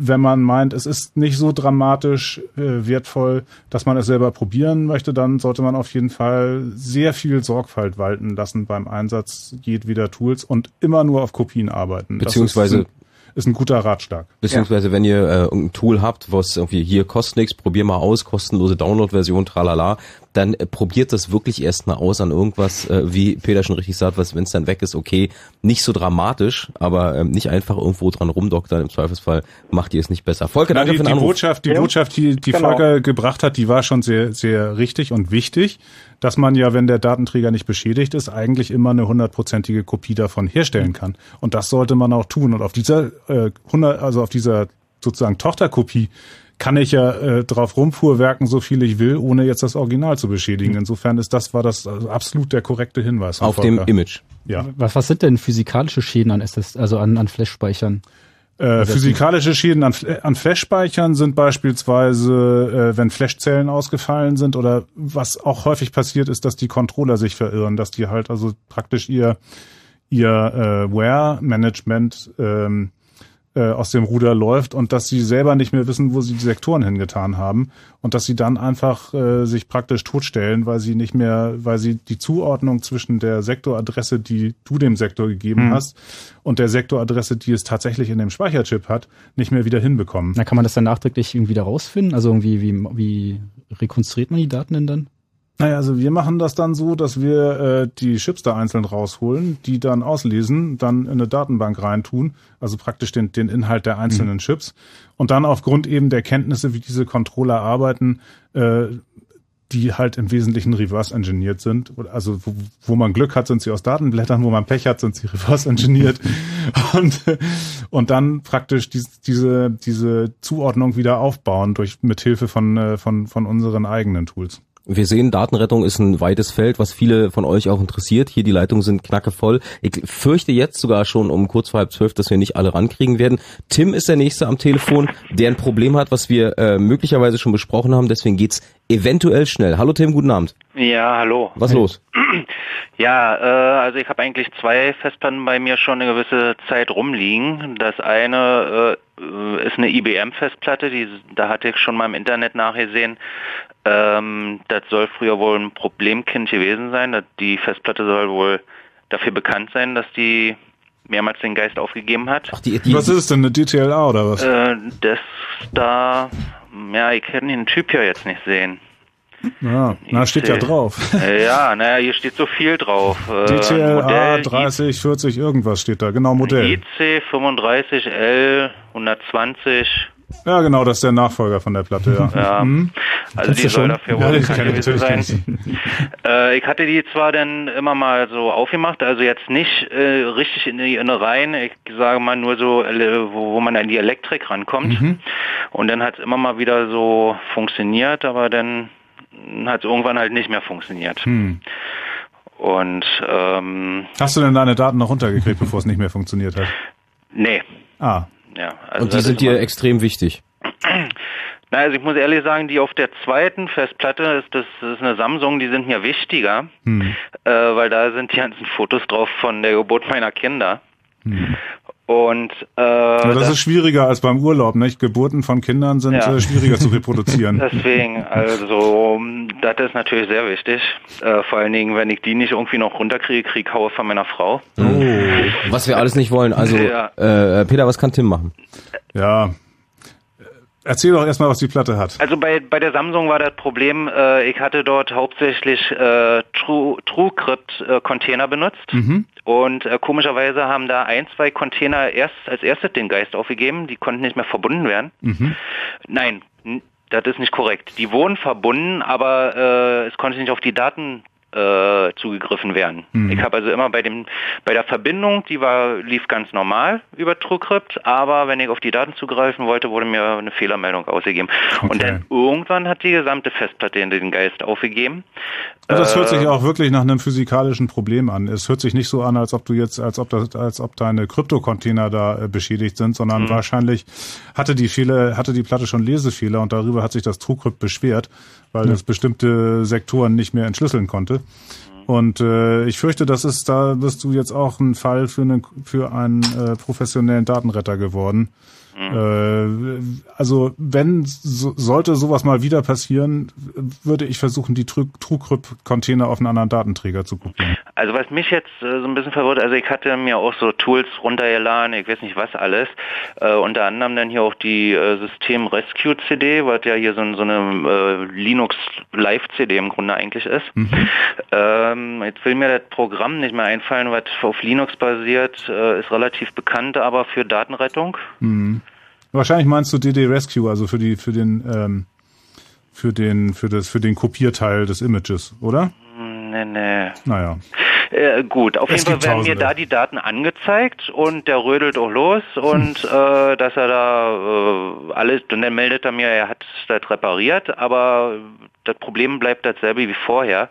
[SPEAKER 3] wenn man meint, es ist nicht so dramatisch äh, wertvoll, dass man es selber probieren möchte, dann sollte man auf jeden Fall sehr viel Sorgfalt walten lassen beim Einsatz jedweder Tools und immer nur auf Kopien arbeiten.
[SPEAKER 1] Beziehungsweise
[SPEAKER 3] ist ein guter Ratschlag.
[SPEAKER 1] Beziehungsweise, ja. wenn ihr äh, ein Tool habt, was irgendwie hier kostet nichts, probier mal aus, kostenlose Download-Version, tralala, dann äh, probiert das wirklich erstmal aus an irgendwas, äh, wie Peter schon richtig sagt, was, wenn es dann weg ist, okay, nicht so dramatisch, aber ähm, nicht einfach irgendwo dran rumdoktern, im Zweifelsfall macht ihr es nicht besser. Volker,
[SPEAKER 3] danke
[SPEAKER 1] die,
[SPEAKER 3] für den die Botschaft, die ja. Botschaft, die, die genau. Volker gebracht hat, die war schon sehr, sehr richtig und wichtig, dass man ja, wenn der Datenträger nicht beschädigt ist, eigentlich immer eine hundertprozentige Kopie davon herstellen kann. Und das sollte man auch tun. Und auf dieser äh, 100, also auf dieser sozusagen Tochterkopie kann ich ja äh, drauf rumfuhrwerken, so viel ich will, ohne jetzt das Original zu beschädigen. Hm. Insofern ist das war das also absolut der korrekte Hinweis.
[SPEAKER 1] Auf dem Image.
[SPEAKER 2] Ja. Was, was sind denn physikalische Schäden an SS, also an, an Flash-Speichern?
[SPEAKER 3] Äh, physikalische Schäden an, an Flash-Speichern sind beispielsweise, äh, wenn Flashzellen ausgefallen sind oder was auch häufig passiert ist, dass die Controller sich verirren, dass die halt also praktisch ihr ihr äh, Ware-Management ähm, äh, aus dem Ruder läuft und dass sie selber nicht mehr wissen, wo sie die Sektoren hingetan haben und dass sie dann einfach äh, sich praktisch totstellen, weil sie nicht mehr, weil sie die Zuordnung zwischen der Sektoradresse, die du dem Sektor gegeben mhm. hast, und der Sektoradresse, die es tatsächlich in dem Speicherchip hat, nicht mehr wieder hinbekommen.
[SPEAKER 2] Na, kann man das dann nachträglich irgendwie wieder rausfinden? Also irgendwie, wie, wie rekonstruiert man die Daten denn dann?
[SPEAKER 3] Naja, also wir machen das dann so, dass wir äh, die Chips da einzeln rausholen, die dann auslesen, dann in eine Datenbank reintun, also praktisch den, den Inhalt der einzelnen mhm. Chips und dann aufgrund eben der Kenntnisse, wie diese Controller arbeiten, äh, die halt im Wesentlichen reverse engineert sind. Also wo, wo man Glück hat, sind sie aus Datenblättern, wo man Pech hat, sind sie reverse engineert und, und dann praktisch die, diese, diese Zuordnung wieder aufbauen durch mithilfe von, äh, von, von unseren eigenen Tools.
[SPEAKER 1] Wir sehen, Datenrettung ist ein weites Feld, was viele von euch auch interessiert. Hier die Leitungen sind knackevoll. Ich fürchte jetzt sogar schon um kurz vor halb zwölf, dass wir nicht alle rankriegen werden. Tim ist der Nächste am Telefon, der ein Problem hat, was wir äh, möglicherweise schon besprochen haben. Deswegen geht's eventuell schnell. Hallo Tim, guten Abend.
[SPEAKER 17] Ja, hallo.
[SPEAKER 1] Was los?
[SPEAKER 17] Ja, äh, also ich habe eigentlich zwei Festplatten bei mir schon eine gewisse Zeit rumliegen. Das eine äh, ist eine IBM-Festplatte, die da hatte ich schon mal im Internet nachgesehen. Ähm, das soll früher wohl ein Problemkind gewesen sein. Die Festplatte soll wohl dafür bekannt sein, dass die mehrmals den Geist aufgegeben hat.
[SPEAKER 3] Ach, die, die, was ist es denn, eine DTLA oder was?
[SPEAKER 17] Äh, das da, ja, ich kann den Typ ja jetzt nicht sehen.
[SPEAKER 3] Ja, na, steht ja drauf.
[SPEAKER 17] Ja, naja, hier steht so viel drauf.
[SPEAKER 3] Äh, DTLA 30, 40, irgendwas steht da, genau Modell.
[SPEAKER 17] IC 35L 120
[SPEAKER 3] ja, genau, das ist der Nachfolger von der Platte, ja.
[SPEAKER 17] ja mhm. Also die soll dafür wohl ja, gewesen sein. äh, ich hatte die zwar dann immer mal so aufgemacht, also jetzt nicht äh, richtig in die Innereien, ich sage mal nur so, äh, wo, wo man an die Elektrik rankommt. Mhm. Und dann hat es immer mal wieder so funktioniert, aber dann hat es irgendwann halt nicht mehr funktioniert. Mhm. Und ähm,
[SPEAKER 3] Hast du denn deine Daten noch runtergekriegt, bevor es nicht mehr funktioniert hat?
[SPEAKER 17] Nee.
[SPEAKER 3] Ah,
[SPEAKER 17] ja,
[SPEAKER 1] also Und die sind dir extrem wichtig.
[SPEAKER 17] Na, also ich muss ehrlich sagen, die auf der zweiten Festplatte ist das, das ist eine Samsung, die sind mir wichtiger, hm. äh, weil da sind die ganzen Fotos drauf von der Geburt meiner Kinder. Hm. Und äh,
[SPEAKER 3] das, das, ist schwieriger als beim Urlaub, nicht? Geburten von Kindern sind ja. äh, schwieriger zu reproduzieren.
[SPEAKER 17] Deswegen, also das ist natürlich sehr wichtig. Äh, vor allen Dingen, wenn ich die nicht irgendwie noch runterkriege, kriege haue von meiner Frau.
[SPEAKER 1] Oh, was wir alles nicht wollen. Also ja. äh, Peter, was kann Tim machen?
[SPEAKER 3] Ja, Erzähl doch erstmal, was die Platte hat.
[SPEAKER 17] Also bei, bei der Samsung war das Problem, äh, ich hatte dort hauptsächlich äh, True, TrueCrypt äh, Container benutzt mhm. und äh, komischerweise haben da ein, zwei Container erst als erstes den Geist aufgegeben, die konnten nicht mehr verbunden werden. Mhm. Nein, das ist nicht korrekt. Die wurden verbunden, aber äh, es konnte nicht auf die Daten äh, zugegriffen werden. Mhm. Ich habe also immer bei dem bei der Verbindung, die war lief ganz normal über TrueCrypt, aber wenn ich auf die Daten zugreifen wollte, wurde mir eine Fehlermeldung ausgegeben. Okay. Und dann irgendwann hat die gesamte Festplatte in den Geist aufgegeben.
[SPEAKER 3] Und das hört sich äh, auch wirklich nach einem physikalischen Problem an. Es hört sich nicht so an, als ob du jetzt, als ob das, als ob deine Kryptocontainer da äh, beschädigt sind, sondern mhm. wahrscheinlich hatte die Fehler, hatte die Platte schon Lesefehler und darüber hat sich das TrueCrypt beschwert, weil mhm. es bestimmte Sektoren nicht mehr entschlüsseln konnte. Und äh, ich fürchte, das ist, da bist du jetzt auch ein Fall für, einen für einen äh, professionellen Datenretter geworden. Mhm. Äh, also wenn so, sollte sowas mal wieder passieren, würde ich versuchen, die TrueCrypt-Container auf einen anderen Datenträger zu kopieren.
[SPEAKER 17] Also was mich jetzt äh, so ein bisschen verwirrt, also ich hatte mir auch so Tools runtergeladen, ich weiß nicht was alles, äh, unter anderem dann hier auch die äh, System Rescue CD, was ja hier so, so eine äh, Linux Live CD im Grunde eigentlich ist. Mhm. Ähm, jetzt will mir das Programm nicht mehr einfallen, was auf Linux basiert, äh, ist relativ bekannt, aber für Datenrettung.
[SPEAKER 3] Mhm. Wahrscheinlich meinst du DD Rescue, also für die, für den, ähm, für den, für das, für den Kopierteil des Images, oder?
[SPEAKER 17] Nee, nee.
[SPEAKER 3] Naja.
[SPEAKER 17] Äh, gut, auf es jeden Fall werden mir da die Daten angezeigt und der rödelt auch los und hm. äh, dass er da äh, alles, und dann meldet er mir, er hat das repariert, aber das Problem bleibt dasselbe wie vorher,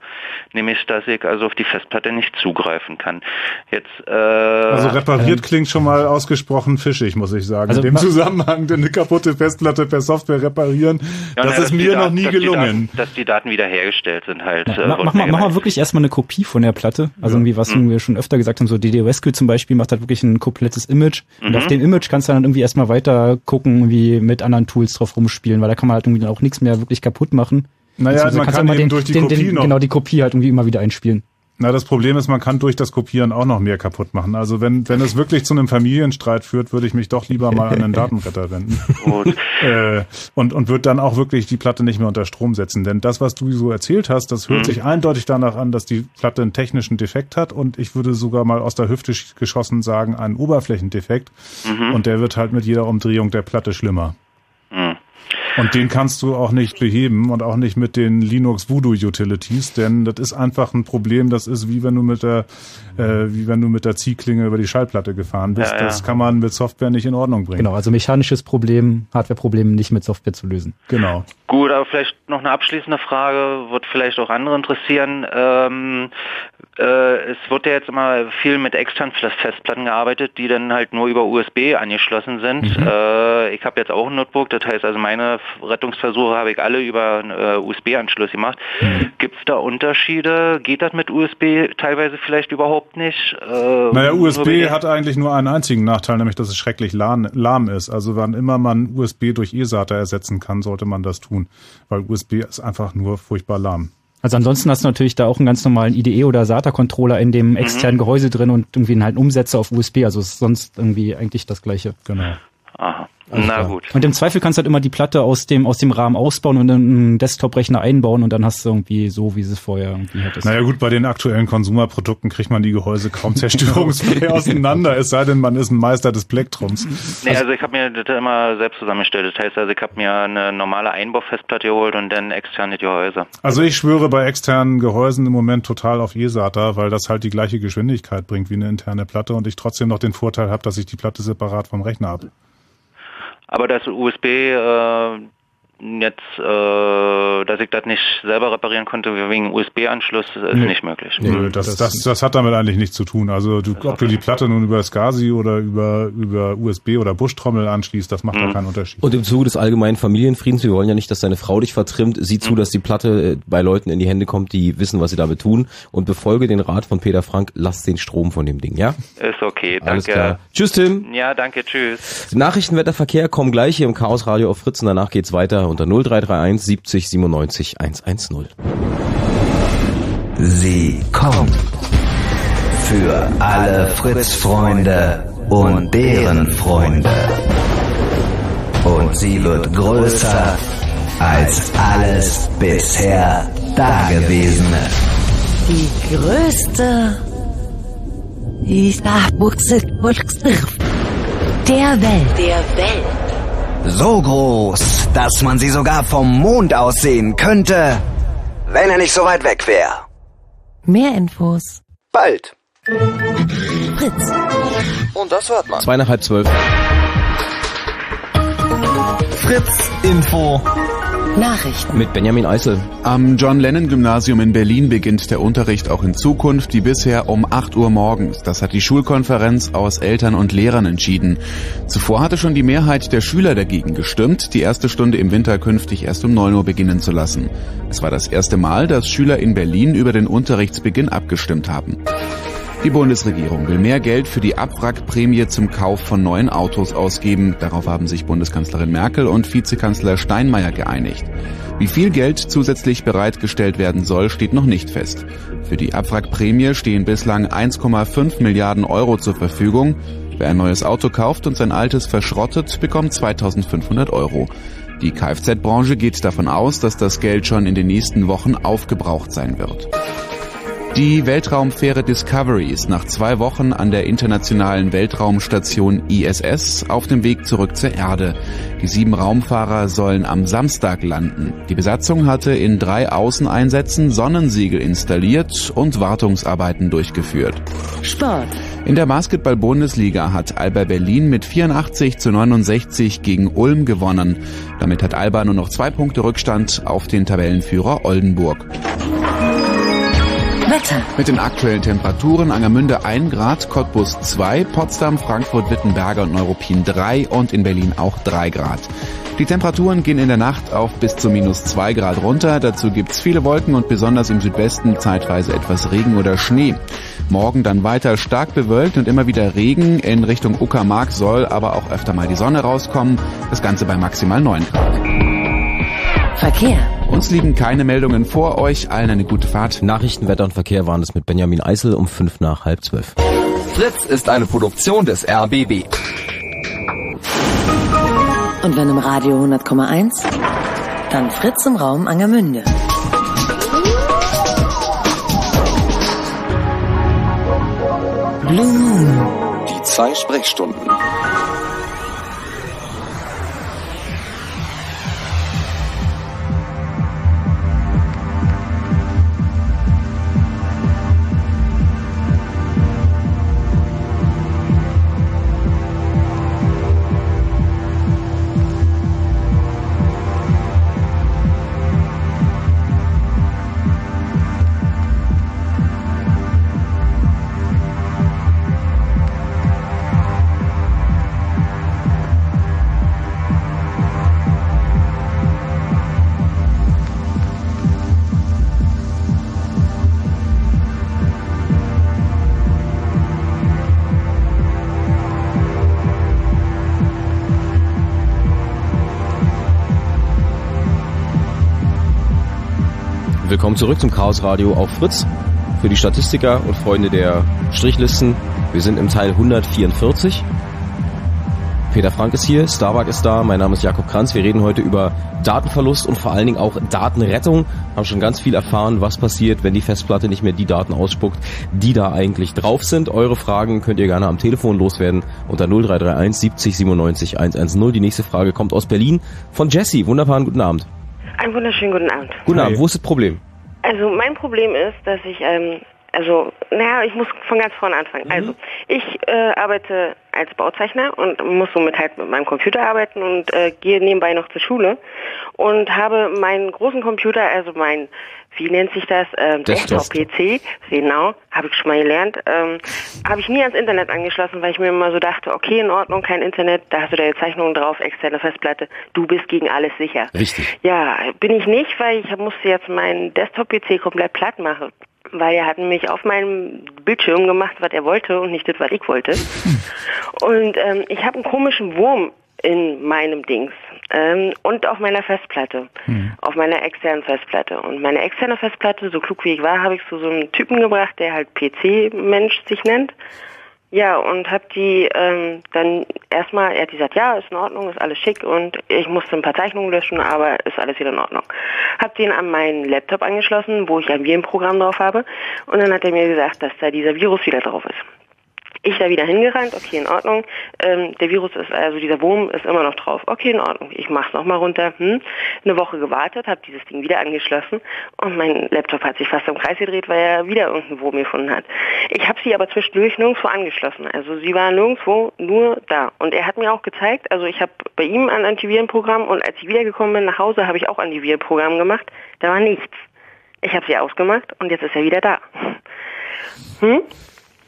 [SPEAKER 17] nämlich dass ich also auf die Festplatte nicht zugreifen kann. Jetzt äh,
[SPEAKER 3] also repariert ähm, klingt schon mal ausgesprochen fischig, muss ich sagen. Also, In dem Zusammenhang denn eine kaputte Festplatte per Software reparieren, ja, das ja, ist mir noch nie dass gelungen.
[SPEAKER 17] Die Daten, dass die Daten wiederhergestellt sind halt.
[SPEAKER 2] Ja, äh, mach, mal, mach mal wirklich erstmal eine Kopie von der Platte. Also irgendwie was mhm. wir schon öfter gesagt haben, so DD Rescue zum Beispiel macht halt wirklich ein komplettes Image. Mhm. Und auf dem Image kannst du dann irgendwie erstmal weiter gucken, wie mit anderen Tools drauf rumspielen, weil da kann man halt irgendwie dann auch nichts mehr wirklich kaputt machen.
[SPEAKER 3] Naja, man kann eben den, durch die
[SPEAKER 2] den,
[SPEAKER 3] Kopie
[SPEAKER 2] den,
[SPEAKER 3] noch.
[SPEAKER 2] Genau, die Kopie halt irgendwie immer wieder einspielen.
[SPEAKER 3] Na, das Problem ist, man kann durch das Kopieren auch noch mehr kaputt machen. Also wenn, wenn es wirklich zu einem Familienstreit führt, würde ich mich doch lieber mal an den Datenretter wenden. äh, und, und würde dann auch wirklich die Platte nicht mehr unter Strom setzen. Denn das, was du so erzählt hast, das hört mhm. sich eindeutig danach an, dass die Platte einen technischen Defekt hat. Und ich würde sogar mal aus der Hüfte geschossen sagen, einen Oberflächendefekt. Mhm. Und der wird halt mit jeder Umdrehung der Platte schlimmer. Und den kannst du auch nicht beheben und auch nicht mit den Linux Voodoo Utilities, denn das ist einfach ein Problem. Das ist wie wenn du mit der, äh, wie wenn du mit der Ziehklinge über die Schallplatte gefahren bist. Ja, ja. Das kann man mit Software nicht in Ordnung bringen.
[SPEAKER 2] Genau, also mechanisches Problem, Hardware-Problem nicht mit Software zu lösen.
[SPEAKER 3] Genau.
[SPEAKER 17] Gut, aber vielleicht noch eine abschließende Frage, wird vielleicht auch andere interessieren. Ähm, äh, es wird ja jetzt immer viel mit externen Festplatten gearbeitet, die dann halt nur über USB angeschlossen sind. Mhm. Äh, ich habe jetzt auch ein Notebook, das heißt also meine Rettungsversuche habe ich alle über einen äh, USB-Anschluss gemacht. Mhm. Gibt es da Unterschiede? Geht das mit USB teilweise vielleicht überhaupt nicht?
[SPEAKER 3] Äh, naja, USB hat eigentlich nur einen einzigen Nachteil, nämlich dass es schrecklich lahm, lahm ist. Also wann immer man USB durch eSATA ersetzen kann, sollte man das tun, weil USB ist einfach nur furchtbar lahm.
[SPEAKER 2] Also ansonsten hast du natürlich da auch einen ganz normalen IDE oder SATA-Controller in dem mhm. externen. Gehäuse drin und irgendwie halt einen Umsetzer auf USB. Also ist sonst irgendwie eigentlich das gleiche.
[SPEAKER 3] Genau.
[SPEAKER 17] Aha. Also Na gut.
[SPEAKER 2] Und im Zweifel kannst du halt immer die Platte aus dem, aus dem Rahmen ausbauen und dann einen Desktop-Rechner einbauen und dann hast du irgendwie so, wie es vorher irgendwie
[SPEAKER 3] hattest. Naja gut, bei den aktuellen Konsumerprodukten kriegt man die Gehäuse kaum zerstörungsfrei auseinander, es sei denn, man ist ein Meister des Plektrums.
[SPEAKER 17] Nee, also, also ich habe mir das immer selbst zusammengestellt. Das heißt also, ich habe mir eine normale Einbaufestplatte geholt und dann externe Gehäuse.
[SPEAKER 3] Also ich schwöre bei externen Gehäusen im Moment total auf eSATA, weil das halt die gleiche Geschwindigkeit bringt wie eine interne Platte und ich trotzdem noch den Vorteil habe, dass ich die Platte separat vom Rechner habe.
[SPEAKER 17] Aber das USB äh, jetzt, äh, dass ich das nicht selber reparieren konnte wegen USB-Anschluss, ist nee. nicht möglich.
[SPEAKER 3] Nee, das, das, das hat damit eigentlich nichts zu tun. Also du, ob du die Platte nun über SCSI oder über, über USB oder Buschtrommel anschließt, das macht mhm. da keinen Unterschied.
[SPEAKER 1] Und im Zuge des allgemeinen Familienfriedens, wir wollen ja nicht, dass deine Frau dich vertrimmt, sieh zu, mhm. dass die Platte äh, bei Leuten in die Hände kommt, die wissen, was sie damit tun und befolge den Rat von Peter Frank, lass den Strom von dem Ding, ja?
[SPEAKER 17] Ist okay, danke.
[SPEAKER 1] Alles klar. Tschüss, Tim.
[SPEAKER 17] Ja, danke, tschüss.
[SPEAKER 1] Nachrichtenwetterverkehr kommen gleich hier im Chaos Radio auf Fritz und danach geht's weiter unter 0331 70 97 110.
[SPEAKER 5] Sie kommt für alle Fritz-Freunde und deren Freunde. Und sie wird größer als alles bisher Dagewesene.
[SPEAKER 9] Die größte der Welt. Der Welt.
[SPEAKER 5] So groß, dass man sie sogar vom Mond aussehen könnte, wenn er nicht so weit weg wäre.
[SPEAKER 9] Mehr Infos.
[SPEAKER 6] Bald.
[SPEAKER 9] Fritz.
[SPEAKER 6] Und das hört man.
[SPEAKER 1] Zwei nach halb zwölf.
[SPEAKER 6] Fritz Info.
[SPEAKER 9] Nachrichten.
[SPEAKER 1] Mit Benjamin Eisel.
[SPEAKER 7] Am John Lennon Gymnasium in Berlin beginnt der Unterricht auch in Zukunft wie bisher um 8 Uhr morgens. Das hat die Schulkonferenz aus Eltern und Lehrern entschieden. Zuvor hatte schon die Mehrheit der Schüler dagegen gestimmt, die erste Stunde im Winter künftig erst um 9 Uhr beginnen zu lassen. Es war das erste Mal, dass Schüler in Berlin über den Unterrichtsbeginn abgestimmt haben. Die Bundesregierung will mehr Geld für die Abwrackprämie zum Kauf von neuen Autos ausgeben. Darauf haben sich Bundeskanzlerin Merkel und Vizekanzler Steinmeier geeinigt. Wie viel Geld zusätzlich bereitgestellt werden soll, steht noch nicht fest. Für die Abwrackprämie stehen bislang 1,5 Milliarden Euro zur Verfügung. Wer ein neues Auto kauft und sein altes verschrottet, bekommt 2500 Euro. Die Kfz-Branche geht davon aus, dass das Geld schon in den nächsten Wochen aufgebraucht sein wird. Die Weltraumfähre Discovery ist nach zwei Wochen an der internationalen Weltraumstation ISS auf dem Weg zurück zur Erde. Die sieben Raumfahrer sollen am Samstag landen. Die Besatzung hatte in drei Außeneinsätzen Sonnensiegel installiert und Wartungsarbeiten durchgeführt.
[SPEAKER 9] Sport.
[SPEAKER 7] In der Basketball-Bundesliga hat Alba Berlin mit 84 zu 69 gegen Ulm gewonnen. Damit hat Alba nur noch zwei Punkte Rückstand auf den Tabellenführer Oldenburg.
[SPEAKER 9] Wetter.
[SPEAKER 7] Mit den aktuellen Temperaturen Angermünde 1 Grad, Cottbus 2, Potsdam, Frankfurt, Wittenberger und Neuruppin 3 und in Berlin auch 3 Grad. Die Temperaturen gehen in der Nacht auf bis zu minus 2 Grad runter. Dazu gibt's viele Wolken und besonders im Südwesten zeitweise etwas Regen oder Schnee. Morgen dann weiter stark bewölkt und immer wieder Regen. In Richtung Uckermark soll aber auch öfter mal die Sonne rauskommen. Das Ganze bei maximal 9 Grad.
[SPEAKER 9] Verkehr.
[SPEAKER 7] Uns liegen keine Meldungen vor euch. Allen eine gute Fahrt.
[SPEAKER 1] Nachrichten, Wetter und Verkehr waren es mit Benjamin Eisel um fünf nach halb zwölf.
[SPEAKER 6] Fritz ist eine Produktion des RBB.
[SPEAKER 9] Und wenn im Radio 100,1, dann Fritz im Raum Angermünde. Blue Moon.
[SPEAKER 8] Die zwei Sprechstunden.
[SPEAKER 1] Willkommen zurück zum Chaos Radio auf Fritz. Für die Statistiker und Freunde der Strichlisten, wir sind im Teil 144. Peter Frank ist hier, Starbuck ist da, mein Name ist Jakob Kranz. Wir reden heute über Datenverlust und vor allen Dingen auch Datenrettung. Haben schon ganz viel erfahren, was passiert, wenn die Festplatte nicht mehr die Daten ausspuckt, die da eigentlich drauf sind. Eure Fragen könnt ihr gerne am Telefon loswerden unter 0331 70 97 110. Die nächste Frage kommt aus Berlin von Jesse. Wunderbaren guten Abend.
[SPEAKER 18] Einen wunderschönen guten Abend.
[SPEAKER 1] Guten Abend, wo ist das Problem?
[SPEAKER 18] Also mein Problem ist, dass ich, ähm, also, naja, ich muss von ganz vorne anfangen. Also, ich äh, arbeite als Bauzeichner und muss somit halt mit meinem Computer arbeiten und äh, gehe nebenbei noch zur Schule und habe meinen großen Computer, also mein, wie nennt sich das, ähm,
[SPEAKER 1] Desktop.
[SPEAKER 18] Desktop-PC, genau, habe ich schon mal gelernt, ähm, habe ich nie ans Internet angeschlossen, weil ich mir immer so dachte, okay, in Ordnung, kein Internet, da hast du deine Zeichnungen drauf, externe Festplatte, du bist gegen alles sicher.
[SPEAKER 1] Richtig.
[SPEAKER 18] Ja, bin ich nicht, weil ich musste jetzt meinen Desktop-PC komplett platt machen. Weil er hat nämlich auf meinem Bildschirm gemacht, was er wollte und nicht das, was ich wollte. Und ähm, ich habe einen komischen Wurm in meinem Dings ähm, und auf meiner Festplatte, auf meiner externen Festplatte. Und meine externe Festplatte, so klug wie ich war, habe ich zu so einem Typen gebracht, der halt PC-Mensch sich nennt. Ja, und hab die ähm, dann erstmal, er hat gesagt, ja, ist in Ordnung, ist alles schick und ich musste ein paar Zeichnungen löschen, aber ist alles wieder in Ordnung. Hab den an meinen Laptop angeschlossen, wo ich ein Virenprogramm drauf habe und dann hat er mir gesagt, dass da dieser Virus wieder drauf ist. Ich da wieder hingerannt, okay, in Ordnung. Ähm, der Virus ist, also dieser Wurm ist immer noch drauf. Okay, in Ordnung. Ich mach's nochmal runter. Hm. Eine Woche gewartet, habe dieses Ding wieder angeschlossen und mein Laptop hat sich fast im Kreis gedreht, weil er wieder irgendeinen Wurm gefunden hat. Ich habe sie aber zwischendurch nirgendwo angeschlossen. Also sie war nirgendwo, nur da. Und er hat mir auch gezeigt, also ich habe bei ihm ein Antivirenprogramm und als ich wiedergekommen bin nach Hause, habe ich auch Antivirenprogramm gemacht. Da war nichts. Ich habe sie ausgemacht und jetzt ist er wieder da. Hm?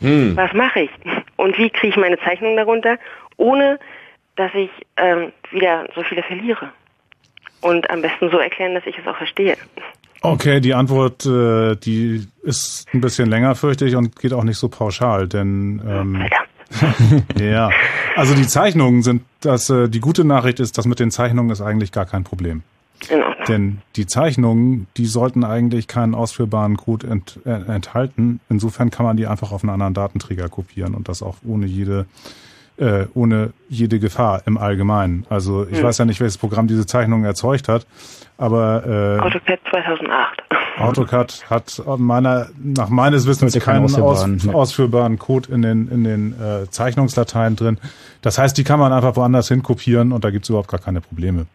[SPEAKER 18] Hm. Was mache ich? Und wie kriege ich meine Zeichnung darunter, ohne dass ich ähm, wieder so viele verliere? Und am besten so erklären, dass ich es auch verstehe.
[SPEAKER 3] Okay, die Antwort, äh, die ist ein bisschen länger, fürchte ich, und geht auch nicht so pauschal, denn ähm, ja, also die Zeichnungen sind, das äh, die gute Nachricht ist, dass mit den Zeichnungen ist eigentlich gar kein Problem. Denn die Zeichnungen, die sollten eigentlich keinen ausführbaren Code ent, äh, enthalten. Insofern kann man die einfach auf einen anderen Datenträger kopieren und das auch ohne jede äh, ohne jede Gefahr im Allgemeinen. Also ich hm. weiß ja nicht, welches Programm diese Zeichnungen erzeugt hat, aber äh,
[SPEAKER 18] AutoCAD 2008.
[SPEAKER 3] AutoCAD hat meiner nach meines Wissens keinen ausführbaren, aus, ausführbaren Code in den in den äh, Zeichnungsdateien drin. Das heißt, die kann man einfach woanders hin kopieren und da gibt's überhaupt gar keine Probleme.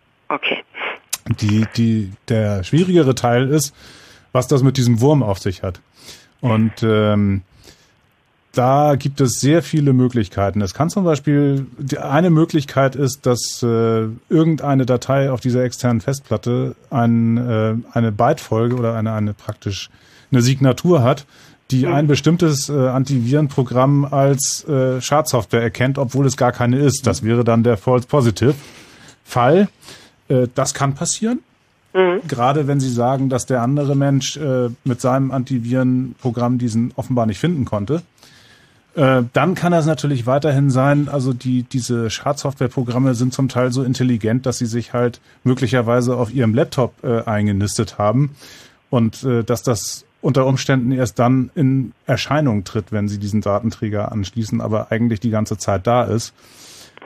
[SPEAKER 3] Die, die, der schwierigere Teil ist, was das mit diesem Wurm auf sich hat. Und ähm, da gibt es sehr viele Möglichkeiten. Es kann zum Beispiel, eine Möglichkeit ist, dass äh, irgendeine Datei auf dieser externen Festplatte ein, äh, eine Bytefolge oder eine, eine praktisch eine Signatur hat, die ein bestimmtes äh, Antivirenprogramm als äh, Schadsoftware erkennt, obwohl es gar keine ist. Das wäre dann der False Positive Fall. Äh, das kann passieren. Mhm. Gerade wenn Sie sagen, dass der andere Mensch äh, mit seinem Antivirenprogramm diesen offenbar nicht finden konnte. Äh, dann kann das natürlich weiterhin sein, also die, diese Schadsoftwareprogramme sind zum Teil so intelligent, dass sie sich halt möglicherweise auf ihrem Laptop äh, eingenistet haben und äh, dass das unter Umständen erst dann in Erscheinung tritt, wenn sie diesen Datenträger anschließen, aber eigentlich die ganze Zeit da ist.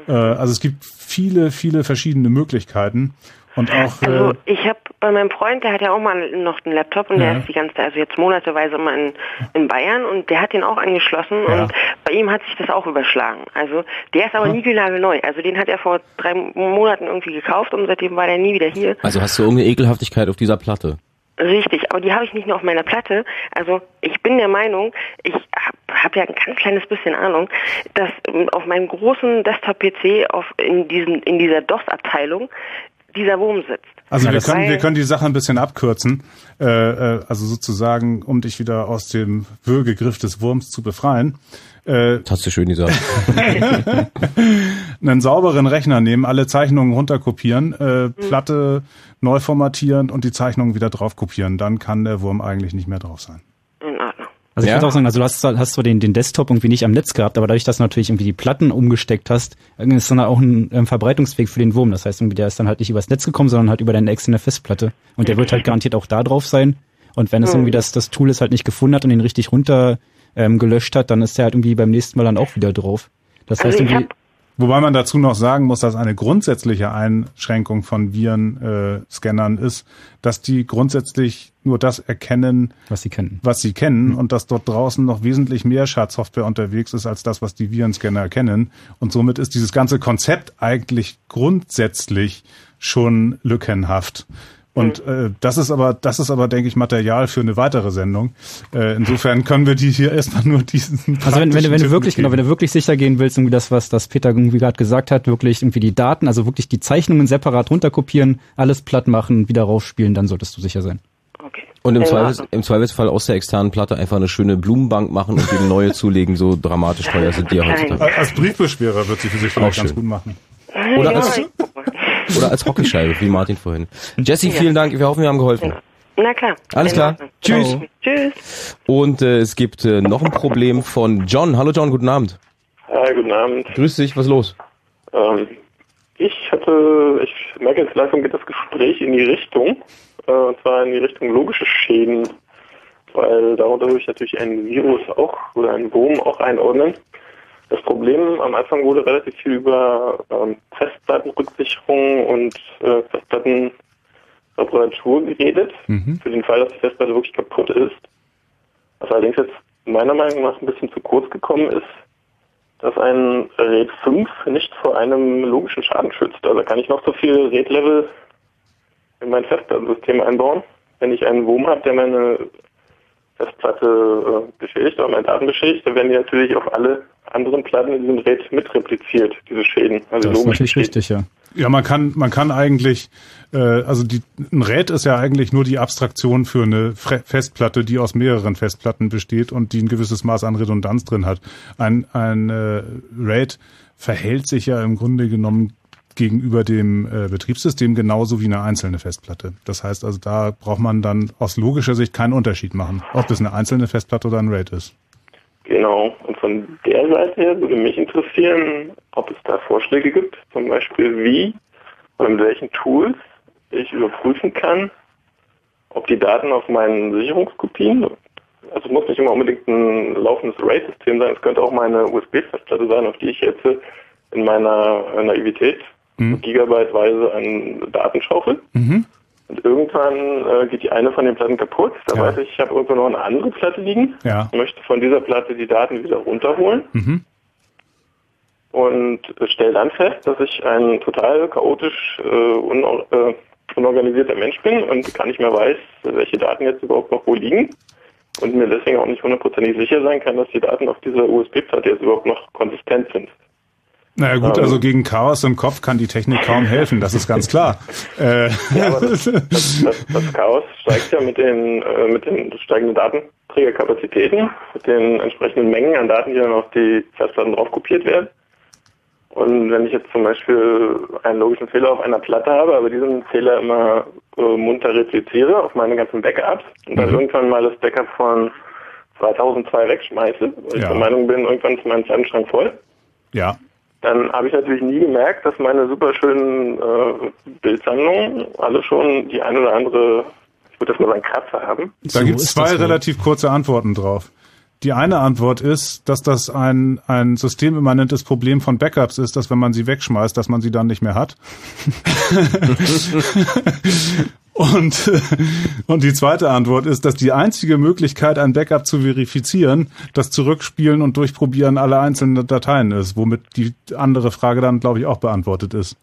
[SPEAKER 3] Äh, also es gibt viele, viele verschiedene Möglichkeiten. Und auch,
[SPEAKER 18] also äh, ich habe bei meinem Freund, der hat ja auch mal noch einen Laptop und ja. der ist die ganze, also jetzt monateweise immer in, in Bayern und der hat den auch angeschlossen ja. und bei ihm hat sich das auch überschlagen. Also der ist aber ja. nie neu. Also den hat er vor drei Monaten irgendwie gekauft und seitdem war der nie wieder hier.
[SPEAKER 1] Also hast du irgendeine Ekelhaftigkeit auf dieser Platte?
[SPEAKER 18] Richtig, aber die habe ich nicht nur auf meiner Platte. Also ich bin der Meinung, ich habe hab ja ein ganz kleines bisschen Ahnung, dass ähm, auf meinem großen Desktop-PC in, diesem, in dieser DOS-Abteilung dieser Wurm sitzt.
[SPEAKER 3] Also wir können, wir können die Sache ein bisschen abkürzen. Äh, äh, also sozusagen, um dich wieder aus dem Würgegriff des Wurms zu befreien.
[SPEAKER 1] Äh, Hast du schön gesagt.
[SPEAKER 3] einen sauberen Rechner nehmen, alle Zeichnungen runterkopieren, äh, Platte neu formatieren und die Zeichnungen wieder drauf kopieren. Dann kann der Wurm eigentlich nicht mehr drauf sein.
[SPEAKER 2] Also ich ja. würde auch sagen, also du hast, hast zwar den, den Desktop irgendwie nicht am Netz gehabt, aber dadurch, dass du natürlich irgendwie die Platten umgesteckt hast, ist dann auch ein ähm, Verbreitungsweg für den Wurm. Das heißt, irgendwie der ist dann halt nicht übers Netz gekommen, sondern halt über deine externe Festplatte. Und der wird halt garantiert auch da drauf sein. Und wenn es irgendwie das, das Tool es halt nicht gefunden hat und ihn richtig runter ähm, gelöscht hat, dann ist er halt irgendwie beim nächsten Mal dann auch wieder drauf. Das also heißt irgendwie.
[SPEAKER 3] Wobei man dazu noch sagen muss, dass eine grundsätzliche Einschränkung von Virenscannern äh, ist, dass die grundsätzlich nur das erkennen,
[SPEAKER 2] was sie kennen,
[SPEAKER 3] was sie kennen, mhm. und dass dort draußen noch wesentlich mehr Schadsoftware unterwegs ist als das, was die Virenscanner erkennen. Und somit ist dieses ganze Konzept eigentlich grundsätzlich schon lückenhaft. Und äh, das ist aber, das ist aber, denke ich, Material für eine weitere Sendung. Äh, insofern können wir die hier erstmal nur diesen.
[SPEAKER 2] Also wenn, wenn, du, wenn du wirklich, genau, wenn du wirklich sicher gehen willst, irgendwie das, was das Peter irgendwie gerade gesagt hat, wirklich irgendwie die Daten, also wirklich die Zeichnungen separat runterkopieren, alles platt machen, wieder raufspielen, dann solltest du sicher sein.
[SPEAKER 1] Okay. Und im, Zweifels, im Zweifelsfall aus der externen Platte einfach eine schöne Blumenbank machen und die neue zulegen, so dramatisch teuer sind die ja heutzutage.
[SPEAKER 3] Als Briefbeschwerer wird sie für sich vielleicht ganz gut machen.
[SPEAKER 1] Oder als, oder als Hockeyscheibe, wie Martin vorhin. Jesse, vielen Dank. Wir hoffen, wir haben geholfen.
[SPEAKER 18] Na klar.
[SPEAKER 1] Alles klar. Tschüss. Tschüss. Und äh, es gibt äh, noch ein Problem von John. Hallo John, guten Abend.
[SPEAKER 19] Hi, guten Abend.
[SPEAKER 1] Grüß dich, was ist los?
[SPEAKER 19] Ähm, ich hatte, ich merke jetzt langsam geht das Gespräch in die Richtung, äh, und zwar in die Richtung logische Schäden, weil darunter würde ich natürlich ein Virus auch oder einen Wurm auch einordnen. Das Problem am Anfang wurde relativ viel über ähm, Festplattenrücksicherung und äh, Festplattenreparatur geredet, mhm. für den Fall, dass die Festplatte wirklich kaputt ist. Was allerdings jetzt meiner Meinung nach ein bisschen zu kurz gekommen ist, dass ein RAID 5 nicht vor einem logischen Schaden schützt. Also kann ich noch so viel RAID-Level in mein Festplattensystem einbauen. Wenn ich einen Wurm habe, der meine Festplatte äh, beschädigt oder meine Daten beschädigt, dann werden die natürlich auf alle anderen Platten in diesem RAID mitrepliziert, diese Schäden.
[SPEAKER 2] Also das ist natürlich richtig, ja.
[SPEAKER 3] Ja, man kann, man kann eigentlich, äh, also die, ein RAID ist ja eigentlich nur die Abstraktion für eine Fre Festplatte, die aus mehreren Festplatten besteht und die ein gewisses Maß an Redundanz drin hat. Ein, ein äh, RAID verhält sich ja im Grunde genommen gegenüber dem äh, Betriebssystem genauso wie eine einzelne Festplatte. Das heißt also, da braucht man dann aus logischer Sicht keinen Unterschied machen, ob es eine einzelne Festplatte oder ein RAID ist.
[SPEAKER 19] Genau. Und von der Seite her würde mich interessieren, ob es da Vorschläge gibt, zum Beispiel wie oder mit welchen Tools ich überprüfen kann, ob die Daten auf meinen Sicherungskopien, also es muss nicht immer unbedingt ein laufendes RAID-System sein, es könnte auch meine USB-Festplatte sein, auf die ich jetzt in meiner Naivität mhm. gigabyteweise an Daten schaufel. Mhm. Und irgendwann äh, geht die eine von den Platten kaputt. Da ja. weiß ich, ich habe irgendwo noch eine andere Platte liegen.
[SPEAKER 3] Ja.
[SPEAKER 19] Möchte von dieser Platte die Daten wieder runterholen.
[SPEAKER 3] Mhm.
[SPEAKER 19] Und stelle dann fest, dass ich ein total chaotisch äh, un äh, unorganisierter Mensch bin und gar nicht mehr weiß, welche Daten jetzt überhaupt noch wo liegen. Und mir deswegen auch nicht hundertprozentig sicher sein kann, dass die Daten auf dieser USB-Platte jetzt überhaupt noch konsistent sind.
[SPEAKER 3] Naja gut, also gegen Chaos im Kopf kann die Technik kaum helfen, das ist ganz klar.
[SPEAKER 19] Äh. Ja, aber das, das, das, das, Chaos steigt ja mit den, äh, mit den steigenden Datenträgerkapazitäten, mit den entsprechenden Mengen an Daten, die dann auf die Festplatten drauf kopiert werden. Und wenn ich jetzt zum Beispiel einen logischen Fehler auf einer Platte habe, aber diesen Fehler immer äh, munter repliziere auf meine ganzen Backups und dann mhm. irgendwann mal das Backup von 2002 wegschmeiße, weil ja. ich der Meinung bin, irgendwann ist mein Zeitenschrank voll.
[SPEAKER 3] Ja
[SPEAKER 19] dann habe ich natürlich nie gemerkt, dass meine super schönen äh, Bildsammlungen alle schon die eine oder andere, ich würde das mal sagen, Kratzer haben.
[SPEAKER 3] Da so gibt es zwei relativ kurze Antworten drauf. Die eine Antwort ist, dass das ein, ein systemimmanentes Problem von Backups ist, dass wenn man sie wegschmeißt, dass man sie dann nicht mehr hat. Und, und die zweite Antwort ist, dass die einzige Möglichkeit, ein Backup zu verifizieren, das Zurückspielen und Durchprobieren aller einzelnen Dateien ist, womit die andere Frage dann, glaube ich, auch beantwortet ist.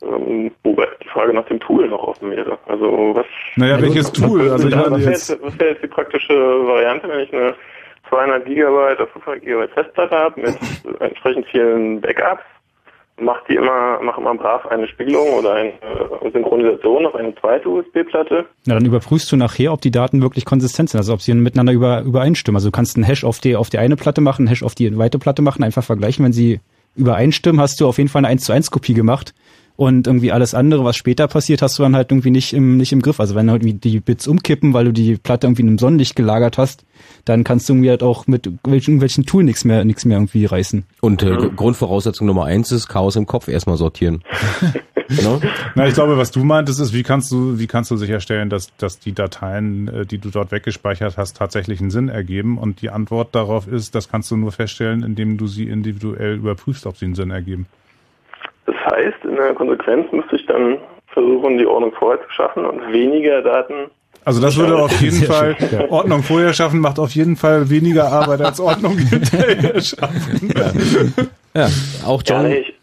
[SPEAKER 19] Ähm, wobei die Frage nach dem Tool noch offen wäre. Also was?
[SPEAKER 3] Naja, welches Tool?
[SPEAKER 19] Also ich was, wäre jetzt, was wäre jetzt die praktische Variante, wenn ich eine 200 Gigabyte oder 500 Gigabyte Festplatte habe mit entsprechend vielen Backups macht die immer, mach immer brav eine Spiegelung oder eine Synchronisation auf eine zweite USB-Platte.
[SPEAKER 2] Na, dann überprüfst du nachher, ob die Daten wirklich konsistent sind, also ob sie miteinander über, übereinstimmen. Also du kannst einen Hash auf die, auf die eine Platte machen, einen Hash auf die zweite Platte machen, einfach vergleichen. Wenn sie übereinstimmen, hast du auf jeden Fall eine 1 zu 1 Kopie gemacht. Und irgendwie alles andere, was später passiert, hast du dann halt irgendwie nicht im, nicht im Griff. Also wenn halt die Bits umkippen, weil du die Platte irgendwie in einem Sonnenlicht gelagert hast, dann kannst du irgendwie halt auch mit irgendwelchen Tool nichts mehr, nichts mehr irgendwie reißen.
[SPEAKER 1] Und äh, Grundvoraussetzung Nummer eins ist Chaos im Kopf erstmal sortieren.
[SPEAKER 3] no? Na, ich glaube, was du meintest, ist, wie kannst du, wie kannst du sicherstellen, dass, dass die Dateien, äh, die du dort weggespeichert hast, tatsächlich einen Sinn ergeben? Und die Antwort darauf ist, das kannst du nur feststellen, indem du sie individuell überprüfst, ob sie einen Sinn ergeben.
[SPEAKER 19] Das heißt, in der Konsequenz müsste ich dann versuchen, die Ordnung vorher zu schaffen und weniger Daten.
[SPEAKER 3] Also das würde auf jeden Fall Ordnung vorher schaffen, macht auf jeden Fall weniger Arbeit als Ordnung hinterher schaffen.
[SPEAKER 1] Ja, ja auch John. Ja, ich,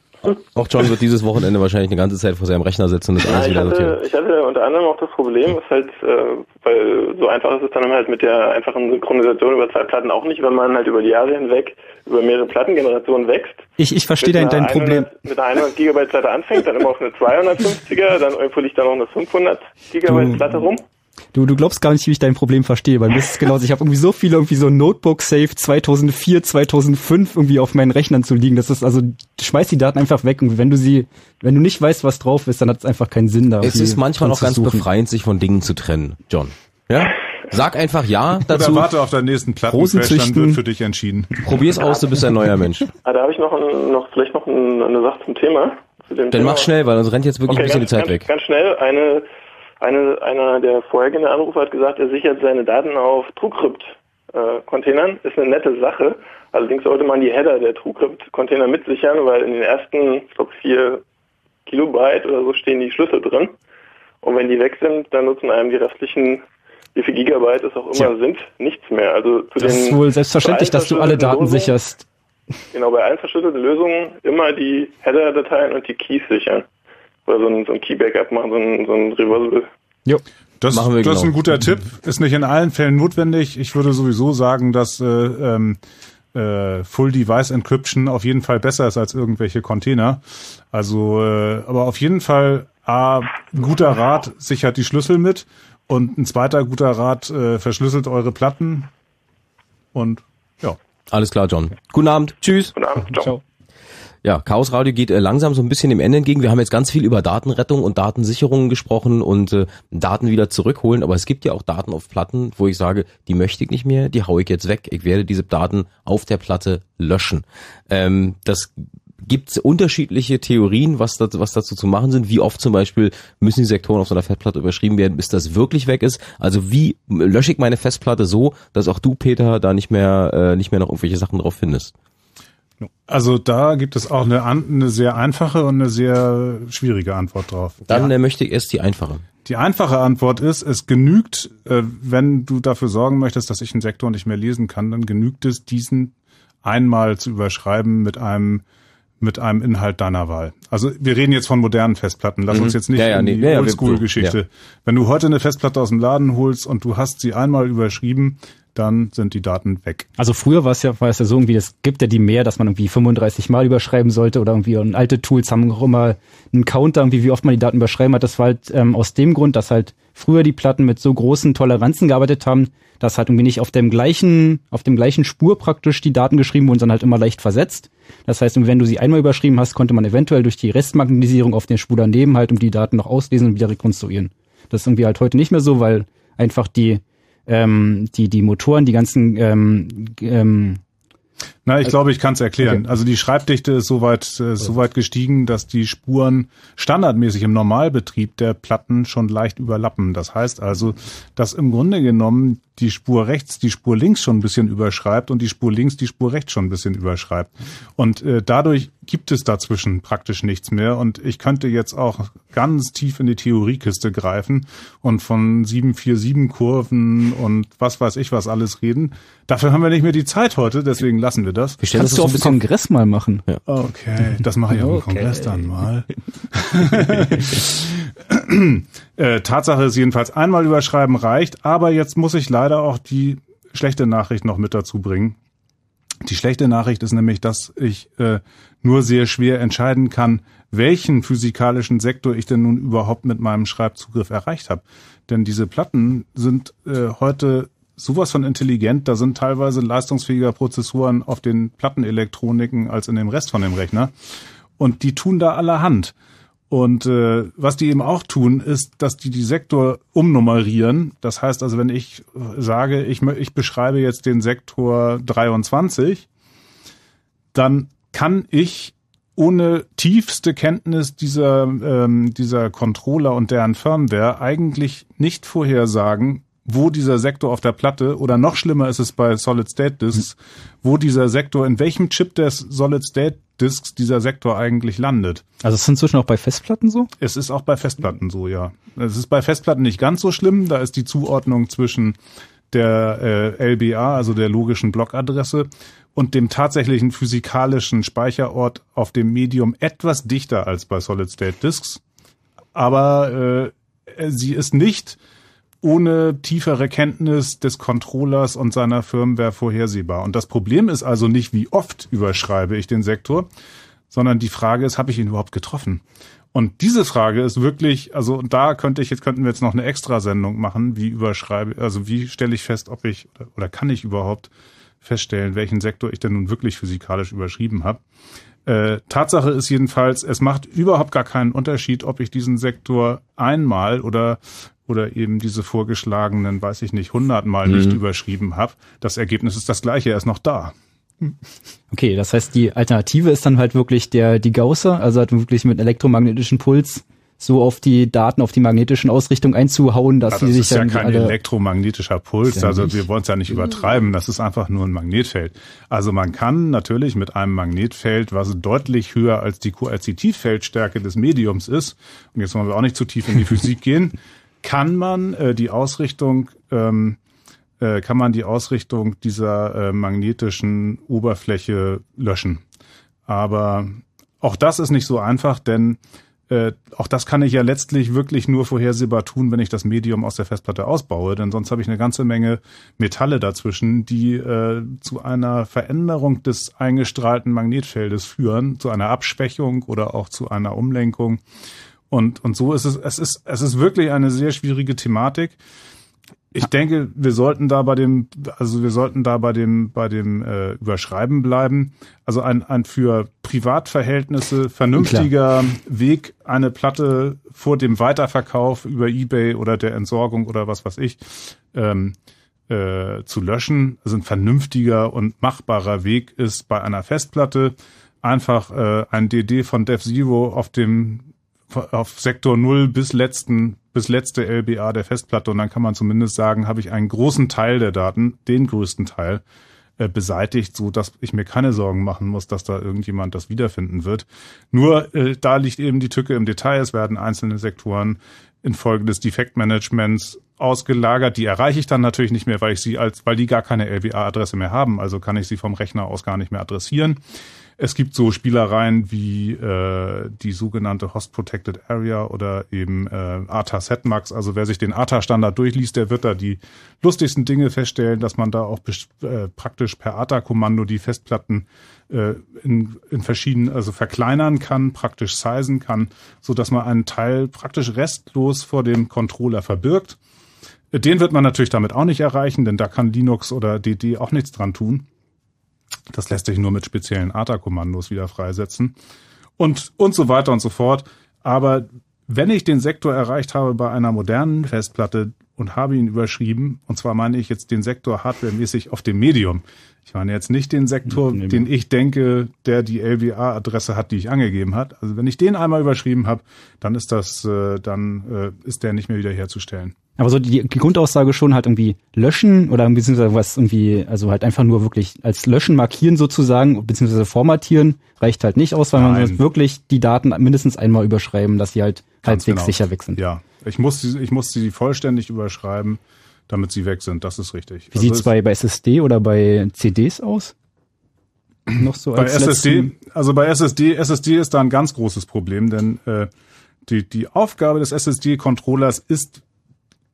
[SPEAKER 1] auch John wird dieses Wochenende wahrscheinlich eine ganze Zeit vor seinem Rechner sitzen und das
[SPEAKER 19] ja, alles wieder sortieren. Ich hatte unter anderem auch das Problem, ist halt, äh, weil so einfach ist es dann halt mit der einfachen Synchronisation über zwei Platten auch nicht, wenn man halt über die Jahre hinweg über mehrere Plattengenerationen wächst.
[SPEAKER 2] Ich, ich verstehe dein, dein Problem.
[SPEAKER 19] Mit einer 100 Gigabyte Platte anfängt, dann immer auf eine 250er, dann irgendwo liegt da noch eine 500 Gigabyte Platte rum.
[SPEAKER 2] Du, du glaubst gar nicht, wie ich dein Problem verstehe, weil mir ist es genauso. Ich habe irgendwie so viele irgendwie so Notebook Safe 2004, 2005 irgendwie auf meinen Rechnern zu liegen. Das ist also, schmeiß die Daten einfach weg und wenn du sie, wenn du nicht weißt, was drauf ist, dann hat es einfach keinen Sinn da.
[SPEAKER 1] Es ist manchmal auch ganz suchen. befreiend, sich von Dingen zu trennen, John. Ja? Sag einfach ja dazu.
[SPEAKER 3] Oder warte auf deinen nächsten Plattencrash, dann wird für dich entschieden.
[SPEAKER 1] Probier's aus, du bist ein neuer Mensch.
[SPEAKER 19] Ah, da habe ich noch, ein, noch vielleicht noch ein, eine Sache zum Thema.
[SPEAKER 1] Zu Dann Thema. mach schnell, weil sonst rennt jetzt wirklich okay, ein bisschen
[SPEAKER 19] ganz,
[SPEAKER 1] die Zeit
[SPEAKER 19] ganz,
[SPEAKER 1] weg.
[SPEAKER 19] Ganz schnell, eine eine, einer der vorhergehenden Anrufer hat gesagt, er sichert seine Daten auf TrueCrypt-Containern. Ist eine nette Sache. Allerdings sollte man die Header der TrueCrypt-Container mitsichern, weil in den ersten, ich glaube, vier Kilobyte oder so stehen die Schlüssel drin. Und wenn die weg sind, dann nutzen einem die restlichen, wie viel Gigabyte es auch immer Tja. sind, nichts mehr. Also
[SPEAKER 2] zu das den ist wohl selbstverständlich, dass du alle Daten sicherst.
[SPEAKER 19] Genau, bei allen verschlüsselten Lösungen immer die Header-Dateien und die Keys sichern. Oder so ein, so ein Key-Backup machen, so ein, so ein Reversible.
[SPEAKER 3] Jo. Das, das genau. ist ein guter Tipp. Ist nicht in allen Fällen notwendig. Ich würde sowieso sagen, dass äh, ähm, äh, Full Device Encryption auf jeden Fall besser ist als irgendwelche Container. Also, äh, aber auf jeden Fall A, ein guter Rat sichert die Schlüssel mit und ein zweiter guter Rat äh, verschlüsselt eure Platten und ja.
[SPEAKER 1] Alles klar, John. Guten Abend. Tschüss.
[SPEAKER 19] Guten Abend. Ciao. Ciao.
[SPEAKER 1] Ja, Chaos Radio geht äh, langsam so ein bisschen dem Ende entgegen. Wir haben jetzt ganz viel über Datenrettung und Datensicherung gesprochen und äh, Daten wieder zurückholen, aber es gibt ja auch Daten auf Platten, wo ich sage, die möchte ich nicht mehr, die haue ich jetzt weg. Ich werde diese Daten auf der Platte löschen. Ähm, das gibt unterschiedliche Theorien, was, das, was dazu zu machen sind. Wie oft zum Beispiel müssen die Sektoren auf so einer Festplatte überschrieben werden, bis das wirklich weg ist. Also wie lösche ich meine Festplatte so, dass auch du, Peter, da nicht mehr, äh, nicht mehr noch irgendwelche Sachen drauf findest?
[SPEAKER 3] Also da gibt es auch eine, eine sehr einfache und eine sehr schwierige Antwort drauf.
[SPEAKER 1] Dann ja. Möchte ich erst die einfache.
[SPEAKER 3] Die einfache Antwort ist, es genügt, äh, wenn du dafür sorgen möchtest, dass ich einen Sektor nicht mehr lesen kann, dann genügt es, diesen einmal zu überschreiben mit einem mit einem Inhalt deiner Wahl. Also wir reden jetzt von modernen Festplatten. Lass mhm. uns jetzt nicht ja, ja, in die nee, Oldschool-Geschichte. Ja. Wenn du heute eine Festplatte aus dem Laden holst und du hast sie einmal überschrieben, dann sind die Daten weg.
[SPEAKER 2] Also früher war es ja, war es ja so irgendwie, es gibt ja die mehr, dass man irgendwie 35 Mal überschreiben sollte oder irgendwie und alte Tools haben auch immer einen Counter, irgendwie, wie oft man die Daten überschreiben hat. Das war halt ähm, aus dem Grund, dass halt früher die Platten mit so großen Toleranzen gearbeitet haben, dass halt irgendwie nicht auf dem gleichen, auf dem gleichen Spur praktisch die Daten geschrieben wurden, sondern halt immer leicht versetzt. Das heißt, wenn du sie einmal überschrieben hast, konnte man eventuell durch die Restmagnetisierung auf der Spur daneben halt um die Daten noch auslesen und wieder rekonstruieren. Das ist irgendwie halt heute nicht mehr so, weil einfach die ähm, die, die Motoren, die ganzen ähm, ähm,
[SPEAKER 3] na, ich also, glaube, ich kann es erklären. Okay. Also die Schreibdichte ist soweit äh, soweit gestiegen, dass die Spuren standardmäßig im Normalbetrieb der Platten schon leicht überlappen. Das heißt also, dass im Grunde genommen die Spur rechts die Spur links schon ein bisschen überschreibt und die Spur links die Spur rechts schon ein bisschen überschreibt. Und äh, dadurch gibt es dazwischen praktisch nichts mehr. Und ich könnte jetzt auch ganz tief in die Theoriekiste greifen und von 747 Kurven und was weiß ich was alles reden. Dafür haben wir nicht mehr die Zeit heute, deswegen lassen wir das.
[SPEAKER 2] Wir Kannst das du auf dem Kongress mal machen.
[SPEAKER 3] Ja. Okay, das mache ich auf dem Kongress dann mal. äh, Tatsache ist jedenfalls einmal überschreiben reicht, aber jetzt muss ich leider auch die schlechte Nachricht noch mit dazu bringen. Die schlechte Nachricht ist nämlich, dass ich äh, nur sehr schwer entscheiden kann, welchen physikalischen Sektor ich denn nun überhaupt mit meinem Schreibzugriff erreicht habe. Denn diese Platten sind äh, heute sowas von intelligent, da sind teilweise leistungsfähiger Prozessoren auf den Plattenelektroniken als in dem Rest von dem Rechner. Und die tun da allerhand. Und äh, was die eben auch tun, ist, dass die die Sektor umnummerieren. Das heißt also, wenn ich sage, ich, ich beschreibe jetzt den Sektor 23, dann kann ich ohne tiefste Kenntnis dieser, ähm, dieser Controller und deren Firmware eigentlich nicht vorhersagen, wo dieser Sektor auf der Platte oder noch schlimmer ist es bei Solid State Disks, wo dieser Sektor, in welchem Chip des Solid State Disks dieser Sektor eigentlich landet.
[SPEAKER 2] Also ist es inzwischen auch bei Festplatten so?
[SPEAKER 3] Es ist auch bei Festplatten so, ja. Es ist bei Festplatten nicht ganz so schlimm, da ist die Zuordnung zwischen der äh, LBA, also der logischen Blockadresse, und dem tatsächlichen physikalischen Speicherort auf dem Medium etwas dichter als bei Solid State Disks. Aber äh, sie ist nicht ohne tiefere Kenntnis des Controllers und seiner Firmware vorhersehbar. Und das Problem ist also nicht, wie oft überschreibe ich den Sektor, sondern die Frage ist, habe ich ihn überhaupt getroffen? Und diese Frage ist wirklich, also da könnte ich jetzt könnten wir jetzt noch eine Extrasendung machen, wie überschreibe, also wie stelle ich fest, ob ich oder kann ich überhaupt feststellen, welchen Sektor ich denn nun wirklich physikalisch überschrieben habe. Äh, Tatsache ist jedenfalls, es macht überhaupt gar keinen Unterschied, ob ich diesen Sektor einmal oder oder eben diese vorgeschlagenen, weiß ich nicht, hundertmal mhm. nicht überschrieben habe. Das Ergebnis ist das gleiche, er ist noch da.
[SPEAKER 2] Okay, das heißt, die Alternative ist dann halt wirklich der die Gausser, also halt wirklich mit elektromagnetischen Puls so auf die Daten, auf die magnetischen Ausrichtungen einzuhauen, dass
[SPEAKER 3] also
[SPEAKER 2] sie
[SPEAKER 3] sich
[SPEAKER 2] dann.
[SPEAKER 3] Das ist ja kein elektromagnetischer Puls, also wir wollen es ja nicht übertreiben, das ist einfach nur ein Magnetfeld. Also man kann natürlich mit einem Magnetfeld, was deutlich höher als die Koerzitivfeldstärke des Mediums ist, und jetzt wollen wir auch nicht zu tief in die Physik gehen, kann man äh, die Ausrichtung ähm, äh, kann man die Ausrichtung dieser äh, magnetischen Oberfläche löschen. Aber auch das ist nicht so einfach, denn äh, auch das kann ich ja letztlich wirklich nur vorhersehbar tun, wenn ich das Medium aus der Festplatte ausbaue, denn sonst habe ich eine ganze Menge Metalle dazwischen, die äh, zu einer Veränderung des eingestrahlten Magnetfeldes führen, zu einer Abschwächung oder auch zu einer Umlenkung. Und, und so ist es, es ist, es ist wirklich eine sehr schwierige Thematik ich denke, wir sollten da bei dem, also wir sollten da bei dem, bei dem äh, Überschreiben bleiben. Also ein, ein für Privatverhältnisse vernünftiger Klar. Weg, eine Platte vor dem Weiterverkauf über Ebay oder der Entsorgung oder was weiß ich ähm, äh, zu löschen. Also ein vernünftiger und machbarer Weg ist bei einer Festplatte einfach äh, ein DD von Dev Zero auf dem auf Sektor 0 bis letzten bis letzte LBA der Festplatte und dann kann man zumindest sagen, habe ich einen großen Teil der Daten, den größten Teil, äh, beseitigt, so dass ich mir keine Sorgen machen muss, dass da irgendjemand das wiederfinden wird. Nur äh, da liegt eben die Tücke im Detail. Es werden einzelne Sektoren infolge des Defektmanagements ausgelagert. Die erreiche ich dann natürlich nicht mehr, weil ich sie als, weil die gar keine LBA-Adresse mehr haben. Also kann ich sie vom Rechner aus gar nicht mehr adressieren. Es gibt so Spielereien wie äh, die sogenannte Host Protected Area oder eben äh, ATA Setmax. Also wer sich den ATA-Standard durchliest, der wird da die lustigsten Dinge feststellen, dass man da auch äh, praktisch per ATA-Kommando die Festplatten äh, in, in verschiedenen, also verkleinern kann, praktisch sizen kann, so dass man einen Teil praktisch restlos vor dem Controller verbirgt. Den wird man natürlich damit auch nicht erreichen, denn da kann Linux oder DD auch nichts dran tun. Das lässt sich nur mit speziellen ATA-Kommandos wieder freisetzen und, und so weiter und so fort. Aber wenn ich den Sektor erreicht habe bei einer modernen Festplatte und habe ihn überschrieben, und zwar meine ich jetzt den Sektor hardwaremäßig auf dem Medium. Ich meine jetzt nicht den Sektor, nee, den ich denke, der die LWA-Adresse hat, die ich angegeben hat. Also wenn ich den einmal überschrieben habe, dann ist das, äh, dann äh, ist der nicht mehr wiederherzustellen.
[SPEAKER 2] Aber so die, die Grundaussage schon halt irgendwie löschen oder beziehungsweise was irgendwie, also halt einfach nur wirklich als löschen markieren sozusagen, beziehungsweise formatieren, reicht halt nicht aus, weil Nein. man wirklich die Daten mindestens einmal überschreiben, dass sie halt Ganz halbwegs genau. sicher weg sind.
[SPEAKER 3] Ja, ich muss, sie, ich muss sie vollständig überschreiben, damit sie weg sind. Das ist richtig.
[SPEAKER 2] Wie also sieht's bei, bei SSD oder bei CDs aus?
[SPEAKER 3] Noch so bei SSD, also bei SSD, SSD ist da ein ganz großes Problem, denn äh, die, die Aufgabe des SSD-Controllers ist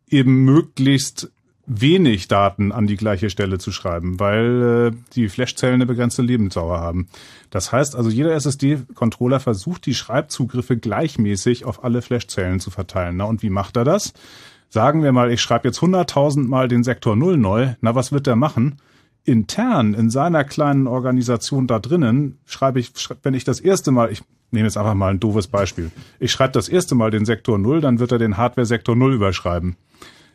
[SPEAKER 3] eben möglichst wenig Daten an die gleiche Stelle zu schreiben, weil äh, die Flashzellen eine begrenzte Lebensdauer haben. Das heißt also, jeder SSD-Controller versucht, die Schreibzugriffe gleichmäßig auf alle Flashzellen zu verteilen. Na, und wie macht er das? Sagen wir mal, ich schreibe jetzt 100.000 Mal den Sektor 0 neu. Na, was wird der machen? Intern in seiner kleinen Organisation da drinnen schreibe ich, wenn ich das erste Mal, ich nehme jetzt einfach mal ein doofes Beispiel. Ich schreibe das erste Mal den Sektor 0, dann wird er den Hardware-Sektor 0 überschreiben.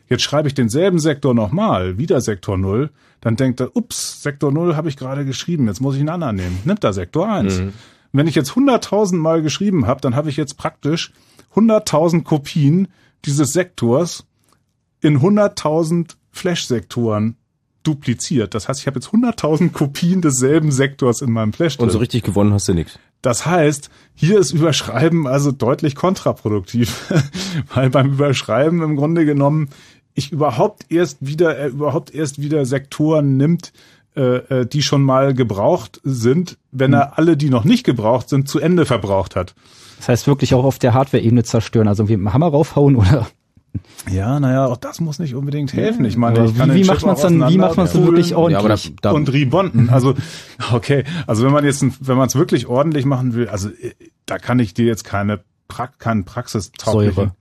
[SPEAKER 3] Jetzt schreibe ich denselben Sektor nochmal, wieder Sektor 0, dann denkt er, ups, Sektor 0 habe ich gerade geschrieben, jetzt muss ich einen anderen nehmen. Nimmt er Sektor 1. Mhm. Wenn ich jetzt 100.000 Mal geschrieben habe, dann habe ich jetzt praktisch 100.000 Kopien dieses Sektors in 100.000 Flash-Sektoren dupliziert. Das heißt, ich habe jetzt 100.000 Kopien desselben Sektors in meinem Flash.
[SPEAKER 1] Drin. Und so richtig gewonnen hast du nichts.
[SPEAKER 3] Das heißt, hier ist Überschreiben also deutlich kontraproduktiv, weil beim Überschreiben im Grunde genommen ich überhaupt erst wieder, er überhaupt erst wieder Sektoren nimmt, äh, äh, die schon mal gebraucht sind, wenn er hm. alle, die noch nicht gebraucht sind, zu Ende verbraucht hat.
[SPEAKER 2] Das heißt wirklich auch auf der Hardware-Ebene zerstören, also wie mit dem Hammer raufhauen oder?
[SPEAKER 3] Ja, naja, auch das muss nicht unbedingt helfen. Ich meine, ich
[SPEAKER 2] kann wie, wie macht man es dann, wie macht man es wirklich ordentlich? Ja,
[SPEAKER 3] da, da und rebonden. Also, okay. Also wenn man jetzt, wenn man es wirklich ordentlich machen will, also äh, da kann ich dir jetzt keine, keinen praxistauglichen, Säure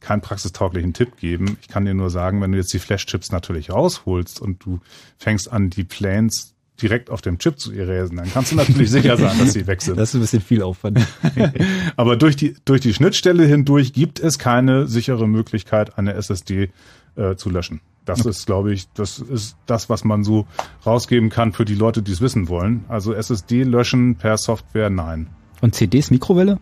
[SPEAKER 3] keinen praxistauglichen Tipp geben. Ich kann dir nur sagen, wenn du jetzt die Flash-Chips natürlich rausholst und du fängst an, die Planes direkt auf dem Chip zu erasen, dann kannst du natürlich sicher sein, dass sie weg sind.
[SPEAKER 2] Das ist ein bisschen viel Aufwand.
[SPEAKER 3] Aber durch die, durch die Schnittstelle hindurch gibt es keine sichere Möglichkeit, eine SSD äh, zu löschen. Das okay. ist, glaube ich, das ist das, was man so rausgeben kann für die Leute, die es wissen wollen. Also SSD löschen per Software, nein.
[SPEAKER 2] Und CDs Mikrowelle?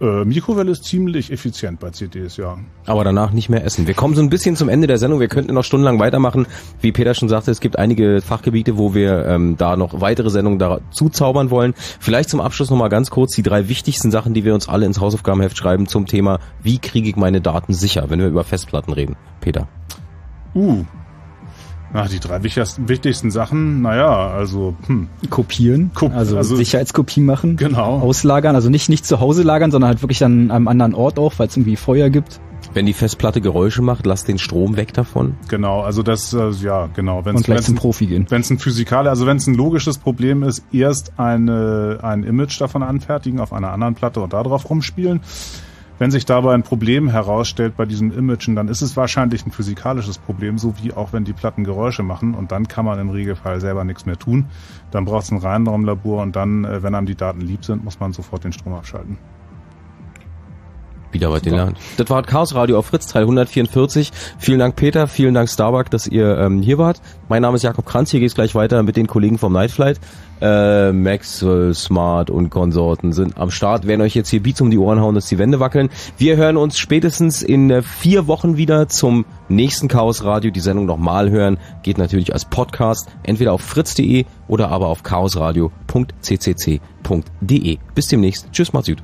[SPEAKER 3] Äh, Mikrowelle ist ziemlich effizient bei CDs, ja.
[SPEAKER 1] Aber danach nicht mehr essen. Wir kommen so ein bisschen zum Ende der Sendung. Wir könnten noch stundenlang weitermachen. Wie Peter schon sagte, es gibt einige Fachgebiete, wo wir ähm, da noch weitere Sendungen dazu zaubern wollen. Vielleicht zum Abschluss nochmal ganz kurz die drei wichtigsten Sachen, die wir uns alle ins Hausaufgabenheft schreiben zum Thema, wie kriege ich meine Daten sicher, wenn wir über Festplatten reden. Peter.
[SPEAKER 3] Uh, Ach, die drei wichtigsten Sachen, naja, also hm.
[SPEAKER 2] kopieren, Kop also, also Sicherheitskopie machen,
[SPEAKER 3] genau.
[SPEAKER 2] auslagern, also nicht nicht zu Hause lagern, sondern halt wirklich an einem anderen Ort auch, weil es irgendwie Feuer gibt.
[SPEAKER 1] Wenn die Festplatte Geräusche macht, lass den Strom weg davon.
[SPEAKER 3] Genau, also das, äh, ja, genau.
[SPEAKER 2] Wenn's, Und gleich wenn's zum Profi gehen.
[SPEAKER 3] Wenn es ein physikale, also wenn es ein logisches Problem ist, erst eine, ein Image davon anfertigen auf einer anderen Platte und darauf rumspielen. Wenn sich dabei ein Problem herausstellt bei diesen Imagen, dann ist es wahrscheinlich ein physikalisches Problem, so wie auch wenn die Platten Geräusche machen und dann kann man im Regelfall selber nichts mehr tun. Dann braucht es ein Reinraumlabor und dann, äh, wenn einem die Daten lieb sind, muss man sofort den Strom abschalten.
[SPEAKER 1] Wieder was gelernt. Das war Chaos Radio auf Fritz Teil 144. Vielen Dank Peter, vielen Dank Starbuck, dass ihr ähm, hier wart. Mein Name ist Jakob Kranz, hier geht's gleich weiter mit den Kollegen vom Nightflight. Äh, Maxwell, Smart und Konsorten sind am Start, werden euch jetzt hier Beats um die Ohren hauen, dass die Wände wackeln. Wir hören uns spätestens in äh, vier Wochen wieder zum nächsten Chaos Radio. Die Sendung nochmal hören geht natürlich als Podcast, entweder auf fritz.de oder aber auf chaosradio.ccc.de. Bis demnächst. Tschüss, macht's gut.